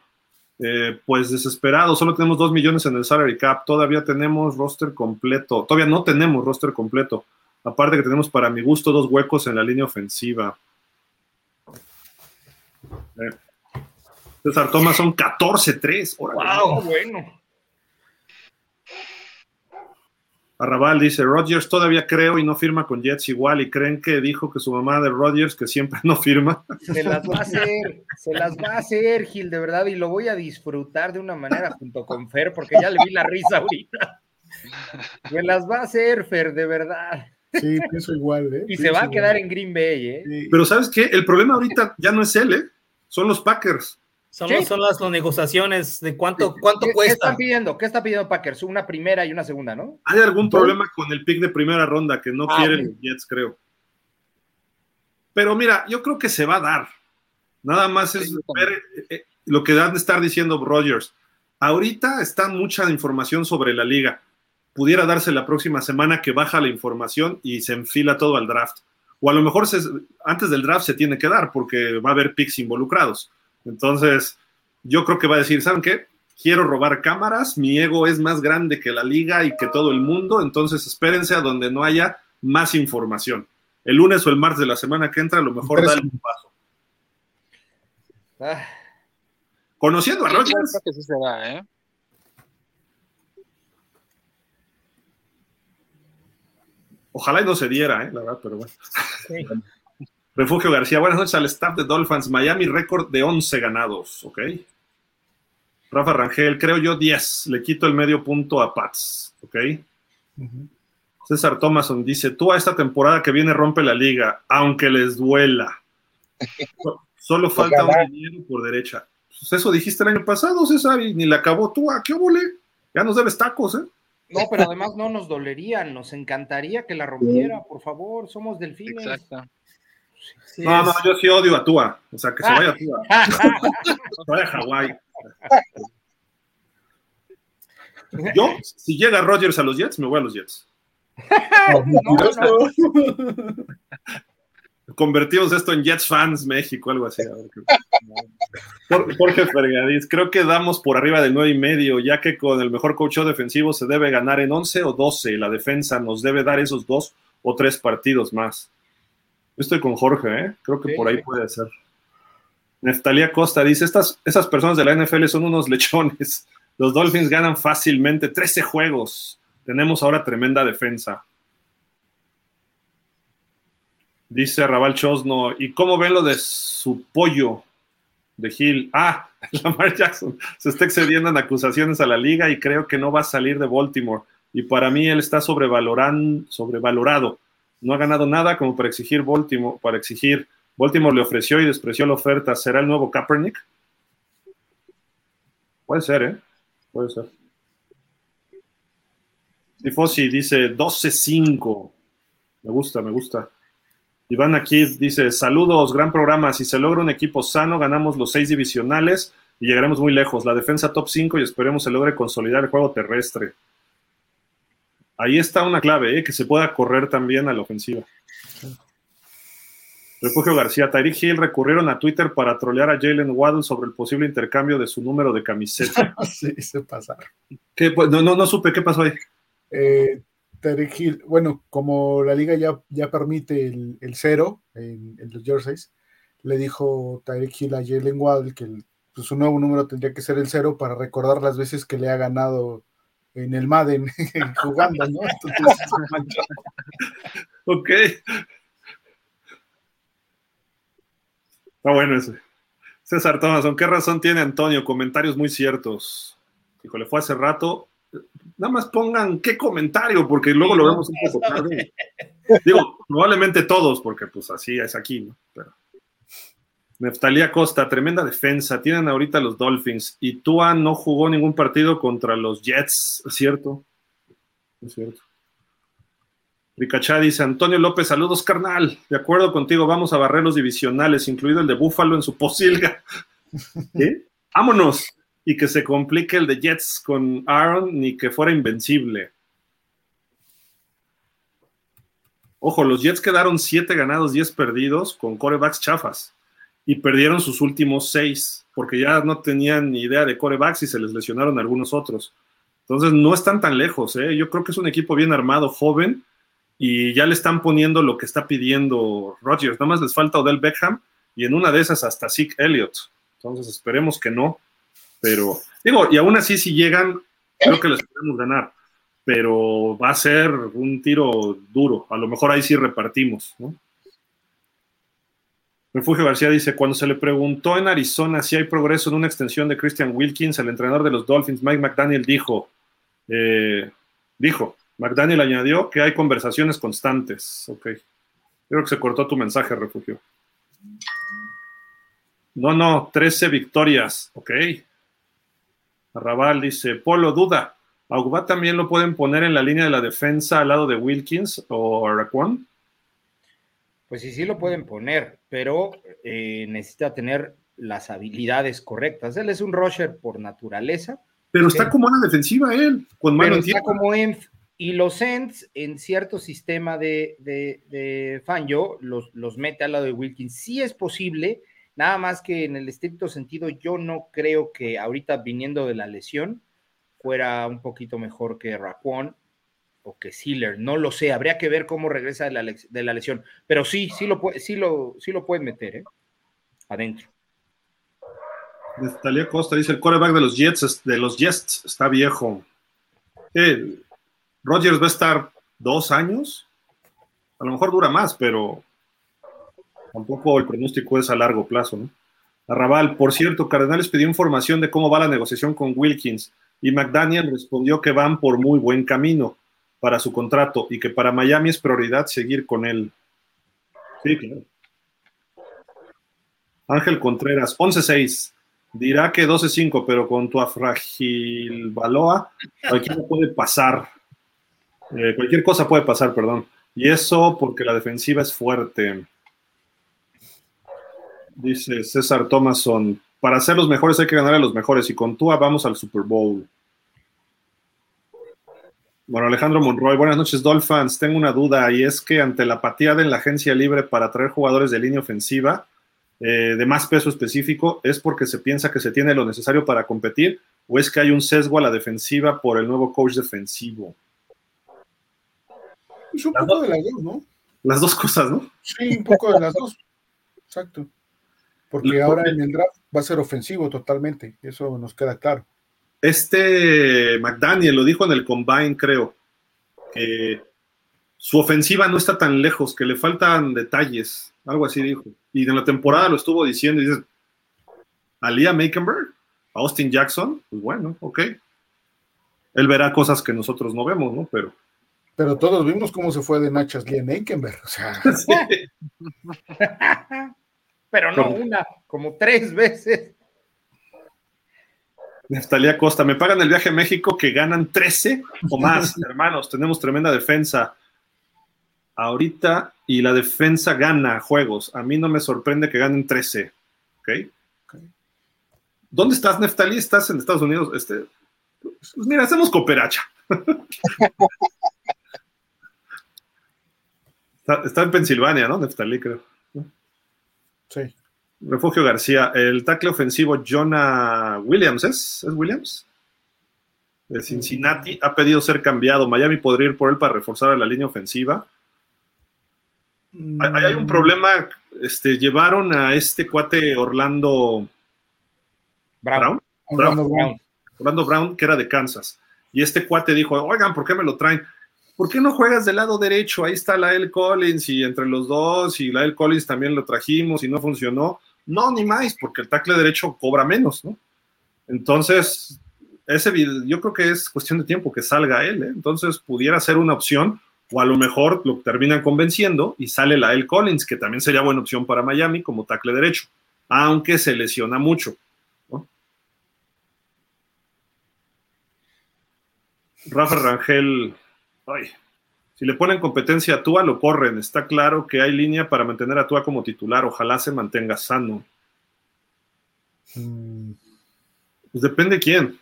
Eh, pues desesperado, solo tenemos dos millones en el salary cap, todavía tenemos roster completo, todavía no tenemos roster completo, aparte que tenemos para mi gusto dos huecos en la línea ofensiva. César Thomas son 14-3. ¡Wow! Bueno. Arrabal dice, Rodgers todavía creo y no firma con Jets igual y creen que dijo que su mamá de Rodgers que siempre no firma. Se las va a hacer, se las va a hacer, Gil, de verdad, y lo voy a disfrutar de una manera junto con Fer, porque ya le vi la risa ahorita. Se las va a hacer, Fer, de verdad. Sí, pienso igual, ¿eh? Y se va a quedar en Green Bay, ¿eh? Pero ¿sabes qué? El problema ahorita ya no es él, ¿eh? Son los Packers. Son, son las, negociaciones de cuánto, cuánto ¿Qué, cuesta. ¿Qué están pidiendo? ¿Qué está pidiendo Packers? Una primera y una segunda, ¿no? Hay algún problema con el pick de primera ronda que no ah, quieren los Jets, creo. Pero mira, yo creo que se va a dar. Nada más es ver eh, eh, lo que dan de estar diciendo Rogers. Ahorita está mucha información sobre la liga. Pudiera darse la próxima semana que baja la información y se enfila todo al draft. O a lo mejor antes del draft se tiene que dar porque va a haber picks involucrados entonces, yo creo que va a decir, ¿saben qué? Quiero robar cámaras, mi ego es más grande que la liga y que todo el mundo, entonces espérense a donde no haya más información. El lunes o el martes de la semana que entra, a lo mejor dale un paso. Ah. Conociendo a Rogers. ¿eh? Ojalá y no se diera, ¿eh? la verdad, pero bueno. Refugio García, buenas noches al staff de Dolphins. Miami récord de 11 ganados, ¿ok? Rafa Rangel, creo yo 10. Le quito el medio punto a Pats, ¿ok? César Thomason dice, tú a esta temporada que viene rompe la liga, aunque les duela. Solo falta un dinero por derecha. Pues eso dijiste el año pasado, César, y ni la acabó tú. ¿A qué obole? Ya nos debes tacos, ¿eh? No, pero además no nos dolerían, nos encantaría que la rompiera, por favor, somos delfines. Exacto. No, no, yo sí odio a Tua, o sea, que se vaya a Tua. se vaya a Hawái. Yo, si llega Rodgers a los Jets, me voy a los Jets. Convertimos esto en Jets Fans México, algo así. Jorge Fergadís, creo que damos por arriba del 9 y medio, ya que con el mejor coach defensivo se debe ganar en 11 o 12. La defensa nos debe dar esos dos o tres partidos más. Yo estoy con Jorge, ¿eh? creo que por ahí puede ser. Neftalía Costa dice: Estas, Esas personas de la NFL son unos lechones. Los Dolphins ganan fácilmente 13 juegos. Tenemos ahora tremenda defensa. Dice Raval Chosno, ¿y cómo ven lo de su pollo de Gil? Ah, Lamar Jackson se está excediendo en acusaciones a la liga y creo que no va a salir de Baltimore. Y para mí él está sobrevalorado. No ha ganado nada como para exigir Baltimore, para exigir. Baltimore le ofreció y despreció la oferta. ¿Será el nuevo Kaepernick? Puede ser, ¿eh? Puede ser. Tifosi dice 12-5. Me gusta, me gusta. Iván aquí dice: Saludos, gran programa. Si se logra un equipo sano, ganamos los seis divisionales y llegaremos muy lejos. La defensa top 5 y esperemos se logre consolidar el juego terrestre. Ahí está una clave, ¿eh? que se pueda correr también a la ofensiva. Refugio García, Tyreek Hill recurrieron a Twitter para trolear a Jalen Waddle sobre el posible intercambio de su número de camiseta. sí, se pasaron. Pues, no, no, no supe, ¿qué pasó ahí? Eh, Hill, bueno, como la liga ya, ya permite el, cero en, los jerseys, le dijo Tyreek Hill a Jalen Waddle que pues, su nuevo número tendría que ser el cero para recordar las veces que le ha ganado en el Madden jugando, ¿no? ok. Está bueno ese. César Thomas, ¿qué razón tiene Antonio? Comentarios muy ciertos. le fue hace rato. Nada más pongan qué comentario, porque luego lo vemos un poco tarde. Digo, probablemente todos, porque pues así es aquí, ¿no? Pero... Neftalía Costa, tremenda defensa. Tienen ahorita los Dolphins. Y Tua no jugó ningún partido contra los Jets, ¿es cierto? Es cierto. Ricachá dice, Antonio López, saludos carnal, de acuerdo contigo, vamos a barrer los divisionales, incluido el de Búfalo en su posilga. ¿Qué? Vámonos. Y que se complique el de Jets con Aaron, ni que fuera invencible. Ojo, los Jets quedaron 7 ganados, 10 perdidos con corebacks chafas. Y perdieron sus últimos 6, porque ya no tenían ni idea de corebacks y se les lesionaron algunos otros. Entonces no están tan lejos, ¿eh? Yo creo que es un equipo bien armado, joven, y ya le están poniendo lo que está pidiendo Rodgers. Nada más les falta Odell Beckham y en una de esas hasta Zeke Elliott. Entonces esperemos que no. Pero, digo, y aún así si llegan, creo que les podemos ganar. Pero va a ser un tiro duro. A lo mejor ahí sí repartimos, ¿no? Refugio García dice, cuando se le preguntó en Arizona si hay progreso en una extensión de Christian Wilkins, el entrenador de los Dolphins, Mike McDaniel, dijo, eh, dijo, McDaniel añadió que hay conversaciones constantes. Ok. Creo que se cortó tu mensaje, refugio. No, no, 13 victorias. Ok. Arrabal dice, Polo, duda. ¿A también lo pueden poner en la línea de la defensa al lado de Wilkins o Raquan? Pues sí, sí lo pueden poner, pero eh, necesita tener las habilidades correctas. Él es un rusher por naturaleza. Pero está como una defensiva él, con mano pero está como en, y los Ents, en cierto sistema de, de, de Fanjo, los, los mete al lado de Wilkins. Sí es posible, nada más que en el estricto sentido, yo no creo que ahorita viniendo de la lesión fuera un poquito mejor que Raquan o que Sealer. No lo sé, habría que ver cómo regresa de la, de la lesión. Pero sí, sí lo, sí lo, sí lo pueden meter, ¿eh? Adentro. Natalia Costa dice: el coreback de los Jets, de los Jets está viejo. Eh, Rogers va a estar dos años, a lo mejor dura más, pero tampoco el pronóstico es a largo plazo, ¿no? Arrabal, por cierto, Cardenales pidió información de cómo va la negociación con Wilkins y McDaniel respondió que van por muy buen camino. Para su contrato y que para Miami es prioridad seguir con él. Sí, claro. Ángel Contreras, 11-6. Dirá que 12-5, pero con tu afragil Baloa, cualquier puede pasar. Eh, cualquier cosa puede pasar, perdón. Y eso porque la defensiva es fuerte. Dice César Thomason, para ser los mejores hay que ganar a los mejores y con Tua vamos al Super Bowl. Bueno, Alejandro Monroy, buenas noches, Dolphins. Tengo una duda y es que ante la apatía de la agencia libre para traer jugadores de línea ofensiva eh, de más peso específico, ¿es porque se piensa que se tiene lo necesario para competir o es que hay un sesgo a la defensiva por el nuevo coach defensivo? Es un poco de las dos, ¿no? Las dos cosas, ¿no? Sí, un poco de las dos. Exacto. Porque ahora en el draft va a ser ofensivo totalmente, eso nos queda claro. Este McDaniel lo dijo en el combine, creo, que su ofensiva no está tan lejos, que le faltan detalles, algo así dijo. Y en la temporada lo estuvo diciendo y dices, a Liam Makenberg, a Austin Jackson, pues bueno, ok. Él verá cosas que nosotros no vemos, ¿no? Pero. Pero todos vimos cómo se fue de Nachas Liam Makenberg, o sea. Pero no una, como tres veces. Neftalía Costa, me pagan el viaje a México que ganan 13 o más, hermanos. Tenemos tremenda defensa ahorita y la defensa gana juegos. A mí no me sorprende que ganen 13. ¿Ok? ¿Dónde estás, Neftalí? ¿Estás en Estados Unidos? Este, pues mira, hacemos cooperacha. está, está, en Pensilvania, ¿no? Neftalí, creo. Sí. Refugio García, el tackle ofensivo Jonah Williams, ¿es? ¿Es Williams? De Cincinnati ha pedido ser cambiado. Miami podría ir por él para reforzar la línea ofensiva. Hay, hay un problema. Este, llevaron a este cuate Orlando Brown. Orlando Brown. Orlando Brown, que era de Kansas. Y este cuate dijo: Oigan, ¿por qué me lo traen? ¿Por qué no juegas del lado derecho? Ahí está la L. Collins y entre los dos, y la L. Collins también lo trajimos y no funcionó. No, ni más, porque el tackle derecho cobra menos, ¿no? Entonces, ese yo creo que es cuestión de tiempo que salga él, ¿eh? Entonces, pudiera ser una opción, o a lo mejor lo terminan convenciendo y sale la L. Collins, que también sería buena opción para Miami como tackle derecho, aunque se lesiona mucho. Rafa Rangel, ay, si le ponen competencia a Tua, lo corren. Está claro que hay línea para mantener a Tua como titular. Ojalá se mantenga sano. Pues depende quién.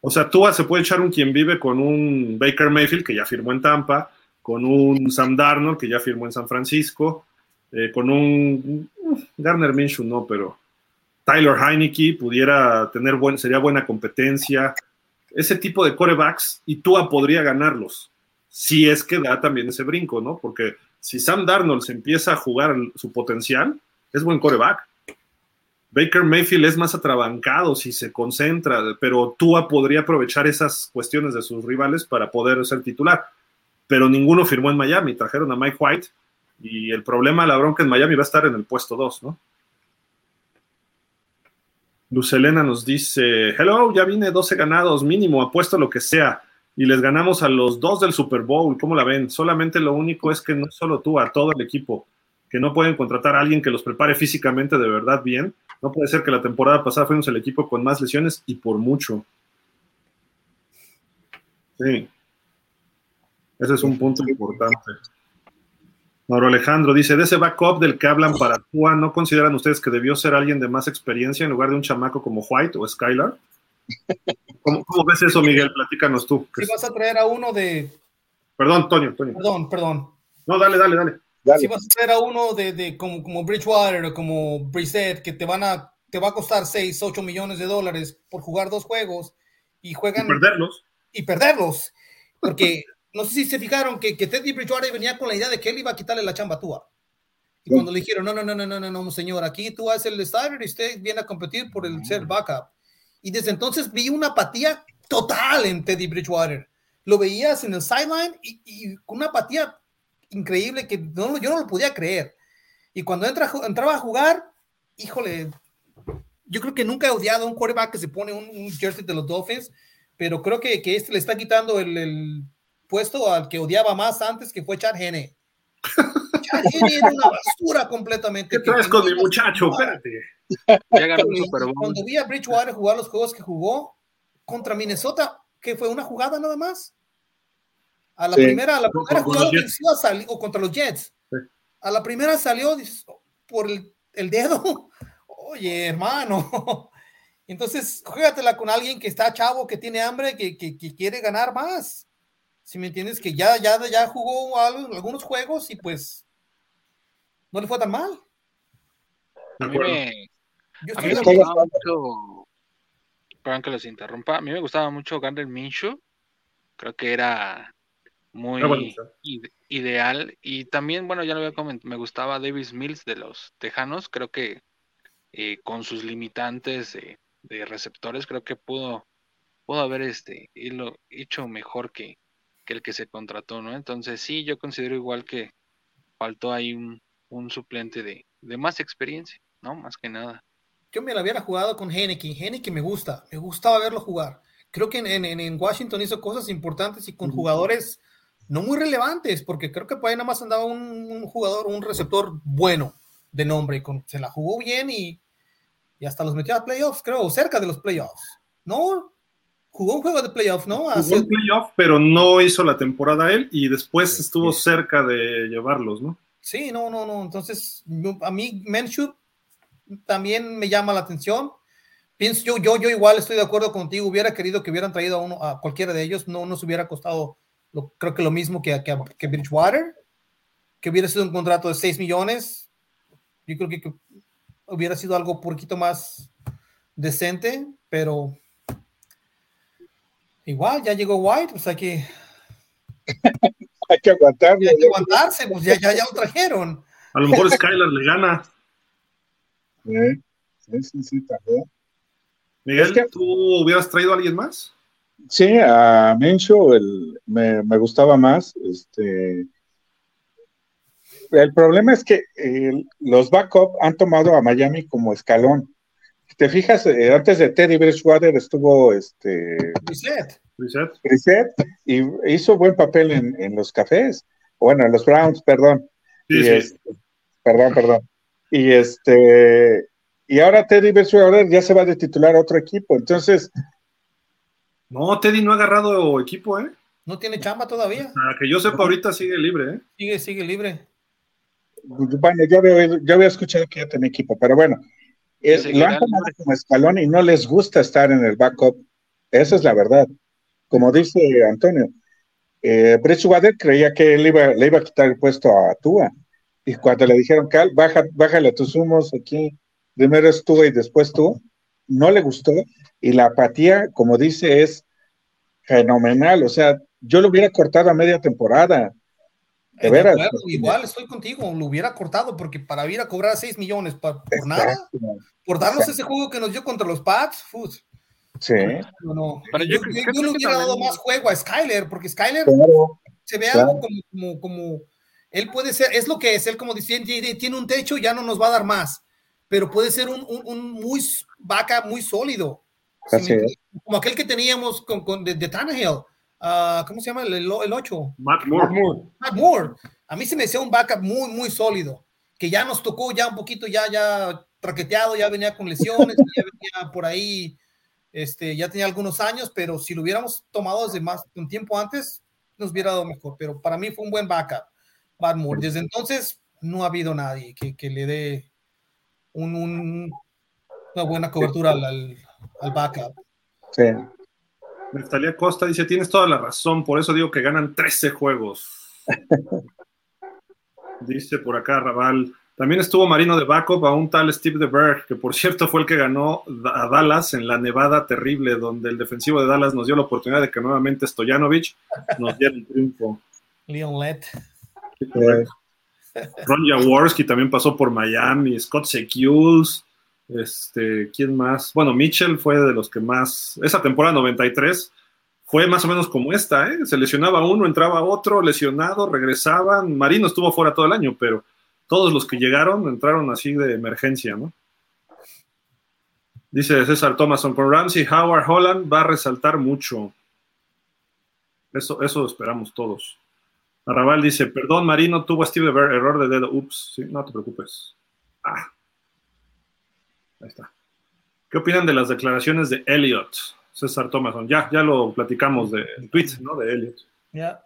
O sea, Tua se puede echar un quien vive con un Baker Mayfield, que ya firmó en Tampa, con un Sam Darnold, que ya firmó en San Francisco, eh, con un uh, Garner Minshew, no, pero Tyler Heineke pudiera tener buen, sería buena competencia. Ese tipo de corebacks y Tua podría ganarlos si es que da también ese brinco, ¿no? Porque si Sam Darnold se empieza a jugar su potencial, es buen coreback. Baker Mayfield es más atrabancado si se concentra, pero Tua podría aprovechar esas cuestiones de sus rivales para poder ser titular. Pero ninguno firmó en Miami, trajeron a Mike White y el problema, la bronca en Miami va a estar en el puesto 2, ¿no? Lucelena nos dice, hello, ya vine 12 ganados, mínimo, apuesto lo que sea y les ganamos a los dos del Super Bowl. ¿Cómo la ven? Solamente lo único es que no solo tú, a todo el equipo, que no pueden contratar a alguien que los prepare físicamente de verdad bien. No puede ser que la temporada pasada fuimos el equipo con más lesiones y por mucho. Sí. Ese es un punto importante. Mauro Alejandro dice, de ese backup del que hablan para Tua, ¿no consideran ustedes que debió ser alguien de más experiencia en lugar de un chamaco como White o Skylar? ¿Cómo, ¿Cómo, ves eso, Miguel? Platícanos tú. Si vas a traer a uno de. Perdón, Toño, Toño. Perdón, perdón. No, dale, dale, dale. Dale. Si vas a traer a uno de, de como, como Bridgewater o como Brissett, que te van a te va a costar 6, 8 millones de dólares por jugar dos juegos y juegan. Y perderlos. Y perderlos. Porque no sé si se fijaron que, que Teddy Bridgewater venía con la idea de que él iba a quitarle la chamba a Tua. Y cuando le dijeron, no, no, no, no, no, no, no, señor, aquí tú haces el starter y usted viene a competir por el ser backup. Y desde entonces vi una apatía total en Teddy Bridgewater. Lo veías en el sideline y, y con una apatía increíble que no, yo no lo podía creer. Y cuando entra, entraba a jugar, híjole, yo creo que nunca he odiado a un quarterback que se pone un, un jersey de los Dolphins, pero creo que, que este le está quitando el, el, puesto al que odiaba más antes, que fue Chad Henne. Chad Henne era una basura completamente. ¿Qué traes con mi muchacho? Espérate. Ya ganó un Super Bowl. Cuando vi a Bridgewater jugar los juegos que jugó contra Minnesota, que fue una jugada nada más. A la Sí. primera, a la primera jugada ofensiva salió, o contra los Jets. Sí. A la primera salió por el, el dedo. Oye, hermano. Entonces, juégatela con alguien que está chavo, que tiene hambre, que, que- que quiere ganar más. Si me entiendes, que ya, ya, ya jugó algo- algunos juegos y pues no le fue tan mal. De A mí acuerdo. me, Yo a mí me gustaba mucho, perdón que los interrumpa, a mí me gustaba mucho Gardner Minshew, creo que era muy ide- ideal y también, bueno, ya lo había comentado, me gustaba Davis Mills de los Tejanos, creo que eh, con sus limitantes de, de receptores, creo que pudo, pudo haber este, hilo- hecho mejor que, que el que se contrató, ¿no? Entonces sí, yo considero igual que faltó ahí un, un suplente de, de más experiencia, ¿no? Más que nada. Yo me la hubiera jugado con Henneke. Henneke me gusta, me gustaba verlo jugar. Creo que en, en- en Washington hizo cosas importantes y con jugadores no muy relevantes, porque creo que por ahí nada más andaba un, un jugador, un receptor bueno de nombre, y con, se la jugó bien y, y hasta los metió a playoffs, creo, cerca de los playoffs. ¿No? Jugó un juego de playoffs, ¿no? Jugó Hace- un playoff, pero no hizo la temporada él y después estuvo cerca de llevarlos, ¿no? Sí, no, no, no. Entonces, a mí Minshew también me llama la atención. Pienso yo, yo, yo igual estoy de acuerdo contigo. Hubiera querido que hubieran traído a uno, a cualquiera de ellos. No nos hubiera costado, lo, creo que lo mismo que, que, que Bridgewater, que hubiera sido un contrato de 6 millones. Yo creo que, que hubiera sido algo un poquito más decente, pero igual ya llegó White, pues hay que, Hay que aguantarlo. hay que aguantarse, pues ya, ya, ya lo trajeron. A lo mejor Skylar le gana. Sí, sí, sí, también. Miguel, Es que- ¿tú hubieras traído a alguien más? Sí, a Minshew el, me, me gustaba más. Este, el problema es que eh, los backup han tomado a Miami como escalón. Te fijas, eh, antes de Teddy Bridgewater estuvo este, Reset. Reset. Brissett y hizo buen papel en, en los cafés. Bueno, en los Browns, perdón. Sí, y sí. este, perdón, perdón. Y este, y ahora Teddy Bridgewater ya se va de titular a otro equipo. Entonces, No, Teddy no ha agarrado equipo, ¿eh? No tiene chamba todavía. Para que yo sepa, ahorita sigue libre, ¿eh? Sigue, sigue libre. Bueno, yo había, yo había escuchado que ya tenía equipo, pero bueno, eh, Sí, lo han tomado como escalón y no les gusta estar en el backup. Esa es la verdad. Como dice Antonio, eh, Bridgewater creía que él iba, le iba a quitar el puesto a Tua. Y cuando le dijeron, Cal, baja, bájale tus humos aquí, primero es Tua y después tú, no le gustó. Y la apatía, como dice, es fenomenal. O sea, yo lo hubiera cortado a media temporada. De Eh, veras. acuerdo, igual estoy contigo, lo hubiera cortado porque para ir a cobrar 6 millones por nada, por darnos Exacto. ese juego que nos dio contra los Pats, fut, Sí, no, no. Pero yo, yo yo- yo le hubiera dado más juego a Skyler, porque Skyler claro. se ve claro. algo como, como, como, él puede ser, es lo que es, él como dice, tiene, tiene un techo, ya no nos va a dar más, pero puede ser un, un, un muy vaca muy sólido, ¿sí me Así como aquel que teníamos con, con de, de Tannehill, Ah, ¿cómo se llama el, el, el 8? Matt Moore. Matt Moore. A mí se me decía un backup muy, muy sólido, que ya nos tocó ya un poquito, ya, ya traqueteado, ya venía con lesiones, ya venía por ahí, este, ya tenía algunos años, pero si lo hubiéramos tomado desde más, un tiempo antes, nos hubiera dado mejor, pero para mí fue un buen backup, Matt Moore. Desde entonces no ha habido nadie que, que le dé un, un- una buena cobertura al, al, al backup. Sí. Costa dice, tienes toda la razón, por eso digo que ganan 13 juegos. dice por acá Raval. También estuvo Marino de backup a un tal Steve DeBerg, que por cierto fue el que ganó a Dallas en la nevada terrible, donde el defensivo de Dallas nos dio la oportunidad de que nuevamente Stojanovic nos diera el triunfo. Leon Lett. Ron Jaworski también pasó por Miami, Scott Secules, este, ¿quién más? Bueno, Mitchell fue de los que más, esa temporada 93 fue más o menos como esta, ¿eh? Se lesionaba uno, entraba otro, lesionado, regresaban, Marino estuvo fuera todo el año, pero todos los que llegaron entraron así de emergencia, ¿no? Dice César Thomason, con Ramsey, Howard, Holland va a resaltar mucho. Eso, eso esperamos todos. Arrabal dice, perdón, Marino tuvo a Steve Ver, error de dedo. Ups, sí, no te preocupes. Ah. Ahí está. ¿Qué opinan de las declaraciones de Elliot? César Thomason. Ya, ya lo platicamos de tweet, ¿no? De Elliot. Ya.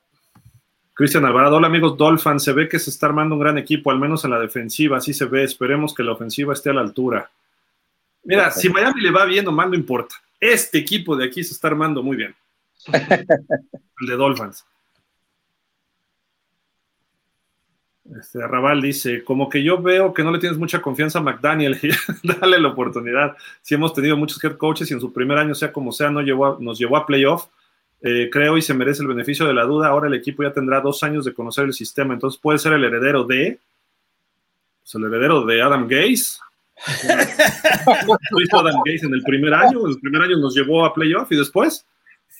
Cristian Alvarado, hola amigos Dolphins, se ve que se está armando un gran equipo, al menos en la defensiva, así se ve, esperemos que la ofensiva esté a la altura. Mira, si Miami le va bien o mal, no importa. Este equipo de aquí se está armando muy bien. El de Dolphins. Este, Arrabal dice, como que yo veo que no le tienes mucha confianza a McDaniel, dale la oportunidad. Si hemos tenido muchos head coaches y en su primer año, sea como sea, no llevó nos llevó a playoff, eh, creo y se merece el beneficio de la duda. Ahora el equipo ya tendrá dos años de conocer el sistema, entonces puede ser el heredero de, pues el heredero de Adam Gaze. hizo Adam Gaze en el primer año, en el primer año nos llevó a playoff y después.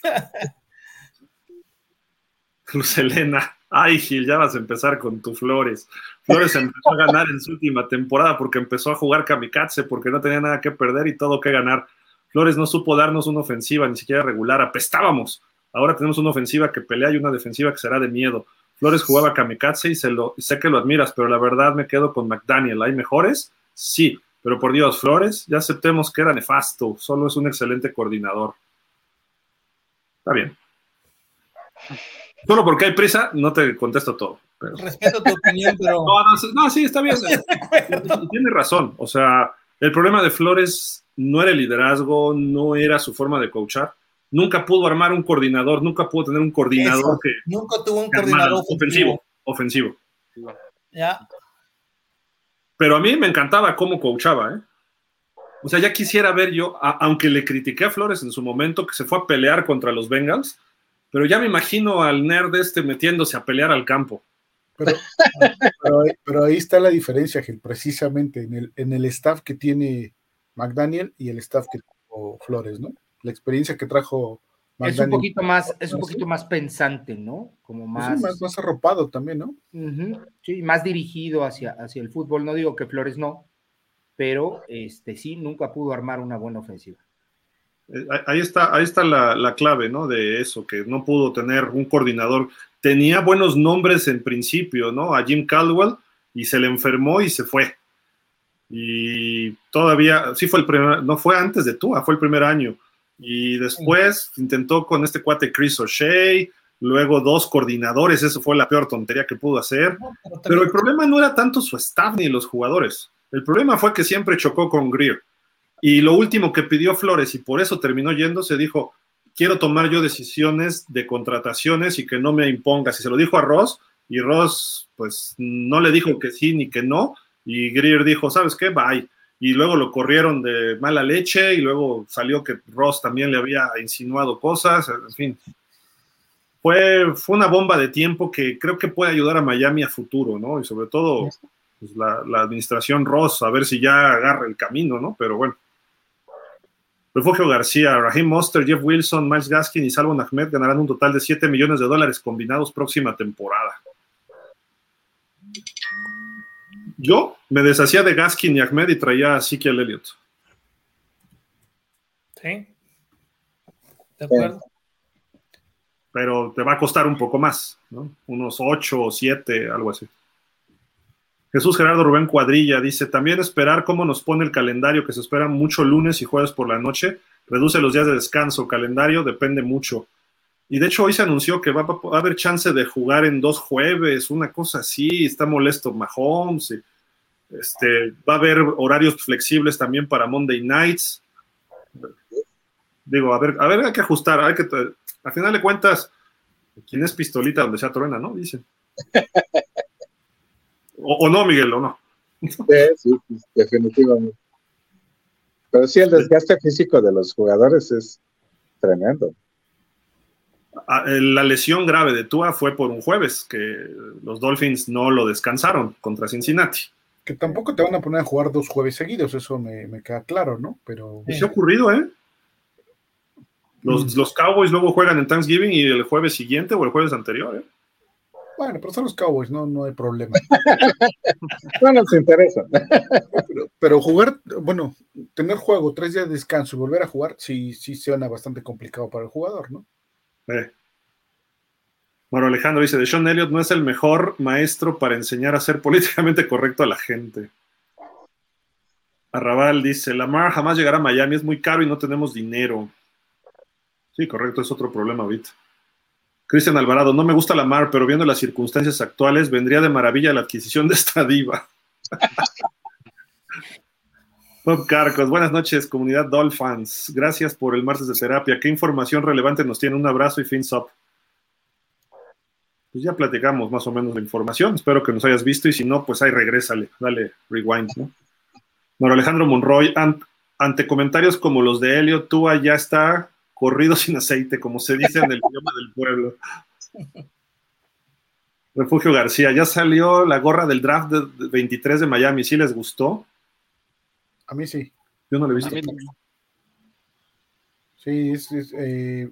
Luz Elena, ay Gil, ya vas a empezar con tu Flores. Flores empezó a ganar en su última temporada porque empezó a jugar kamikaze, porque no tenía nada que perder y todo que ganar. Flores no supo darnos una ofensiva, ni siquiera regular, apestábamos. Ahora tenemos una ofensiva que pelea y una defensiva que será de miedo. Flores jugaba kamikaze y, lo, sé que lo admiras, pero la verdad me quedo con McDaniel. ¿Hay mejores? Sí, pero por Dios, Flores, ya aceptemos que era nefasto, solo es un excelente coordinador. Está bien. Solo porque hay prisa, no te contesto todo. Pero... Respeto tu opinión, pero. No, no, no sí, está bien. Tiene razón. O sea, el problema de Flores no era el liderazgo, no era su forma de coachar. Nunca pudo armar un coordinador, nunca pudo tener un coordinador Eso, que. Nunca tuvo un coordinador ofensivo. Ofensivo. Ya. Pero a mí me encantaba cómo coachaba, ¿eh? O sea, ya quisiera ver yo, a, aunque le critiqué a Flores en su momento, que se fue a pelear contra los Bengals, pero ya me imagino al nerd este metiéndose a pelear al campo. Pero, pero, pero ahí está la diferencia, Gil, precisamente en el, en el staff que tiene McDaniel y el staff que tuvo Flores, ¿no? La experiencia que trajo McDaniel. Es un poquito más, es un poquito más pensante, ¿no? Como más, sí, más, más, arropado también, ¿no? Uh -huh. Sí, más dirigido hacia, hacia el fútbol. No digo que Flores no, pero este sí, nunca pudo armar una buena ofensiva. Ahí está, ahí está la, la, clave, ¿no? De eso, que no pudo tener un coordinador. Tenía buenos nombres en principio, ¿no? A Jim Caldwell y se le enfermó y se fue. Y todavía, sí fue el primer, no fue antes de Tua, fue el primer año. Y después intentó con este cuate Chris O'Shea, luego dos coordinadores, eso fue la peor tontería que pudo hacer. No, pero, pero el problema no era tanto su staff ni los jugadores. El problema fue que siempre chocó con Greer. Y lo último que pidió Flores, y por eso terminó yendo, se dijo, quiero tomar yo decisiones de contrataciones y que no me impongas. Y se lo dijo a Ross, y Ross, pues, no le dijo que sí ni que no, y Greer dijo, ¿sabes qué? Bye. Y luego lo corrieron de mala leche, y luego salió que Ross también le había insinuado cosas, en fin. Fue, fue una bomba de tiempo que creo que puede ayudar a Miami a futuro, ¿no? Y sobre todo pues, la, la administración Ross, a ver si ya agarra el camino, ¿no? Pero bueno. Refugio García, Raheem Monster, Jeff Wilson, Miles Gaskin y Salvon Ahmed ganarán un total de 7 millones de dólares combinados próxima temporada. Yo me deshacía de Gaskin y Ahmed y traía a Ezekiel Elliott. Sí. De acuerdo. Pero te va a costar un poco más, ¿no? Unos 8 o 7, algo así. Jesús Gerardo Rubén Cuadrilla dice, también esperar cómo nos pone el calendario, que se espera mucho lunes y jueves por la noche, reduce los días de descanso, calendario depende mucho. Y de hecho hoy se anunció que va, a haber chance de jugar en dos jueves, una cosa así, está molesto Mahomes, este, va a haber horarios flexibles también para Monday Nights. Digo, a ver, a ver, hay que ajustar, hay que, al final de cuentas, ¿quién es pistolita donde sea truena, no? Dicen. O, o, no, Miguel, o no. Sí, sí, definitivamente. Pero sí, el desgaste físico de los jugadores es tremendo. La lesión grave de Tua fue por un jueves, que los Dolphins no lo descansaron contra Cincinnati. Que tampoco te van a poner a jugar dos jueves seguidos, eso me, me queda claro, ¿no? Pero. ¿Qué ha ocurrido, eh? Los, mm. los Cowboys luego juegan en Thanksgiving y el jueves siguiente o el jueves anterior, ¿eh? Bueno, pero son los Cowboys, no, no hay problema. no nos interesa. Pero, pero, jugar, bueno, tener juego, tres días de descanso y volver a jugar, sí, sí suena bastante complicado para el jugador, ¿no? Eh. Bueno, Alejandro dice, de Sean Elliott no es el mejor maestro para enseñar a ser políticamente correcto a la gente. Arrabal dice, Lamar jamás llegará a Miami, es muy caro y no tenemos dinero. Sí, correcto, es otro problema ahorita. Cristian Alvarado, no me gusta Lamar, pero viendo las circunstancias actuales, vendría de maravilla la adquisición de esta diva. Bob Carcos, buenas noches, comunidad Dolphins. Gracias por el martes de terapia. ¿Qué información relevante nos tiene? Un abrazo y fins up. Pues ya platicamos más o menos la información. Espero que nos hayas visto y si no, pues ahí regrésale, dale rewind, ¿no? Bueno, Alejandro Monroy, an- ante comentarios como los de Helio, Tua ya está corrido sin aceite, como se dice en el idioma del pueblo. Refugio García, ya salió la gorra del draft de de 23 de Miami, ¿sí les gustó? A mí sí. Yo no la he A visto. Sí, es, es, eh,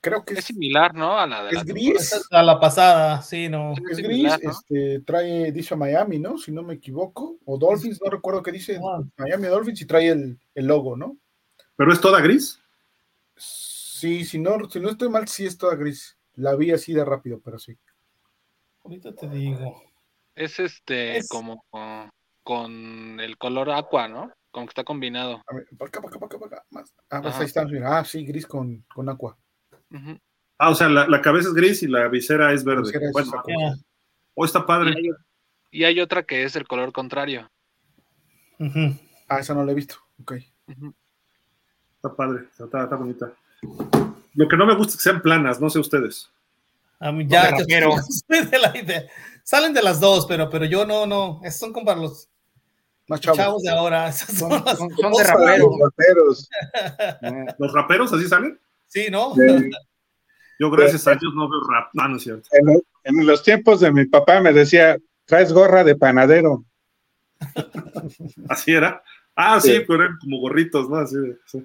creo que Es es, similar, ¿no? A la de la es gris. A la pasada, sí, no. Es gris, similar, ¿no? este, trae, dice Miami, ¿no? Si no me equivoco. O Dolphins, no recuerdo qué dice Ah. Miami Dolphins y trae el, el logo, ¿no? ¿Pero es toda gris? Sí, si no, si no estoy mal, sí es toda gris. La vi así de rápido, pero sí. Ahorita te digo. Es este Es- como uh, con el color aqua, ¿no? Como que está combinado. A ver, para acá, para acá, para acá, para acá. Más. Ah, pues ahí está, mira. Ah, sí, gris con, con aqua. Ah, o sea, la, la cabeza es gris y la visera es verde. visera es Bueno. Ya. oh, está Y, padre. hay, y hay otra que es el color contrario. Ujú. Ah, esa no la he visto. Ok. Ujú. Está padre, está, está- está bonita. Lo que no me gusta es que sean planas, no sé ustedes. A mí ya, de la idea. Salen de las dos, pero, pero yo no, no. Esas son como para los Más chavos, chavos. de ahora. Esas son Son, las son- son dos. de raperos. Eh, ¿Los raperos así salen? Sí, ¿no? Sí. Yo, gracias a Dios, no veo rap. No, no es cierto. En, lo- en los tiempos de mi papá me decía, traes gorra de panadero. Así era. Ah, sí, Sí. pero eran como gorritos, ¿no? Así de- sí.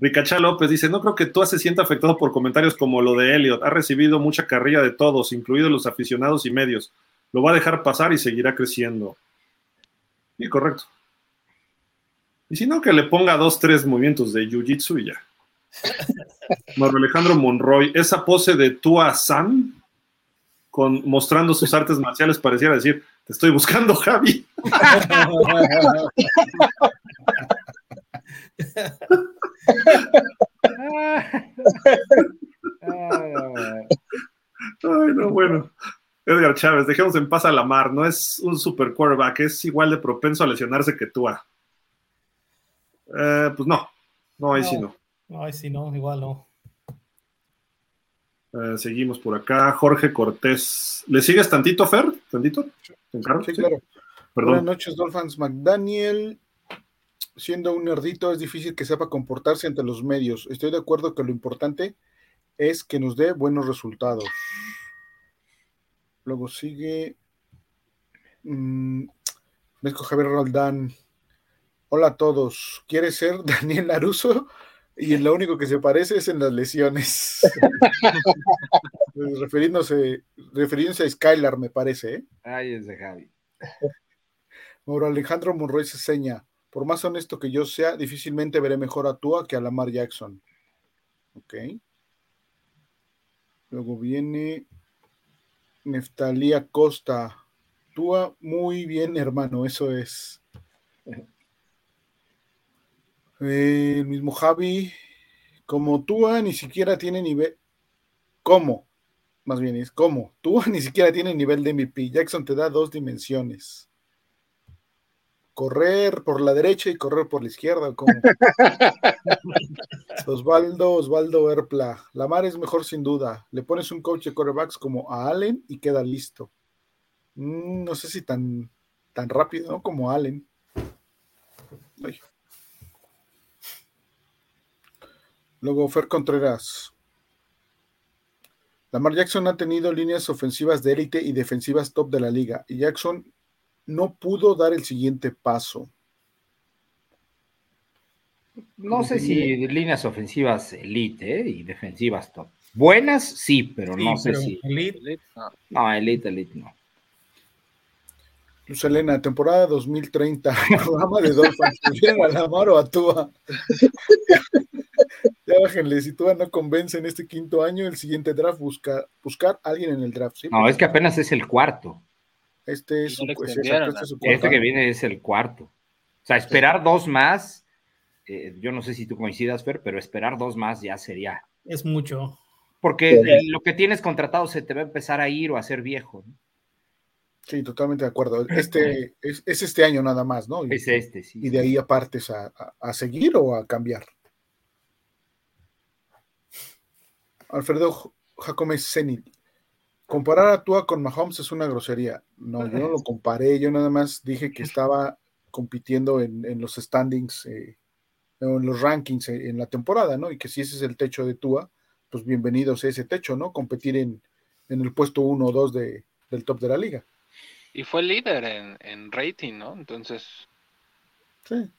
Ricacha López dice: No creo que tú se sienta afectado por comentarios como lo de Elliot. Ha recibido mucha carrilla de todos, incluidos los aficionados y medios. Lo va a dejar pasar y seguirá creciendo. Sí, correcto. Y si no, que le ponga dos, tres movimientos de jiu-jitsu y ya. Mario Alejandro Monroy, esa pose de Tua San, con, mostrando sus artes marciales, pareciera decir: Te estoy buscando, Javi. Ay, no, bueno. Edgar Chávez, dejemos en paz a Lamar. No es un super quarterback, es igual de propenso a lesionarse que Tua. Eh, pues no, no, ahí sí no. Ay, sí, no, igual no. Eh, seguimos por acá. Jorge Cortés. ¿Le sigues tantito, Fer? ¿Tantito? ¿Te encargo? Sí, Sí. claro. Buenas noches, Dolphins McDaniel. Siendo un nerdito, es difícil que sepa comportarse ante los medios. Estoy de acuerdo que lo importante es que nos dé buenos resultados. Luego sigue. mm, Vesco Javier Roldán. Hola a todos. ¿Quieres ser Daniel Laruso? Y lo único que se parece es en las lesiones. Pues, refiriéndose, refiriéndose a Skylar, me parece, ¿eh? Ay, es de Javi. Mauro Alejandro Monroy se seña. Por más honesto que yo sea, difícilmente veré mejor a Tua que a Lamar Jackson. Ok. Luego viene Neftalía Costa. Tua, muy bien, hermano, eso es. El mismo Javi. Como Tua ni siquiera tiene nivel. ¿Cómo? Más bien es ¿cómo? Tua ni siquiera tiene nivel de MVP. Jackson te da dos dimensiones correr por la derecha y correr por la izquierda. Osvaldo, Osvaldo Erpla. Lamar es mejor sin duda. Le pones un coach de quarterbacks como a Allen y queda listo. Mm, no sé si tan, tan rápido, ¿no? Como Allen. Ay. Luego Fer Contreras. Lamar Jackson ha tenido líneas ofensivas de élite y defensivas top de la liga. Y Jackson no pudo dar el siguiente paso. No sé si líneas ofensivas elite ¿eh? y defensivas top. Buenas, sí, pero no sé pero si. elite, No. No, elite, elite no. Luz Elena, temporada 2030, programa de Dolphins. ¿Prefieren a Lamar o a Tua? Ya bájenle, si Tua no convence en este quinto año, el siguiente draft busca, buscar a alguien en el draft. ¿sí? No, es que apenas es el cuarto. Este es, No su, exacto, este es su Este cuarto que viene es el cuarto. O sea, esperar dos más, eh, yo no sé si tú coincidas, Fer, pero esperar dos más ya sería. Es mucho. Porque lo que tienes contratado se te va a empezar a ir o a ser viejo. ¿no? Sí, totalmente de acuerdo. Este es, es este año nada más, ¿no? Y, Es este, sí. y de ahí apartes a, a- a seguir o a cambiar. Alfredo Jacome Zenit. Comparar a Tua con Mahomes es una grosería. No, yo no lo comparé, yo nada más dije que estaba compitiendo en, en los standings, eh, o en los rankings eh, en la temporada, ¿no? Y que si ese es el techo de Tua, pues bienvenidos a ese techo, ¿no? Competir en, en el puesto 1 o 2 de, del top de la liga. Y fue líder en, en rating, ¿no? Entonces, Sí.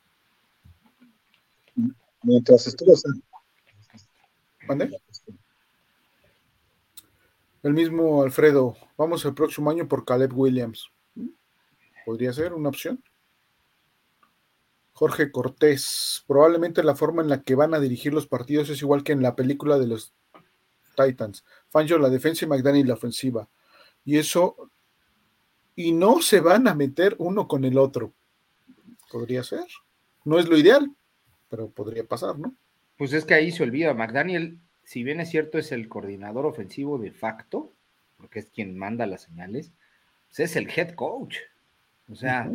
Mientras estuvo. ¿Mande? El mismo Alfredo, vamos el próximo año por Caleb Williams. ¿Podría ser una opción? Jorge Cortés, probablemente la forma en la que van a dirigir los partidos es igual que en la película de los Titans. Fangio la defensa y McDaniel la ofensiva. Y eso, y no se van a meter uno con el otro. Podría ser. No es lo ideal, pero podría pasar, ¿no? Pues es que ahí se olvida. McDaniel, si bien es cierto, es el coordinador ofensivo de facto, porque es quien manda las señales, pues es el head coach. O sea,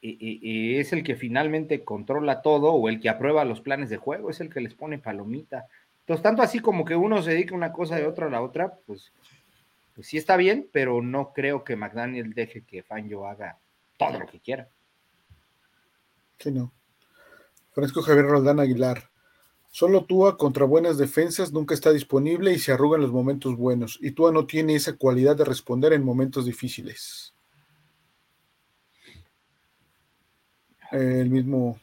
y- y- y es el que finalmente controla todo o el que aprueba los planes de juego, es el que les pone palomita. Entonces, tanto así como que uno se dedica una cosa de otra a la otra, pues, pues sí está bien, pero no creo que McDaniel deje que Fangio haga todo lo que quiera. Sí, no. Francisco Javier Roldán Aguilar. Solo Tua contra buenas defensas nunca está disponible y se arruga en los momentos buenos. Y Tua no tiene esa cualidad de responder en momentos difíciles. El mismo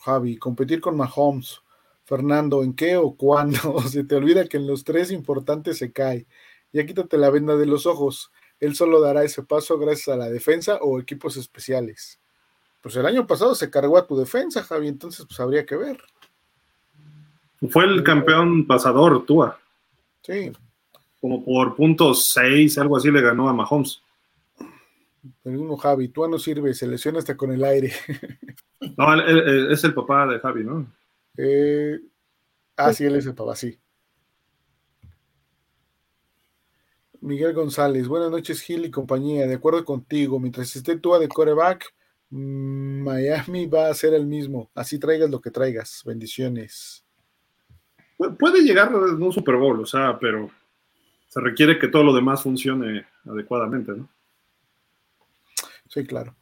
Javi. Competir con Mahomes. Fernando, ¿en qué o cuándo? Se te olvida que en los tres importantes se cae. Ya quítate la venda de los ojos. Él solo dará ese paso gracias a la defensa o equipos especiales. Pues el año pasado se cargó a tu defensa, Javi, entonces pues habría que ver. Fue el campeón pasador, Tua. Sí, Como por punto 6, algo así le ganó a Mahomes. el mismo Javi, tú no sirve, se lesiona hasta con el aire. No, él- él- él es el papá de Javi, ¿no? Eh, ah, sí, él es el papá, sí. Miguel González, buenas noches, Gil y compañía. De acuerdo contigo, mientras esté Tua de coreback, mm, Miami va a ser el mismo. Así traigas lo que traigas. Bendiciones. Pu- Puede llegar a un Super Bowl, o sea, pero se requiere que todo lo demás funcione adecuadamente, ¿no? Sí, claro.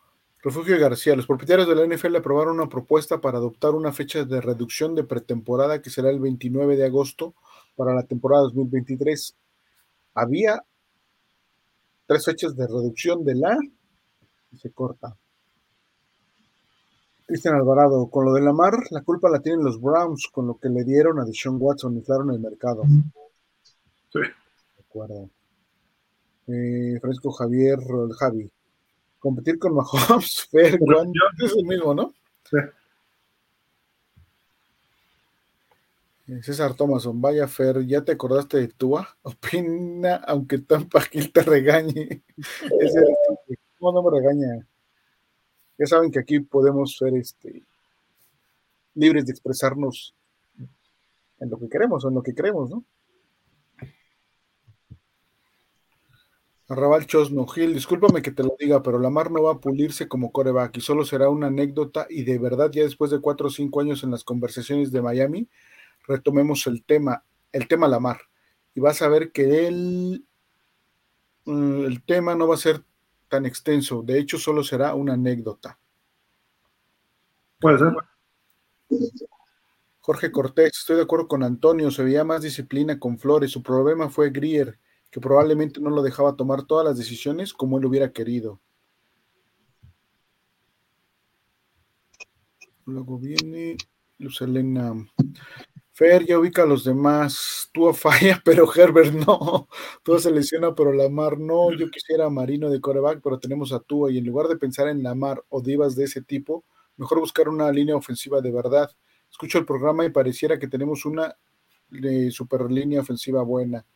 Refugio García, los propietarios de la NFL aprobaron una propuesta para adoptar una fecha de reducción de pretemporada que será el 29 de agosto para la temporada 2023. Había tres fechas de reducción de la y se corta. Cristian Alvarado, con lo de Lamar, la culpa la tienen los Browns, con lo que le dieron a Deshaun Watson, inflaron el mercado. Sí. De acuerdo. Eh, Francisco Javier, el Javi. Competir con Mahomes, Fer, Juan, es el mismo, ¿no? Sí. Eh, César Thomason, vaya Fer, ¿ya te acordaste de Tua? Opina, aunque Tampa Gil te regañe. Ese. ¿Cómo no me regaña? Ya saben que aquí podemos ser este, libres de expresarnos en lo que queremos o en lo que creemos, ¿no? Arrabal Chosno, Gil, discúlpame que te lo diga, pero Lamar no va a pulirse como coreback y solo será una anécdota y de verdad ya después de cuatro o cinco años en las conversaciones de Miami, retomemos el tema, el tema Lamar y vas a ver que él, mm, el tema no va a ser tan extenso, de hecho solo será una anécdota. Puede ser. Jorge Cortés, estoy de acuerdo con Antonio, se veía más disciplina con Flores, su problema fue Grier, que probablemente no lo dejaba tomar todas las decisiones como él hubiera querido. Luego viene Luz Elena. Fer ya ubica a los demás. Tú falla, pero Herbert no. Tua se lesiona, pero Lamar no. Yo quisiera a Marino de coreback, pero tenemos a Tua. Y en lugar de pensar en Lamar o divas de ese tipo, mejor buscar una línea ofensiva de verdad. Escucho el programa y pareciera que tenemos una de super línea ofensiva buena.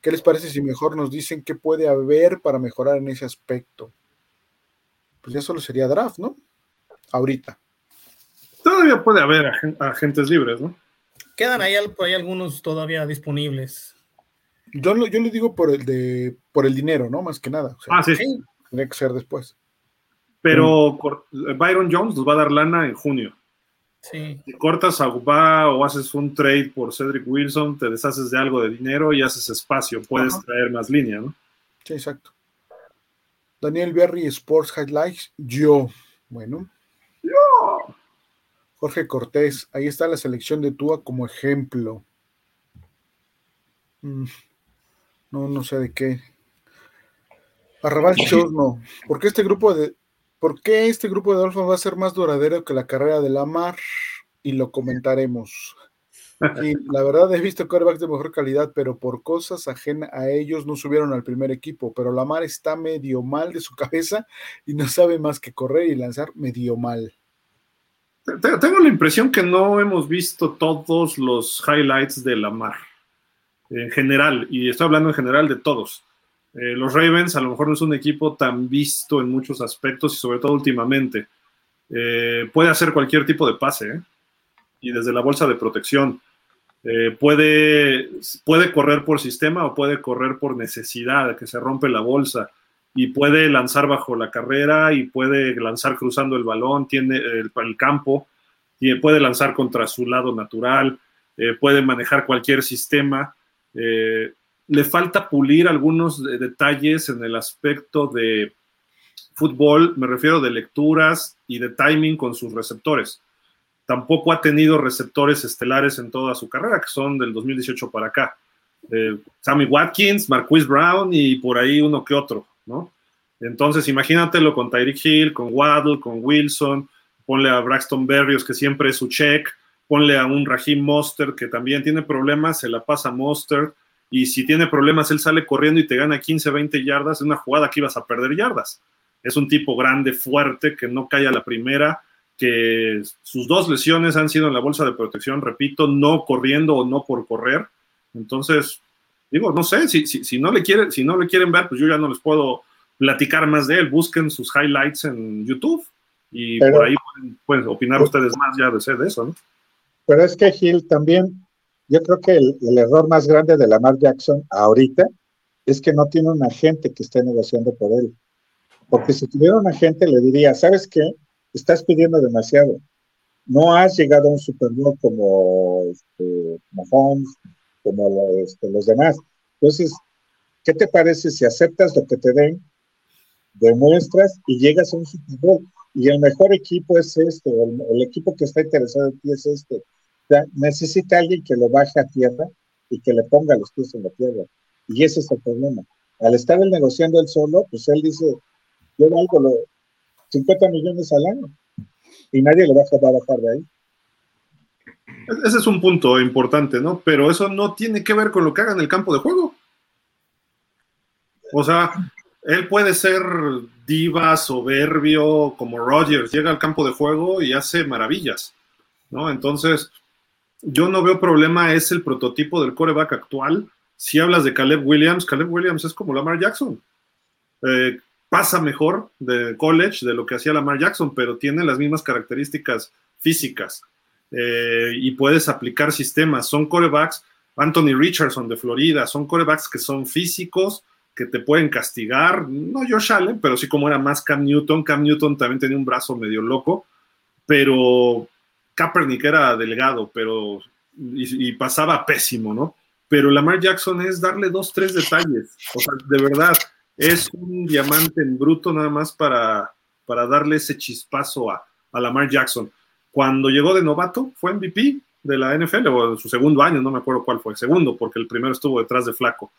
¿Qué les parece si mejor nos dicen qué puede haber para mejorar en ese aspecto? Pues ya solo sería draft, ¿no? Ahorita. Todavía puede haber agentes libres, ¿no? Quedan ahí, por ahí algunos todavía disponibles. Yo, yo le digo por el de por el dinero, ¿no? Más que nada. ah, sí. Tiene que ser después. Pero Byron Jones nos va a dar lana en junio. Sí. Si cortas a Uba o haces un trade por Cedric Wilson, te deshaces de algo de dinero y haces espacio. Puedes traer más línea, ¿no? Sí, exacto. Daniel Berry, Sports Highlights. Yo. Bueno. Jorge Cortés, ahí está la selección de Tua como ejemplo. Mm, no, no sé de qué. Arrabal Chosno, ¿por qué este grupo de por qué este grupo de Dolphins va a ser más duradero que la carrera de Lamar? Y lo comentaremos. Y la verdad he visto quarterbacks de mejor calidad, pero por cosas ajenas a ellos no subieron al primer equipo. Pero Lamar está medio mal de su cabeza y no sabe más que correr y lanzar medio mal. Tengo la impresión que no hemos visto todos los highlights de Lamar en general, y estoy hablando en general de todos. Eh, los Ravens a lo mejor no es un equipo tan visto en muchos aspectos y sobre todo últimamente. Eh, puede hacer cualquier tipo de pase ¿eh? y desde la bolsa de protección. puede, puede correr por sistema o puede correr por necesidad, que se rompe la bolsa y puede lanzar bajo la carrera y puede lanzar cruzando el balón, tiene el, campo, y puede lanzar contra su lado natural, puede manejar cualquier sistema. Eh, le falta pulir algunos detalles en el aspecto de fútbol, me refiero de lecturas y de timing con sus receptores. Tampoco ha tenido receptores estelares en toda su carrera, que son del 2018 para acá. Eh, Sammy Watkins, Marquise Brown y por ahí uno que otro, Entonces, imagínatelo con Tyreek Hill, con Waddle, con Wilson, ponle a Braxton Berrios, que siempre es su check, ponle a un Raheem Monster, que también tiene problemas, se la pasa Monster y si tiene problemas, él sale corriendo y te gana 15, 20 yardas, es una jugada que ibas a perder yardas. Es un tipo grande, fuerte, que no cae a la primera, que sus dos lesiones han sido en la bolsa de protección, repito, no corriendo o no por correr. Entonces, digo, no sé, si, si, no, le quieren, si no le quieren ver, pues yo ya no les puedo platicar más de él. Busquen sus highlights en YouTube y por ahí pueden, opinar ustedes más ya de, de eso, ¿no? Pero es que Gil también yo creo que el, error más grande de Lamar Jackson ahorita es que no tiene un agente que esté negociando por él. Porque si tuviera un agente le diría, ¿sabes qué? Estás pidiendo demasiado. No has llegado a un Super Bowl como este, Mahomes, como este, los demás. Entonces, ¿qué te parece si aceptas lo que te den, demuestras y llegas a un Super Bowl? Y el mejor equipo es este, el, el equipo que está interesado en ti es este necesita alguien que lo baje a tierra y que le ponga los pies en la tierra. Y ese es el problema. Al estar él negociando él solo, pues él dice, yo valgo lo, 50 millones al año y nadie le va a bajar de ahí. Ese es un punto importante, ¿no? Pero eso no tiene que ver con lo que haga en el campo de juego. O sea, él puede ser diva, soberbio, como Rogers, llega al campo de juego y hace maravillas, ¿no? Entonces, yo no veo problema, es el prototipo del coreback actual. Si hablas de Caleb Williams, Caleb Williams es como Lamar Jackson. Eh, pasa mejor de college de lo que hacía Lamar Jackson, pero tiene las mismas características físicas eh, y puedes aplicar sistemas. Son corebacks, Anthony Richardson de Florida, son corebacks que son físicos, que te pueden castigar. No Josh Allen, pero sí como era más Cam Newton. Cam Newton también tenía un brazo medio loco, pero Kaepernick era delgado, pero y, pasaba pésimo, ¿no? Pero Lamar Jackson es darle dos, tres detalles. O sea, de verdad, es un diamante en bruto nada más para, para darle ese chispazo a, a Lamar Jackson. Cuando llegó de novato, fue MVP de la NFL, o en su segundo año, no me acuerdo cuál fue, segundo, porque el primero estuvo detrás de Flaco.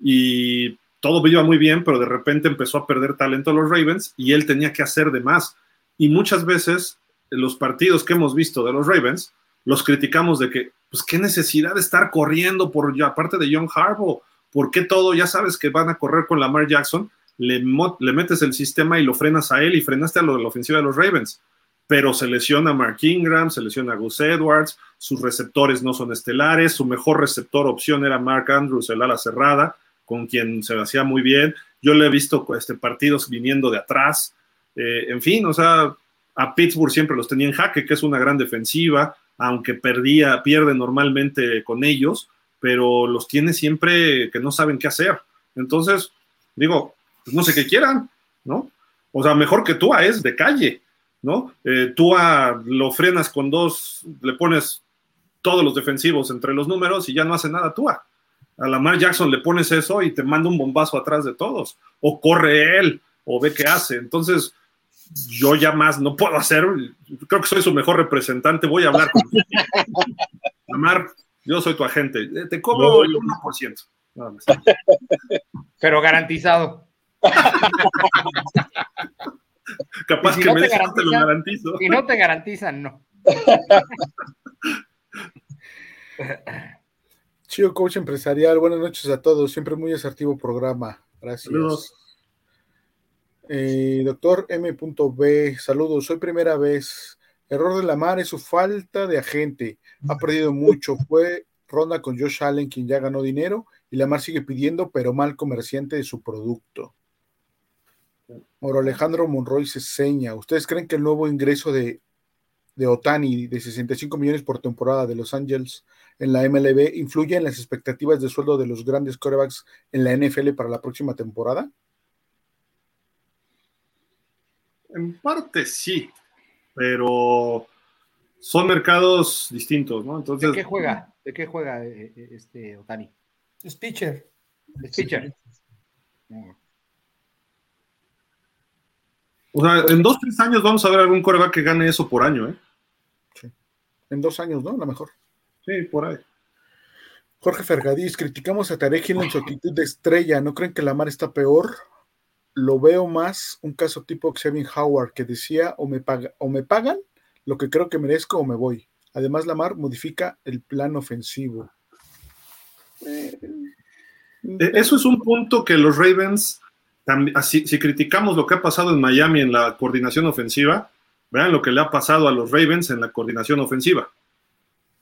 Y todo iba muy bien, pero de repente empezó a perder talento a los Ravens y él tenía que hacer de más. Y muchas veces los partidos que hemos visto de los Ravens, los criticamos de que, pues, qué necesidad de estar corriendo por, aparte de John Harbaugh, ¿por qué todo? Ya sabes que van a correr con Lamar Jackson, le, le metes el sistema y lo frenas a él y frenaste a lo de la ofensiva de los Ravens. Pero se lesiona Mark Ingram, se lesiona Gus Edwards, sus receptores no son estelares, su mejor receptor opción era Mark Andrews, el ala cerrada, con quien se hacía muy bien. Yo le he visto este, partidos viniendo de atrás. Eh, en fin, o sea, a Pittsburgh siempre los tenía en jaque, que es una gran defensiva, aunque perdía, pierde normalmente con ellos, pero los tiene siempre que no saben qué hacer. Entonces, digo, pues no sé qué quieran, ¿no? O sea, mejor que tú es de calle, ¿no? Eh, tú lo frenas con dos, le pones todos los defensivos entre los números y ya no hace nada tú. A Lamar Jackson le pones eso y te manda un bombazo atrás de todos, o corre él, o ve qué hace. Entonces, yo ya más no puedo hacer, creo que soy su mejor representante, voy a hablar con Lamar, yo soy tu agente, eh, te cobro el 1%. Pero garantizado. Capaz que me te, te lo garantizo. Si no te garantizan, no. Chido Coach Empresarial, buenas noches a todos. Siempre muy asertivo programa. Gracias. Eh, doctor M.B, saludos. Soy primera vez. Error de la mar es su falta de agente. Ha perdido mucho. Fue ronda con Josh Allen, quien ya ganó dinero, y la mar sigue pidiendo, pero mal comerciante de su producto. Moro Alejandro Monroy se seña. ¿Ustedes creen que el nuevo ingreso de, de Otani de 65 millones por temporada de Los Angeles en la MLB influye en las expectativas de sueldo de los grandes corebacks en la NFL para la próxima temporada? En parte sí, pero son mercados distintos, ¿no? Entonces, ¿De qué juega? ¿De qué juega eh, eh, este Otani? Es pitcher. Es pitcher. O sea, en dos, tres años vamos a ver algún coreback que gane eso por año, ¿eh? Sí. En dos años, ¿no? A lo mejor. Sí, por ahí. Jorge Fergadís, criticamos a Tarek en su actitud de estrella. ¿No creen que la mar está peor? Lo veo más un caso tipo Xavier Howard que decía o me, paga, o me pagan lo que creo que merezco o me voy. Además, la mar modifica el plan ofensivo. Eh, eso es un punto que los Ravens si criticamos lo que ha pasado en Miami en la coordinación ofensiva, vean lo que le ha pasado a los Ravens en la coordinación ofensiva.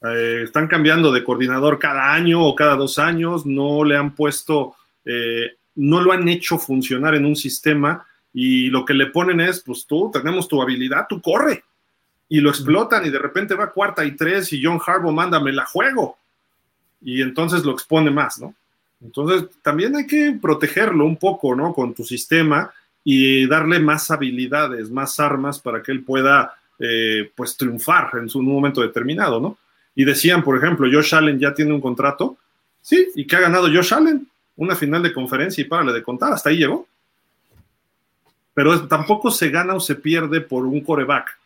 Eh, están cambiando de coordinador cada año o cada dos años, no le han puesto, eh, no lo han hecho funcionar en un sistema y lo que le ponen es, pues tú tenemos tu habilidad, tú corre. Y lo explotan y de repente va cuarta y tres y John Harbaugh mándame la juego. Y entonces lo expone más, ¿no? Entonces, también hay que protegerlo un poco, ¿no? Con tu sistema y darle más habilidades, más armas para que él pueda, eh, pues, triunfar en su momento determinado, ¿no? Y decían, por ejemplo, Josh Allen ya tiene un contrato, sí, y que ha ganado Josh Allen una final de conferencia y párale de contar, hasta ahí llegó. Pero tampoco se gana o se pierde por un coreback.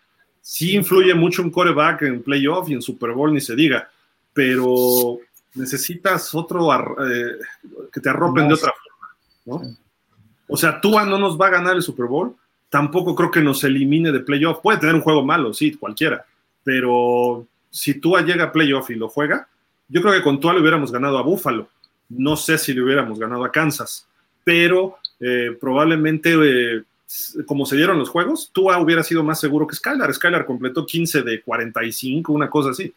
Sí influye mucho un coreback en playoff y en Super Bowl, ni se diga, pero necesitas otro eh, que te arropen de otra forma, ¿no? O sea, Tua no nos va a ganar el Super Bowl, tampoco creo que nos elimine de playoff. Puede tener un juego malo, sí, cualquiera, pero si Tua llega a playoff y lo juega, yo creo que con Tua le hubiéramos ganado a Buffalo. No sé si le hubiéramos ganado a Kansas, pero eh, probablemente, eh, como se dieron los juegos, Tua hubiera sido más seguro que Skylar. Skylar completó 15 de 45, una cosa así.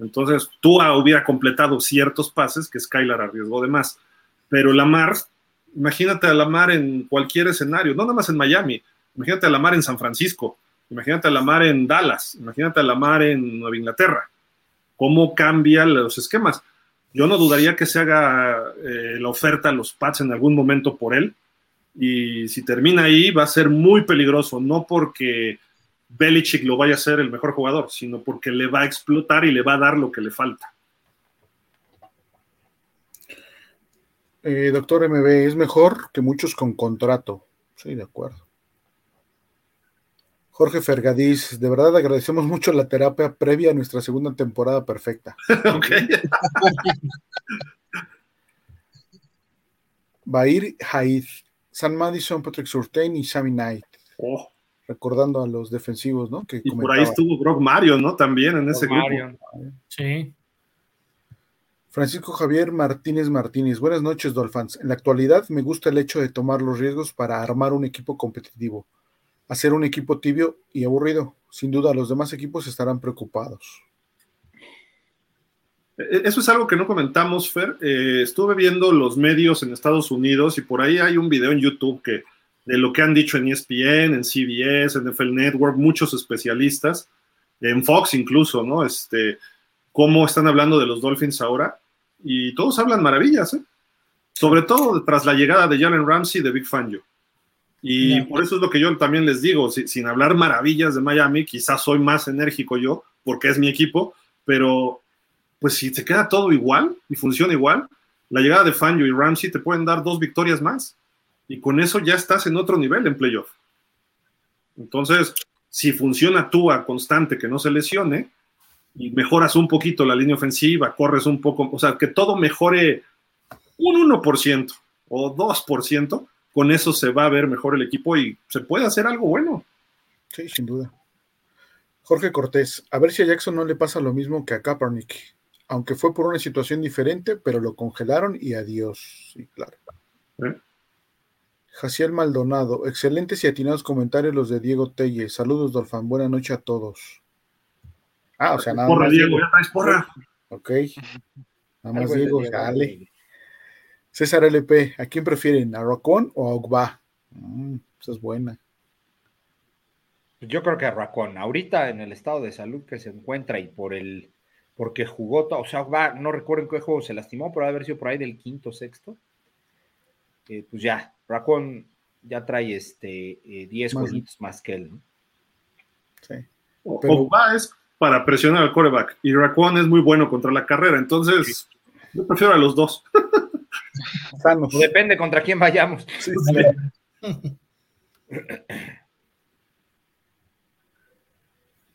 Entonces, Tua hubiera completado ciertos pases que Skylar arriesgó de más. Pero Lamar, imagínate a Lamar en cualquier escenario, no nada más en Miami, imagínate a Lamar en San Francisco, imagínate a Lamar en Dallas, imagínate a Lamar en Nueva Inglaterra. ¿Cómo cambian los esquemas? Yo no dudaría que se haga eh, la oferta a los Pats en algún momento por él. Y si termina ahí, va a ser muy peligroso, no porque Belichick lo vaya a ser el mejor jugador, sino porque le va a explotar y le va a dar lo que le falta. Eh, doctor MB, es mejor que muchos con contrato. Sí, de acuerdo. Jorge Fergadís, de verdad agradecemos mucho la terapia previa a nuestra segunda temporada perfecta. ok. Bair Haid, San Madison, Patrick Surtain y Sammy Knight. Oh recordando a los defensivos, ¿no? y por ahí estuvo Brock Mario, ¿no? También en ese grupo. Sí. Francisco Javier Martínez Martínez, buenas noches, Dolphins. En la actualidad me gusta el hecho de tomar los riesgos para armar un equipo competitivo, hacer un equipo tibio y aburrido. sin duda los demás equipos estarán preocupados. E-, eso es algo que no comentamos, Fer. Eh, estuve viendo los medios en Estados Unidos y por ahí hay un video en YouTube que de lo que han dicho en ESPN, en CBS, en NFL Network, muchos especialistas, en Fox incluso, ¿no? Este, cómo están hablando de los Dolphins ahora y todos hablan maravillas, ¿eh? Sobre todo tras la llegada de Jalen Ramsey de Big Fangio. Y por eso es lo que yo también les digo, sin hablar maravillas de Miami, quizás soy más enérgico yo, porque es mi equipo, pero pues si se queda todo igual y funciona igual, la llegada de Fangio y Ramsey te pueden dar dos victorias más. Y con eso ya estás en otro nivel en playoff. Entonces, si funciona tú a constante, que no se lesione, y mejoras un poquito la línea ofensiva, corres un poco, o sea, que todo mejore un 1% o 2%, con eso se va a ver mejor el equipo y se puede hacer algo bueno. Sí, sin duda. Jorge Cortés, a ver si a Jackson no le pasa lo mismo que a Kaepernick aunque fue por una situación diferente, pero lo congelaron y adiós. Sí, claro. ¿Eh? Jaciel Maldonado, excelentes y atinados comentarios los de Diego Telle. Saludos, Dolfan. Buenas noches a todos. Ah, o sea, nada porra, más. Diego, ya traes porra. Ok. Nada más Diego, dale. César LP, ¿a quién prefieren? ¿A Racón o a Ogba? Mm, esa es buena. Yo creo que a Racón. Ahorita en el estado de salud que se encuentra y por el porque jugó, o sea, va, no recuerdo en qué juego se lastimó, pero haber sido por ahí del quinto, sexto. Eh, pues ya, Racón ya trae este 10 eh, más que él. ¿no? Sí. Pero... va es para presionar al coreback y Racón es muy bueno contra la carrera, entonces yo prefiero a los dos. Depende contra quién vayamos. Sí,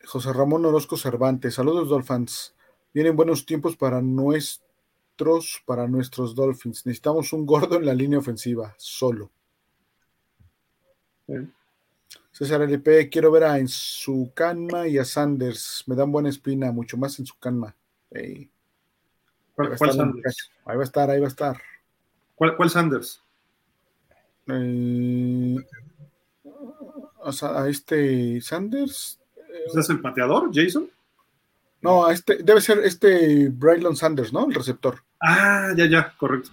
José Ramón Orozco Cervantes, saludos Dolphins. Vienen buenos tiempos para para nuestros Dolphins. Necesitamos un gordo en la línea ofensiva, solo. César LP, quiero ver a en su canma y a Sanders. Me dan buena espina, mucho más en su canma. Ahí, va ahí va a estar, ahí va a estar. ¿Cuál, Sanders? Eh, a este Sanders. ¿Es el pateador, Jason? No, este debe ser este Braylon Sanders, ¿no? El receptor. Ah, ya, ya, correcto.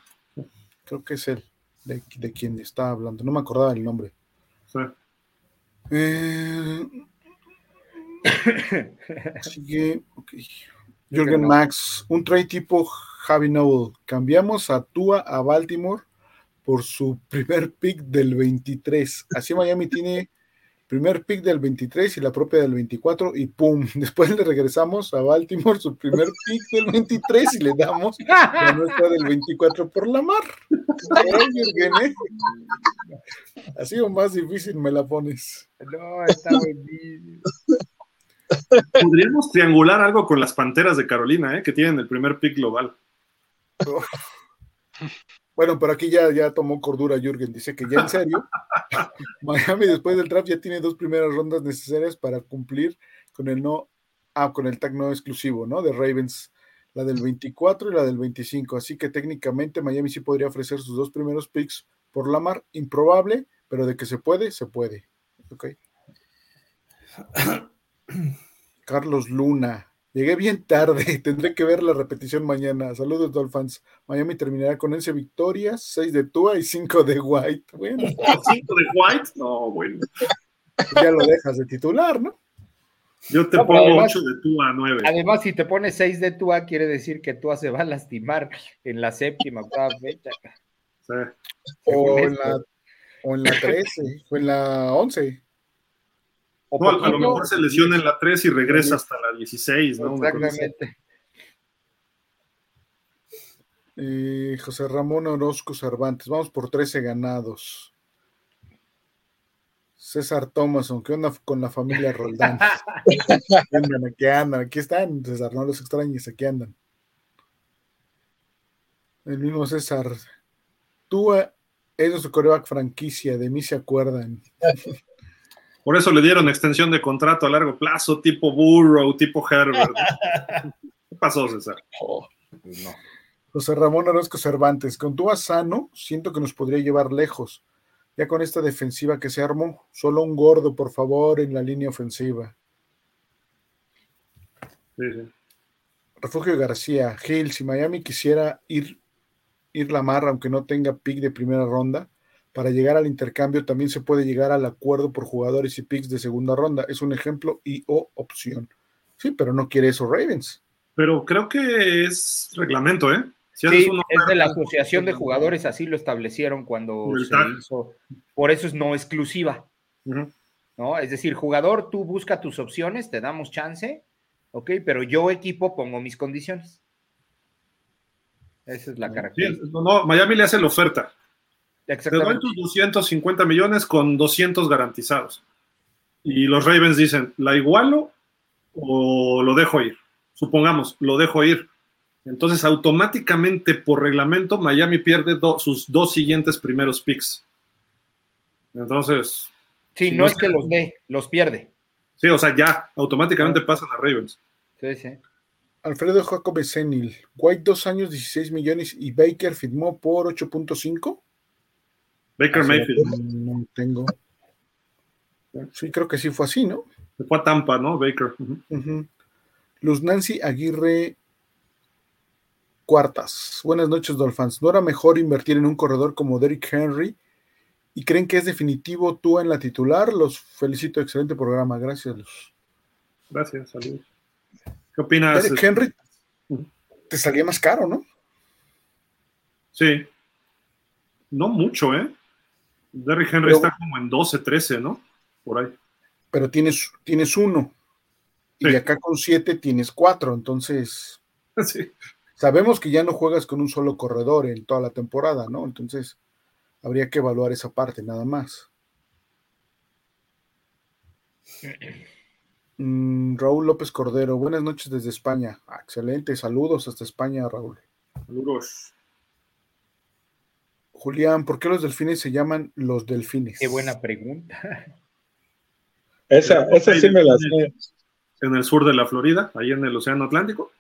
Creo que es él, de, quien está hablando. No me acordaba el nombre. Sí. Eh, sigue, ok. Jürgen Max, un trade tipo Javi Noble. Cambiamos a Tua a Baltimore por su primer pick del 23. Así Miami tiene primer pick del 23 y la propia del 24 y pum, después le regresamos a Baltimore su primer pick del 23 y le damos la nuestra del 24 por la mar. ¿eh? Así o más difícil me la pones. No, está buenísimo. Podríamos triangular algo con las Panteras de Carolina, ¿eh? que tienen el primer pick global. Bueno, pero aquí ya, ya tomó cordura Jürgen, dice que ya en serio, Miami después del draft ya tiene dos primeras rondas necesarias para cumplir con el no, ah, con el tag no exclusivo, ¿no? De Ravens, la del 24 y la del 25, así que técnicamente Miami sí podría ofrecer sus dos primeros picks por la mar, improbable, pero de que se puede, se puede. Ok. Carlos Luna, Llegué bien tarde, tendré que ver la repetición mañana. Saludos, Dolphins. Miami terminará con 11 victorias, 6 de Tua y 5 de White. Bueno. 5 de White? No, bueno. Ya lo dejas de titular, ¿no? Yo te pongo 8 de Tua, 9. Además, si te pones 6 de Tua, quiere decir que Tua se va a lastimar en la séptima, octava fecha. Sí. O, en la, o en la 13, o en la 11. O a, lo mejor se lesiona en la 3 y regresa hasta la 16, ¿no? Exactamente. Eh, José Ramón Orozco Cervantes, vamos por 13 ganados. César Thomason, ¿qué onda con la familia Roldán? andan? Aquí andan, aquí están, César, no los extrañes, aquí andan. El mismo César, tú eres nuestro coreback franquicia, de mí se acuerdan. Por eso le dieron extensión de contrato a largo plazo, tipo Burrow, tipo Herbert. ¿Qué pasó, César? Pues José Ramón Orozco Cervantes, con tu sano, siento que nos podría llevar lejos. Ya con esta defensiva que se armó, solo un gordo, por favor, en la línea ofensiva. Sí, sí. Refugio García, Gil, si Miami quisiera ir, ir la marra, aunque no tenga pick de primera ronda, para llegar al intercambio también se puede llegar al acuerdo por jugadores y picks de segunda ronda. Es un ejemplo y o opción. Sí, pero no quiere eso Ravens. Pero creo que es reglamento, ¿eh? Si sí, es de la asociación de jugadores, así lo establecieron cuando se hizo. Por eso es no exclusiva. Uh -huh. ¿no? Es decir, jugador, tú busca tus opciones, te damos chance, ok, pero yo equipo pongo mis condiciones. Esa es la característica. Sí, no, no, Miami le hace la oferta. Te doy tus 250 millones con 200 garantizados. Y los Ravens dicen, ¿la igualo o lo dejo ir? Supongamos, lo dejo ir. Entonces, automáticamente, por reglamento, Miami pierde do, sus dos siguientes primeros picks. Entonces. Sí, si no, no, es que los dé, los pierde. Sí, o sea, ya, automáticamente pasan a Ravens. Sí, sí. Alfredo Jacob Senil, White dos años, 16 millones y Baker firmó por 8.5. Baker Mayfield. No tengo. Sí, creo que sí fue así, ¿no? Se fue a Tampa, ¿no? Baker. Uh -huh. Uh -huh. Luz Nancy Aguirre Cuartas. Buenas noches, Dolphins. ¿No era mejor invertir en un corredor como Derrick Henry? ¿Y creen que es definitivo tú en la titular? Los felicito, excelente programa. Gracias, Luz. Gracias, saludos. ¿Qué opinas? Derrick Henry te salía más caro, ¿no? Sí. No mucho, ¿eh? Derrick Henry pero, está como en 12, 13, ¿no? Por ahí. Pero tienes, tienes uno. Sí. Y acá con 7 tienes 4, entonces. Sí. Sabemos que ya no juegas con un solo corredor en toda la temporada, ¿no? Entonces, habría que evaluar esa parte nada más. Mm, Raúl López Cordero, buenas noches desde España. Ah, excelente, saludos hasta España, Raúl. Saludos. Julián, ¿por qué los delfines se llaman los delfines? Qué buena pregunta. Esa, esa sí me la sé. En el sur de la Florida, ahí en el Océano Atlántico.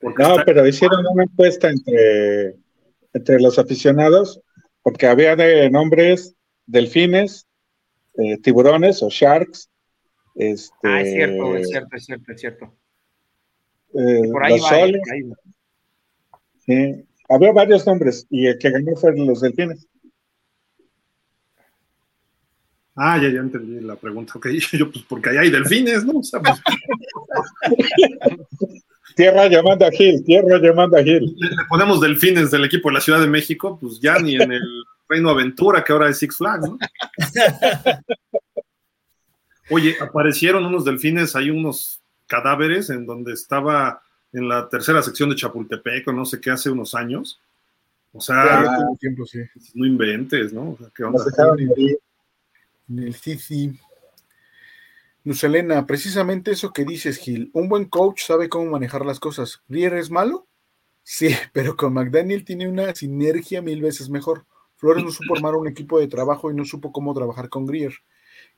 Porque no, pero hicieron una encuesta entre, entre los aficionados, porque había de nombres delfines, eh, tiburones o sharks. Este, ah, es cierto, es cierto, es cierto, es cierto. Eh, por ahí va, soles, por ahí va. Sí, había varios nombres y el que ganó fueron los delfines. Ah, ya, ya entendí la pregunta. Ok, yo, pues porque allá hay delfines, ¿no? O sea, pues... Tierra llamando a Gil, tierra llamando a Gil. Le, le, ponemos delfines del equipo de la Ciudad de México, pues ya ni en el Reino Aventura, que ahora es Six Flags, ¿no? Oye, aparecieron unos delfines, hay unos cadáveres en donde estaba en la tercera sección de Chapultepec, o no sé qué, hace unos años. O sea, ya, tiempo, sí. no inventes, ¿no? O sea, ¿qué onda? Sí, sí. Luz Elena, precisamente eso que dices, Gil. Un buen coach sabe cómo manejar las cosas. ¿Rier es malo? Sí, pero con McDaniel tiene una sinergia mil veces mejor. Flores no supo armar un equipo de trabajo y no supo cómo trabajar con Grier.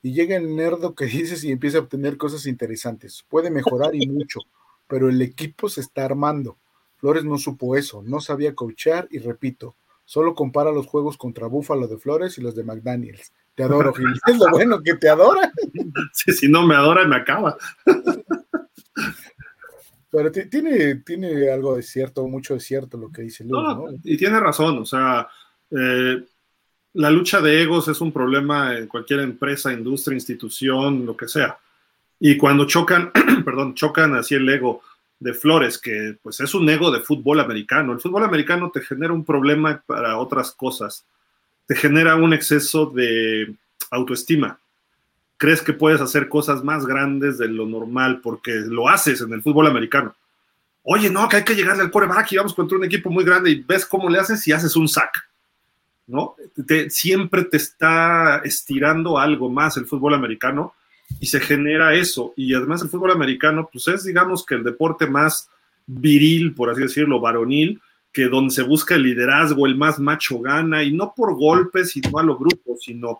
Y llega el nerdo que dices y empieza a obtener cosas interesantes. Puede mejorar y mucho, pero el equipo se está armando. Flores no supo eso, no sabía coachar y repito, solo compara los juegos contra Búfalo de Flores y los de McDaniels. Te adoro, Gil. Es lo bueno que te adora. Sí, si no me adora, me acaba. Pero tiene, tiene algo de cierto, mucho de cierto lo que dice no, ¿no? Y tiene razón, o sea, eh, la lucha de egos es un problema en cualquier empresa, industria, institución, lo que sea. Y cuando chocan, perdón, chocan así el ego de Flores, que pues es un ego de fútbol americano. El fútbol americano te genera un problema para otras cosas te genera un exceso de autoestima. Crees que puedes hacer cosas más grandes de lo normal porque lo haces en el fútbol americano. Oye, no, que hay que llegarle al coreback y vamos contra un equipo muy grande y ves cómo le haces y haces un sack. ¿No? Te, siempre te está estirando algo más el fútbol americano y se genera eso. Y además el fútbol americano, pues es digamos que el deporte más viril, por así decirlo, varonil, que donde se busca el liderazgo, el más macho gana, y no por golpes y no a sino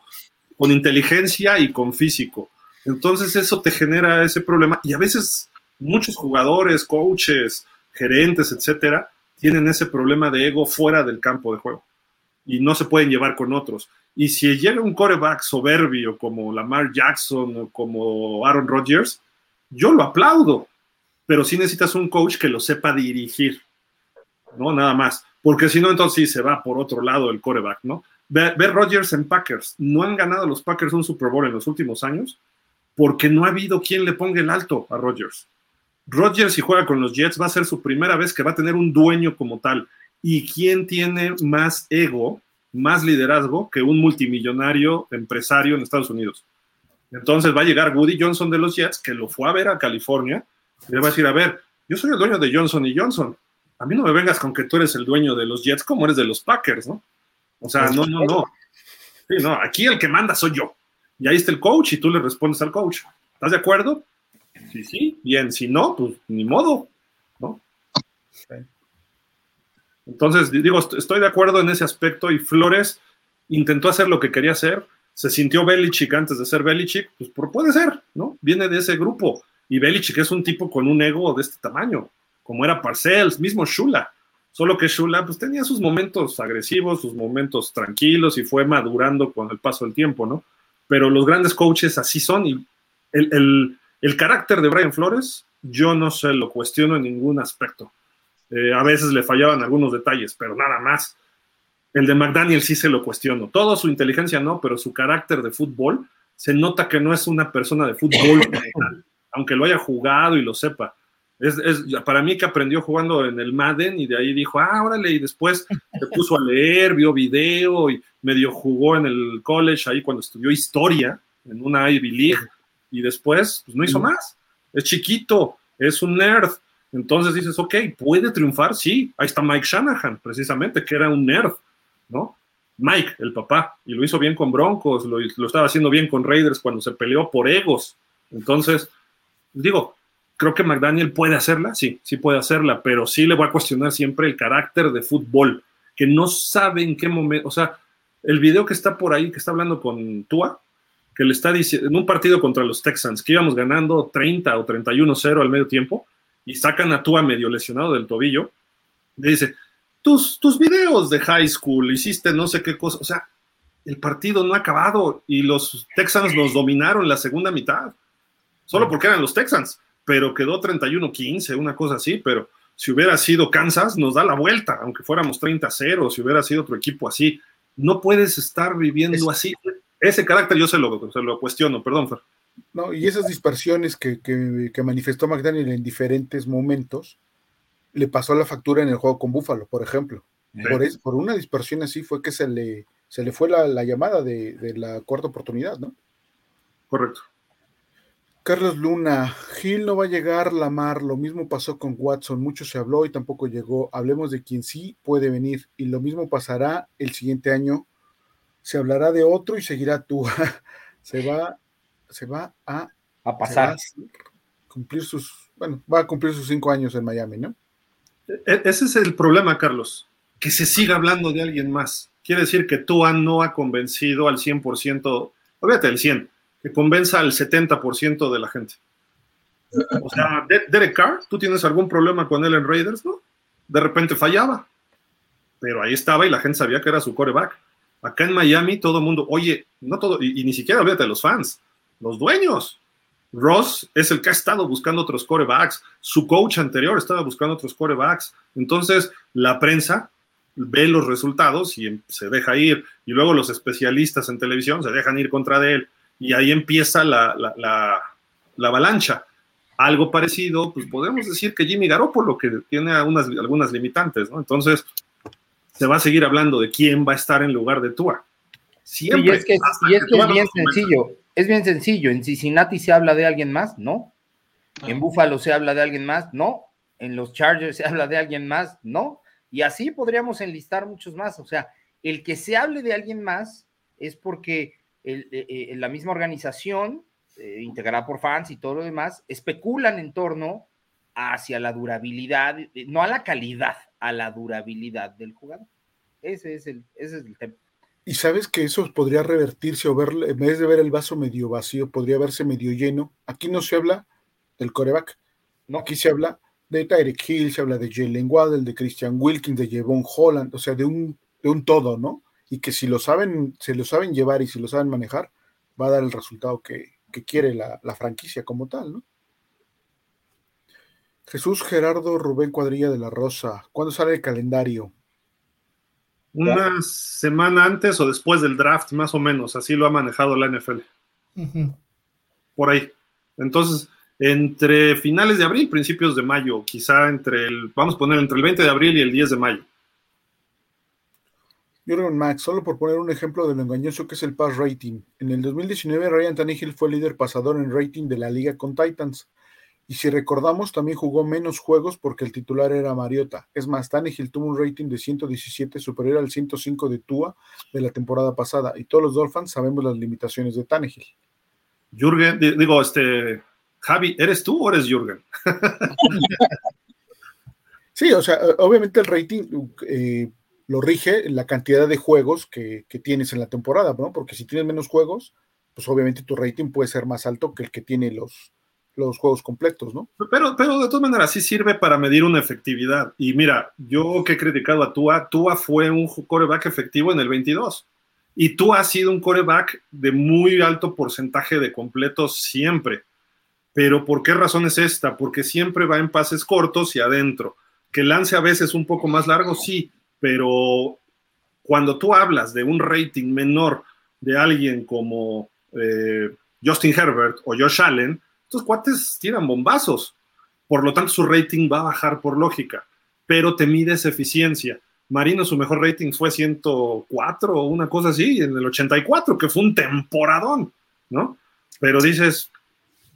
con inteligencia y con físico. Entonces eso te genera ese problema y a veces muchos jugadores, coaches, gerentes, etcétera, tienen ese problema de ego fuera del campo de juego y no se pueden llevar con otros. Y si llega un coreback soberbio como Lamar Jackson o como Aaron Rodgers, yo lo aplaudo, pero sí necesitas un coach que lo sepa dirigir, ¿no? Nada más, porque si no, entonces sí se va por otro lado el coreback, ¿no? Ve, ve Rodgers en Packers, no han ganado los Packers un Super Bowl en los últimos años porque no ha habido quien le ponga el alto a Rodgers. Rodgers, si juega con los Jets, va a ser su primera vez que va a tener un dueño como tal. ¿Y quién tiene más ego, más liderazgo que un multimillonario empresario en Estados Unidos? Entonces va a llegar Woody Johnson de los Jets, que lo fue a ver a California, y le va a decir, a ver, yo soy el dueño de Johnson y Johnson. A mí no me vengas con que tú eres el dueño de los Jets como eres de los Packers, ¿no? O sea, no, no, no. Sí, no, aquí el que manda soy yo. Y ahí está el coach y tú le respondes al coach. ¿Estás de acuerdo? Sí, sí, bien. Si no, pues ni modo, ¿no? Entonces, digo, estoy de acuerdo en ese aspecto y Flores intentó hacer lo que quería hacer. Se sintió Belichick antes de ser Belichick, pues puede ser, ¿no? Viene de ese grupo. Y Belichick es un tipo con un ego de este tamaño, como era Parcells, mismo Shula. Solo que Shula pues tenía sus momentos agresivos, sus momentos tranquilos y fue madurando con el paso del tiempo, ¿no? Pero los grandes coaches así son y el, el, el carácter de Brian Flores yo no se lo cuestiono en ningún aspecto. Eh, a veces le fallaban algunos detalles, pero nada más. El de McDaniel sí se lo cuestiono. Todo su inteligencia no, pero su carácter de fútbol se nota que no es una persona de fútbol, aunque lo haya jugado y lo sepa. Es, es, para mí que aprendió jugando en el Madden y de ahí dijo, ah, órale, y después se puso a leer, vio video y medio jugó en el college ahí cuando estudió historia en una Ivy League y después pues, no hizo más. Es chiquito, es un nerd. Entonces dices, ok, ¿puede triunfar? Sí, ahí está Mike Shanahan, precisamente, que era un nerd, ¿no? Mike, el papá, y lo hizo bien con Broncos, lo, estaba haciendo bien con Raiders cuando se peleó por egos. Entonces, digo, creo que McDaniel puede hacerla, sí, sí puede hacerla, pero sí le voy a cuestionar siempre el carácter de fútbol, que no sabe en qué momento, o sea, el video que está por ahí, que está hablando con Tua, que le está diciendo, en un partido contra los Texans, que íbamos ganando 30 o 31-0 al medio tiempo, y sacan a Tua medio lesionado del tobillo, le dice, tus, tus videos de high school, hiciste no sé qué cosa, o sea, el partido no ha acabado y los Texans nos dominaron la segunda mitad, solo porque eran los Texans pero quedó 31-15, una cosa así, pero si hubiera sido Kansas, nos da la vuelta, aunque fuéramos 30-0, si hubiera sido otro equipo así. No puedes estar viviendo es, así. Ese carácter yo se lo, se lo cuestiono, perdón, Fer. No, y esas dispersiones que, que, que, manifestó McDaniel en diferentes momentos, le pasó la factura en el juego con Búfalo, por ejemplo. Sí. Por, es, por, una dispersión así fue que se le, se le fue la, la llamada de, de la cuarta oportunidad, ¿no? Correcto. Carlos Luna, Gil no va a llegar, Lamar, lo mismo pasó con Watson, mucho se habló y tampoco llegó. Hablemos de quien sí puede venir y lo mismo pasará el siguiente año. Se hablará de otro y seguirá tú. se va, se va a, a pasar. A cumplir sus, bueno, va a cumplir sus cinco años en Miami, ¿no? E, Ese es el problema, Carlos, que se siga hablando de alguien más. Quiere decir que Tua no ha convencido al 100%, olvídate del 100%, que convenza al 70% de la gente. O sea, Derek Carr, ¿tú tienes algún problema con él en Raiders? No. De repente fallaba. Pero ahí estaba y la gente sabía que era su coreback. Acá en Miami todo el mundo, oye, no todo, y, y ni siquiera olvídate de los fans, los dueños. Ross es el que ha estado buscando otros corebacks. Su coach anterior estaba buscando otros corebacks. Entonces, la prensa ve los resultados y se deja ir. Y luego los especialistas en televisión se dejan ir contra de él y ahí empieza la, la, la, la, avalancha. Algo parecido, pues podemos decir que Jimmy Garoppolo, que tiene unas, algunas limitantes, ¿no? Entonces, se va a seguir hablando de quién va a estar en lugar de Tua. Siempre. y es que, y es, que es bien sencillo, es bien sencillo. En Cincinnati se habla de alguien más, ¿no? En Buffalo se habla de alguien más, no. En los Chargers se habla de alguien más, no. Y así podríamos enlistar muchos más. O sea, el que se hable de alguien más es porque el, el, la misma organización, eh, integrada por fans y todo lo demás, especulan en torno hacia la durabilidad, no a la calidad, a la durabilidad del jugador. Ese es el, ese es el tema. Y sabes que eso podría revertirse o ver, en vez de ver el vaso medio vacío, podría verse medio lleno. Aquí no se habla del coreback, no. aquí se habla de Tyreek Hill, se habla de Jalen Waddell, de Christian Wilkins, de Jevon Holland, o sea, de un, de un todo, ¿no? y que si lo saben, se lo saben llevar y si lo saben manejar, va a dar el resultado que, que quiere la, la, franquicia como tal, ¿no? Jesús Gerardo Rubén Cuadrilla de la Rosa. ¿Cuándo sale el calendario? Una semana antes o después del draft, más o menos. Así lo ha manejado la NFL. Por ahí. Entonces, entre finales de abril, principios de mayo, quizá entre el, vamos a poner entre el 20 de abril y el 10 de mayo. Jürgen Max, solo por poner un ejemplo de lo engañoso que es el pass rating. En el 2019, Ryan Tannehill fue líder pasador en rating de la liga con Titans. Y si recordamos, también jugó menos juegos porque el titular era Mariota. Es más, Tannehill tuvo un rating de 117 superior al 105 de Tua de la temporada pasada. Y todos los Dolphins sabemos las limitaciones de Tannehill. Jürgen, digo, este, Javi, ¿eres tú o eres Jürgen? sí, o sea, obviamente el rating eh, lo rige la cantidad de juegos que, que, tienes en la temporada, ¿no? Porque si tienes menos juegos, pues obviamente tu rating puede ser más alto que el que tiene los, los juegos completos, ¿no? Pero, pero de todas maneras sí sirve para medir una efectividad. Y mira, yo que he criticado a Tua, Tua fue un coreback efectivo en el 22. Y Tua ha sido un coreback de muy alto porcentaje de completos siempre. Pero ¿por qué razón es esta? Porque siempre va en pases cortos y adentro. Que lance a veces un poco más largo, sí, pero cuando tú hablas de un rating menor de alguien como eh, Justin Herbert o Josh Allen, estos cuates tiran bombazos. Por lo tanto, su rating va a bajar por lógica, pero te mides eficiencia. Marino, su mejor rating fue 104 o una cosa así, en el 84, que fue un temporadón, ¿no? Pero dices,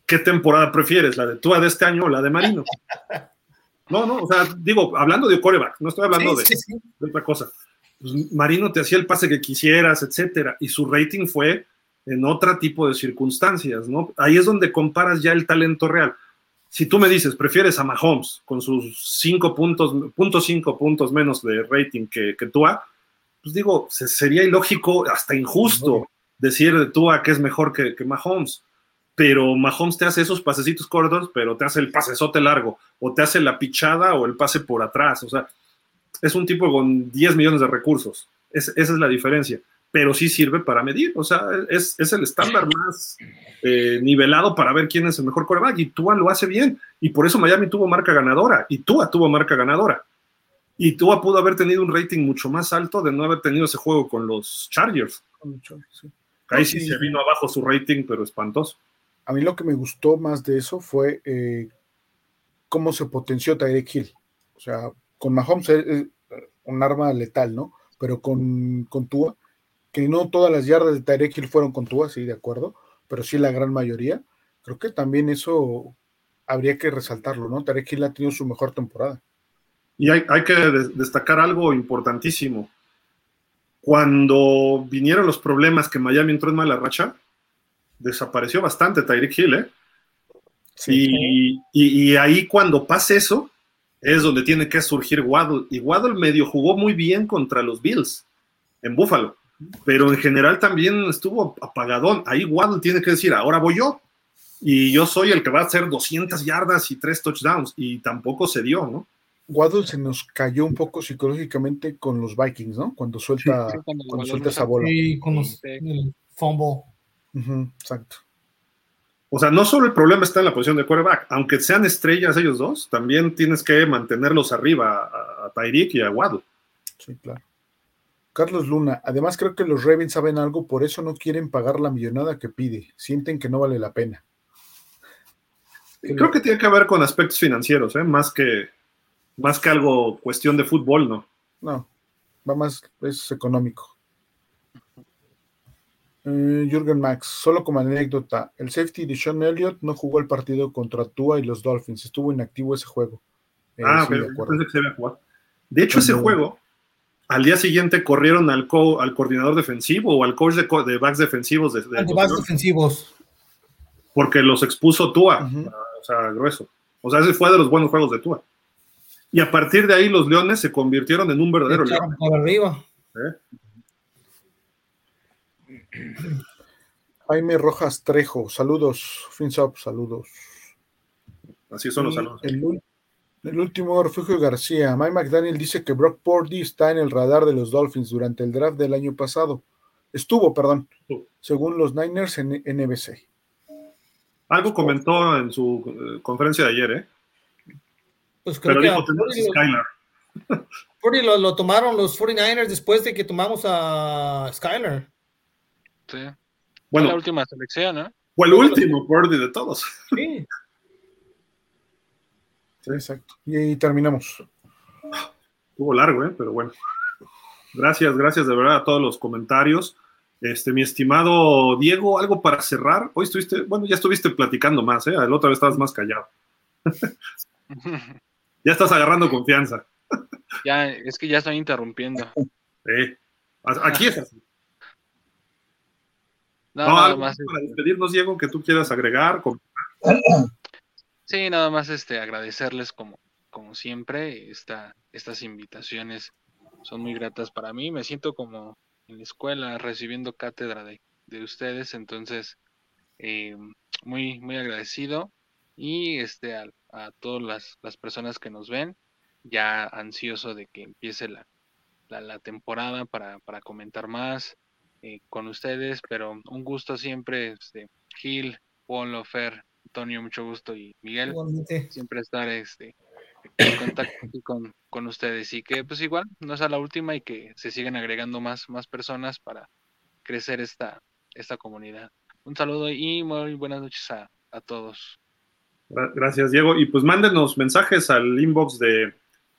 ¿qué temporada prefieres? ¿La de Tua de este año o la de Marino? No, no, o sea, digo, hablando de coreback, no estoy hablando de, de, otra cosa. Pues Marino te hacía el pase que quisieras, etcétera, y su rating fue en otro tipo de circunstancias, ¿no? Ahí es donde comparas ya el talento real. Si tú me dices, prefieres a Mahomes con sus 5 puntos, punto cinco puntos menos de rating que, que Tua, pues digo, sería ilógico, hasta injusto decir de Tua que es mejor que, que Mahomes. Pero Mahomes te hace esos pasecitos cortos, pero te hace el pasesote largo, o te hace la pichada o el pase por atrás. O sea, es un tipo con 10 millones de recursos. Es, esa es la diferencia pero sí sirve para medir. O sea, es, el estándar más eh, nivelado para ver quién es el mejor coreback. Y Tua lo hace bien. Y por eso Miami tuvo marca ganadora. Y Tua tuvo marca ganadora. Y Tua pudo haber tenido un rating mucho más alto de no haber tenido ese juego con los Chargers. Ahí sí se vino abajo su rating, pero espantoso. A mí lo que me gustó más de eso fue eh, cómo se potenció Tyreek Hill. O sea, con Mahomes es un arma letal, ¿no? Pero con, con Tua que no todas las yardas de Tyreek Hill fueron con Tua, sí, de acuerdo, pero sí la gran mayoría. Creo que también eso habría que resaltarlo, ¿no? Tyreek Hill ha tenido su mejor temporada. Y hay, hay que destacar algo importantísimo. Cuando vinieron los problemas que Miami entró en mala racha, desapareció bastante Tyreek Hill, ¿eh? Sí. Y, y, y, ahí cuando pasa eso, es donde tiene que surgir Waddle. Y Waddle medio jugó muy bien contra los Bills en Buffalo pero en general también estuvo apagadón. Ahí Waddle tiene que decir, ahora voy yo. Y yo soy el que va a hacer 200 yardas y tres touchdowns. Y tampoco se dio, ¿no? Waddle se nos cayó un poco psicológicamente con los Vikings, ¿no? Cuando suelta, cuando, suelta esa bola. Sí, con los, el fumble. exacto. O sea, no solo el problema está en la posición de quarterback, aunque sean estrellas ellos dos, también tienes que mantenerlos arriba a, a Tyreek y a Waddle. Sí, claro. Carlos Luna, además creo que los Ravens saben algo, por eso no quieren pagar la millonada que pide, sienten que no vale la pena. Creo que tiene que ver con aspectos financieros, ¿eh? más, que, más que algo cuestión de fútbol, ¿no? No, va más, es económico. Eh, Jürgen Max, solo como anécdota, el safety de Sean Elliott no jugó el partido contra Tua y los Dolphins, estuvo inactivo ese juego. Eh, ah, pero pensé que se jugado. De hecho, ese juego al día siguiente corrieron al, al coordinador defensivo o al coach de, backs defensivos. De, de, backs defensivos. Porque los expuso Tua, o sea, grueso. O sea, ese fue de los buenos juegos de Tua. Y a partir de ahí los Leones se convirtieron en un verdadero león. Por arriba. Jaime Rojas Trejo, saludos. Finsop, saludos. Así son los saludos. El último refugio García. Mike McDaniel dice que Brock Purdy está en el radar de los Dolphins durante el draft del año pasado. Estuvo, perdón, según los Niners en NBC. Algo comentó en su eh, conferencia de ayer, ¿eh? Pues creo Pero que dijo Purdy lo- Skylar. Purdy lo, lo tomaron los 49ers después de que tomamos a Skyler. Sí. Fue la Bueno, última selección, ¿no? fue el último Purdy de todos. Sí. Exacto. Y ahí terminamos. Estuvo largo, ¿eh? Pero bueno. Gracias, gracias de verdad a todos los comentarios. Este, mi estimado Diego, algo para cerrar. Hoy estuviste, bueno, ya estuviste platicando más, ¿eh? La otra vez estabas más callado. Ya estás agarrando confianza. ya, es que ya estoy interrumpiendo. ¿eh? Aquí es así. No, No, nada algo más. para despedirnos, Diego, que tú quieras agregar. Sí, nada más este agradecerles como, como siempre. Esta, estas invitaciones son muy gratas para mí. Me siento como en la escuela recibiendo cátedra de, de ustedes. Entonces, eh, muy, muy agradecido. Y este a, a todas las, las personas que nos ven, ya ansioso de que empiece la, la, temporada para, para comentar más eh, con ustedes. Pero un gusto siempre, este, Gil, Polo, Fer, Antonio, mucho gusto y Miguel Igualmente. siempre estar este en contacto aquí con, con ustedes y que pues igual no sea la última y que se sigan agregando más, más personas para crecer esta, esta comunidad. Un saludo y muy buenas noches a, a todos. Gra- Gracias, Diego. Y pues mándenos mensajes al inbox de,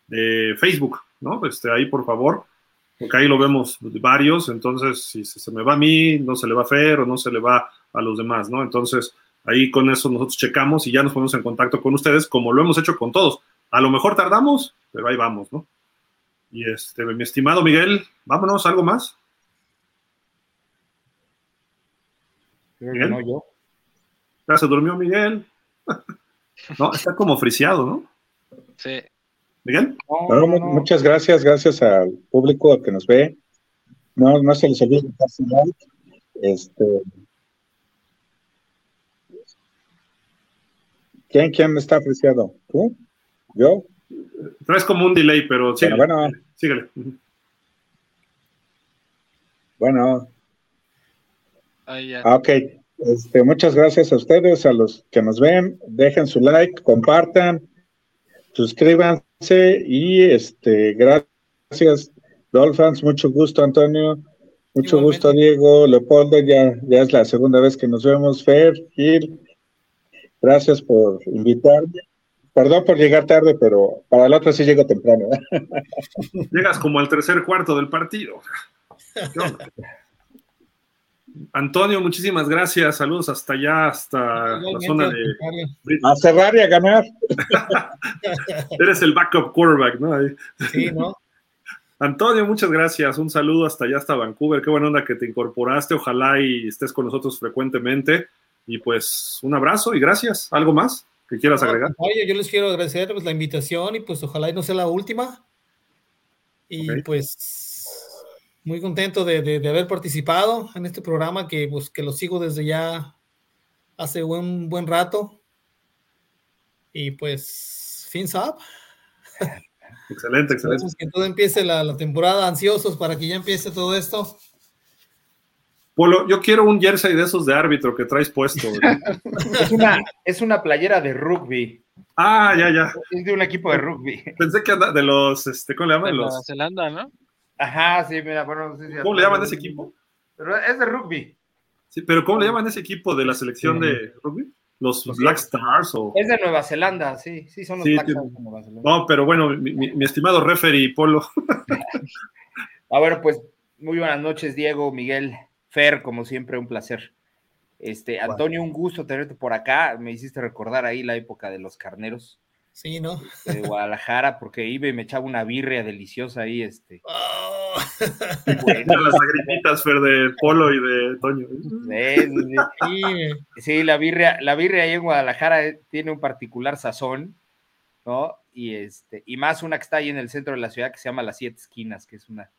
de Facebook, ¿no? Este, ahí, por favor, porque ahí lo vemos varios. Entonces, si se me va a mí, no se le va a Fer o no se le va a los demás, ¿no? Entonces, ahí con eso nosotros checamos y ya nos ponemos en contacto con ustedes, como lo hemos hecho con todos. A lo mejor tardamos, pero ahí vamos, ¿no? Y este, mi estimado Miguel, vámonos, ¿algo más? Creo Bien. que no yo. Ya se durmió Miguel. No, está como friseado, ¿no? Sí, Miguel. No. Muchas gracias, gracias al público que nos ve. No, no se les olvide dejar su like. Este, ¿Quién, quién está apreciado? ¿Tú? ¿Yo? Traes como un delay, pero síguele. Bueno, bueno. síguele. Bueno, ahí ya. ah, ok. Este, muchas gracias a ustedes, a los que nos ven. Dejen su like, compartan, suscríbanse y este, gracias, Dolphins. Mucho gusto, Antonio. Mucho Igualmente. gusto, Diego, Leopoldo. Ya, ya es la segunda vez que nos vemos. Fer, Gil, gracias por invitarme. Perdón por llegar tarde, pero para el otro sí llego temprano. ¿eh? Llegas como al tercer cuarto del partido. Antonio, muchísimas gracias. Saludos hasta allá, hasta la zona de. A cerrar y a ganar. Eres el backup quarterback, ¿no? Sí, ¿no? Antonio, muchas gracias. Un saludo hasta allá, hasta Vancouver. Qué buena onda que te incorporaste. Ojalá y estés con nosotros frecuentemente. Y pues un abrazo y gracias. ¿Algo más que quieras agregar? Oye, yo les quiero agradecer pues, la invitación y pues ojalá y no sea la última. Y pues muy contento de, de- de haber participado en este programa que pues que lo sigo desde ya hace un buen rato. Y pues, fins up. Excelente, excelente. Que todo empiece la, la temporada, ansiosos para que ya empiece todo esto. Polo, yo quiero un jersey de esos de árbitro que traes puesto. Es una, es una playera de rugby. ah, ya, ya. Es de un equipo de rugby. Pensé que anda de los, este, ¿cómo le De llaman? Nueva Los, Zelanda, ¿no? Ajá, sí, mira, bueno, no sé si- ¿Cómo le llaman a ese equipo? Pero es de rugby. Sí, pero ¿cómo le llaman a ese equipo de la selección de rugby? Los Black Stars o... Es de Nueva Zelanda, sí, sí, son los Sí, Black tiene- Stars de Nueva Zelanda. No, pero bueno, mi, mi- mi estimado referee Polo. Ah, bueno, pues muy buenas noches, Diego, Miguel, Fer, como siempre, un placer. Este, Antonio, un gusto tenerte por acá. Me hiciste recordar ahí la época de los carneros Sí, ¿no? de Guadalajara, porque iba y me echaba una birria deliciosa ahí, este. Oh. bueno, Las lagrimitas, Fer, de Polo y de Toño. sí, sí, sí. Sí, Sí, la birria, la birria ahí en Guadalajara eh, tiene un particular sazón, ¿no? Y este, y más una que está ahí en el centro de la ciudad que se llama Las Siete Esquinas, que es una,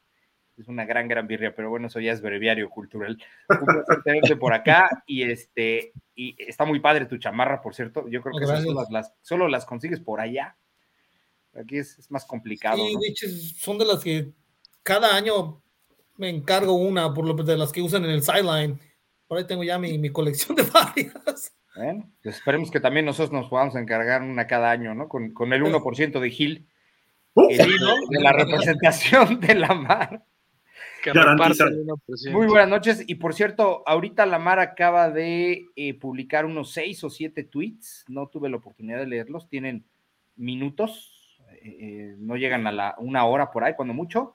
es una gran, gran birria, pero bueno, eso ya es breviario cultural. Un placer tenerte por acá, y este, y está muy padre tu chamarra, por cierto. Yo creo que esas solo las, solo las consigues por allá. Aquí es, es más complicado, Sí, ¿no? de hecho, son de las que cada año me encargo una por lo de las que usan en el sideline. Por ahí tengo ya mi, mi colección de varias. Bueno, pues esperemos que también nosotros nos podamos encargar una cada año, ¿no? Con, con el 1% de Gil, Uh, el de la representación de la mar. Que Garantiza. reparte el 1%. Muy buenas noches. Y por cierto, ahorita la mar acaba de eh, publicar unos seis o siete tweets. No tuve la oportunidad de leerlos. Tienen minutos, eh, eh, no llegan a la una hora por ahí, cuando mucho.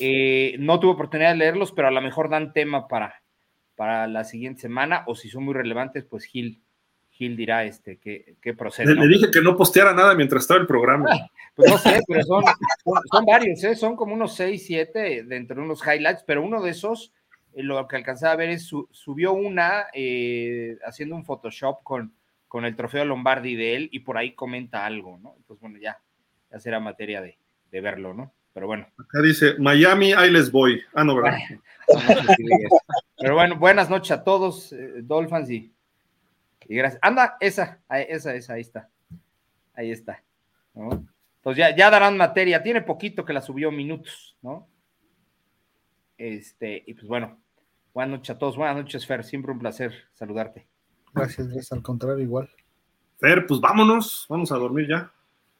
Eh, no tuve oportunidad de leerlos, pero a lo mejor dan tema para, para la siguiente semana. O si son muy relevantes, pues Gil, Gil dirá este qué, qué procede. Le, ¿no? le dije que no posteara nada mientras estaba el programa. Pues no sé, pero son, son, son varios, ¿eh? son como unos 6, 7 dentro de unos highlights, pero uno de esos, eh, lo que alcancé a ver es, su- subió una eh, haciendo un Photoshop con, con el trofeo Lombardi de él y por ahí comenta algo, ¿no? Entonces, bueno, ya, ya será materia de, de verlo, ¿no? Pero bueno, Acá dice, Miami, ahí les voy. Ah, no, ¿verdad? eso. pero bueno, buenas noches a todos, eh, Dolphins, y, y gracias. Anda, esa, esa, esa, ahí está. Ahí está. ¿no? Pues ya, ya darán materia. Tiene poquito que la subió minutos, ¿no? Este, y pues bueno, buenas noches a todos. Buenas noches, Fer. Siempre un placer saludarte. Gracias, gracias. Al contrario, igual. Fer, pues vámonos, vamos a dormir ya.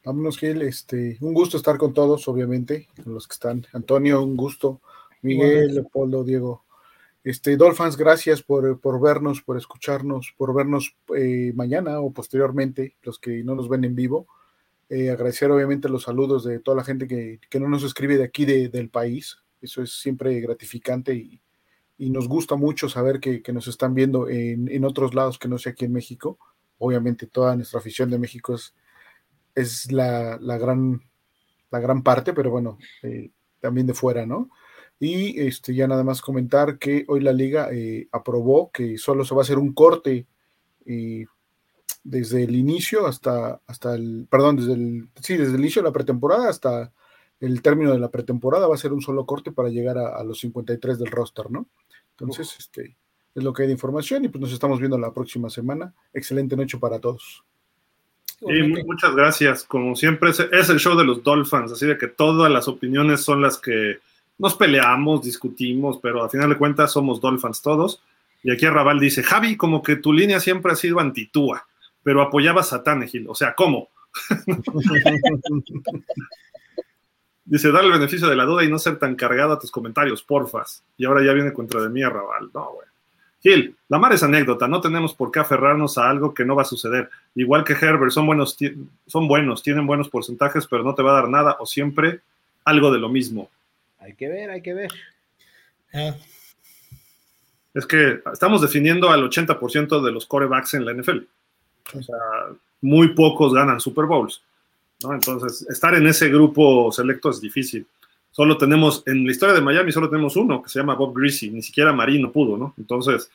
Vámonos, Gil. Este, un gusto estar con todos, obviamente, con los que están. Antonio, un gusto. Miguel. Leopoldo, Diego. Este, Dolphins, gracias por, por vernos, por escucharnos, por vernos eh, mañana o posteriormente, los que no nos ven en vivo. Eh, agradecer obviamente los saludos de toda la gente que, que no nos escribe de aquí de- del país. Eso es siempre gratificante y, y nos gusta mucho saber que, que nos están viendo en, en otros lados que no sea aquí en México. Obviamente toda nuestra afición de México es, es la, la gran, la gran parte, pero bueno, eh, también de fuera, ¿no? Y este, ya nada más comentar que hoy la liga eh, aprobó que solo se va a hacer un corte eh, desde el inicio hasta, hasta el, perdón, desde el, sí, desde el inicio de la pretemporada hasta el término de la pretemporada va a ser un solo corte para llegar a, a los 53 del roster, ¿no? Entonces, este, es lo que hay de información y pues nos estamos viendo la próxima semana. Excelente noche para todos. Y mu- muchas gracias. Como siempre, es, el show de los Dolphins, así de que todas las opiniones son las que nos peleamos, discutimos, pero a final de cuentas somos Dolphins todos. Y aquí Raval dice, Javi, como que tu línea siempre ha sido antitúa, pero apoyabas a Tannehill. O sea, ¿cómo? Dice, darle el beneficio de la duda y no ser tan cargado a tus comentarios, porfas. Y ahora ya viene contra de mí, Raval. No, güey. Gil, la mar es anécdota, no tenemos por qué aferrarnos a algo que no va a suceder. Igual que Herbert, son buenos, son buenos, tienen buenos porcentajes, pero no te va a dar nada o siempre algo de lo mismo. Hay que ver, hay que ver. Eh, Es que estamos definiendo al 80% de los corebacks en la NFL. O sea, muy pocos ganan Super Bowls. ¿no? Entonces, estar en ese grupo selecto es difícil. Solo tenemos, en la historia de Miami, solo tenemos uno que se llama Bob Greasy, ni siquiera Marino pudo, ¿no? Entonces,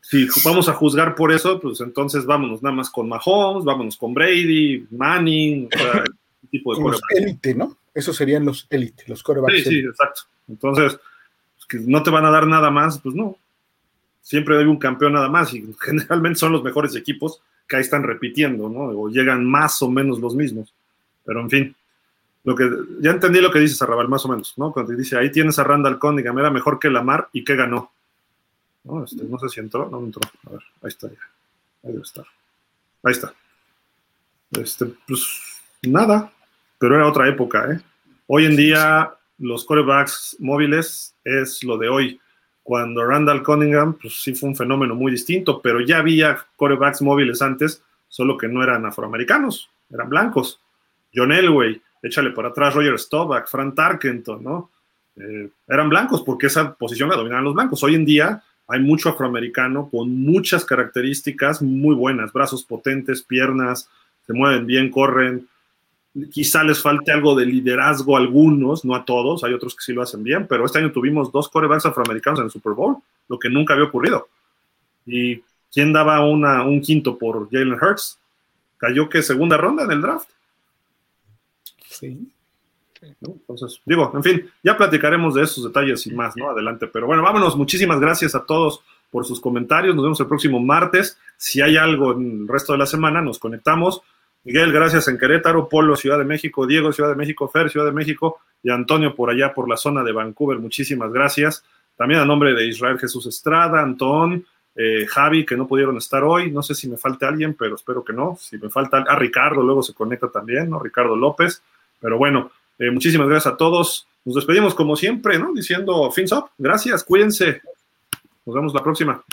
si vamos a juzgar por eso, pues entonces vámonos nada más con Mahomes, vámonos con Brady, Manning, o sea, tipo de los élite, ¿no? Esos serían los élite, los corebacks. Sí, sí, exacto. Entonces, pues, que no te van a dar nada más, pues no. Siempre hay un campeón nada más y generalmente son los mejores equipos que ahí están repitiendo, ¿no? O llegan más o menos los mismos. Pero en fin, lo que ya entendí lo que dices, Arrabal, más o menos, ¿no? Cuando dice, ahí tienes a Randall Cunningham, era mejor que Lamar y que ganó. ¿No? Este, no sé si entró, no entró. A ver, ahí está ya. Ahí debe estar. Ahí está. Este, pues nada, pero era otra época, ¿eh? Hoy en día los corebacks móviles es lo de hoy. Cuando Randall Cunningham, pues sí fue un fenómeno muy distinto, pero ya había corebacks móviles antes, solo que no eran afroamericanos, eran blancos. John Elway, échale por atrás Roger Staubach, Frank Tarkenton, ¿no? Eh, eran blancos porque esa posición la dominaban los blancos. Hoy en día hay mucho afroamericano con muchas características muy buenas, brazos potentes, piernas, se mueven bien, corren, quizá les falte algo de liderazgo a algunos, no a todos, hay otros que sí lo hacen bien, pero este año tuvimos dos corebacks afroamericanos en el Super Bowl, lo que nunca había ocurrido. ¿Y quién daba una, un quinto por Jalen Hurts? Cayó que segunda ronda en el draft. Sí. ¿no? Entonces, digo, en fin, ya platicaremos de esos detalles y más, ¿no? Adelante. Pero bueno, vámonos. Muchísimas gracias a todos por sus comentarios. Nos vemos el próximo martes. Si hay algo en el resto de la semana, nos conectamos. Miguel, gracias en Querétaro, Polo, Ciudad de México, Diego, Ciudad de México, Fer, Ciudad de México y Antonio por allá por la zona de Vancouver. Muchísimas gracias. También a nombre de Israel Jesús Estrada, Antón, eh, Javi, que no pudieron estar hoy. No sé si me falta alguien, pero espero que no. Si me falta a Ricardo, luego se conecta también, ¿no? Ricardo López. Pero bueno, eh, muchísimas gracias a todos. Nos despedimos como siempre, ¿no? Diciendo fins up. Gracias, cuídense. Nos vemos la próxima.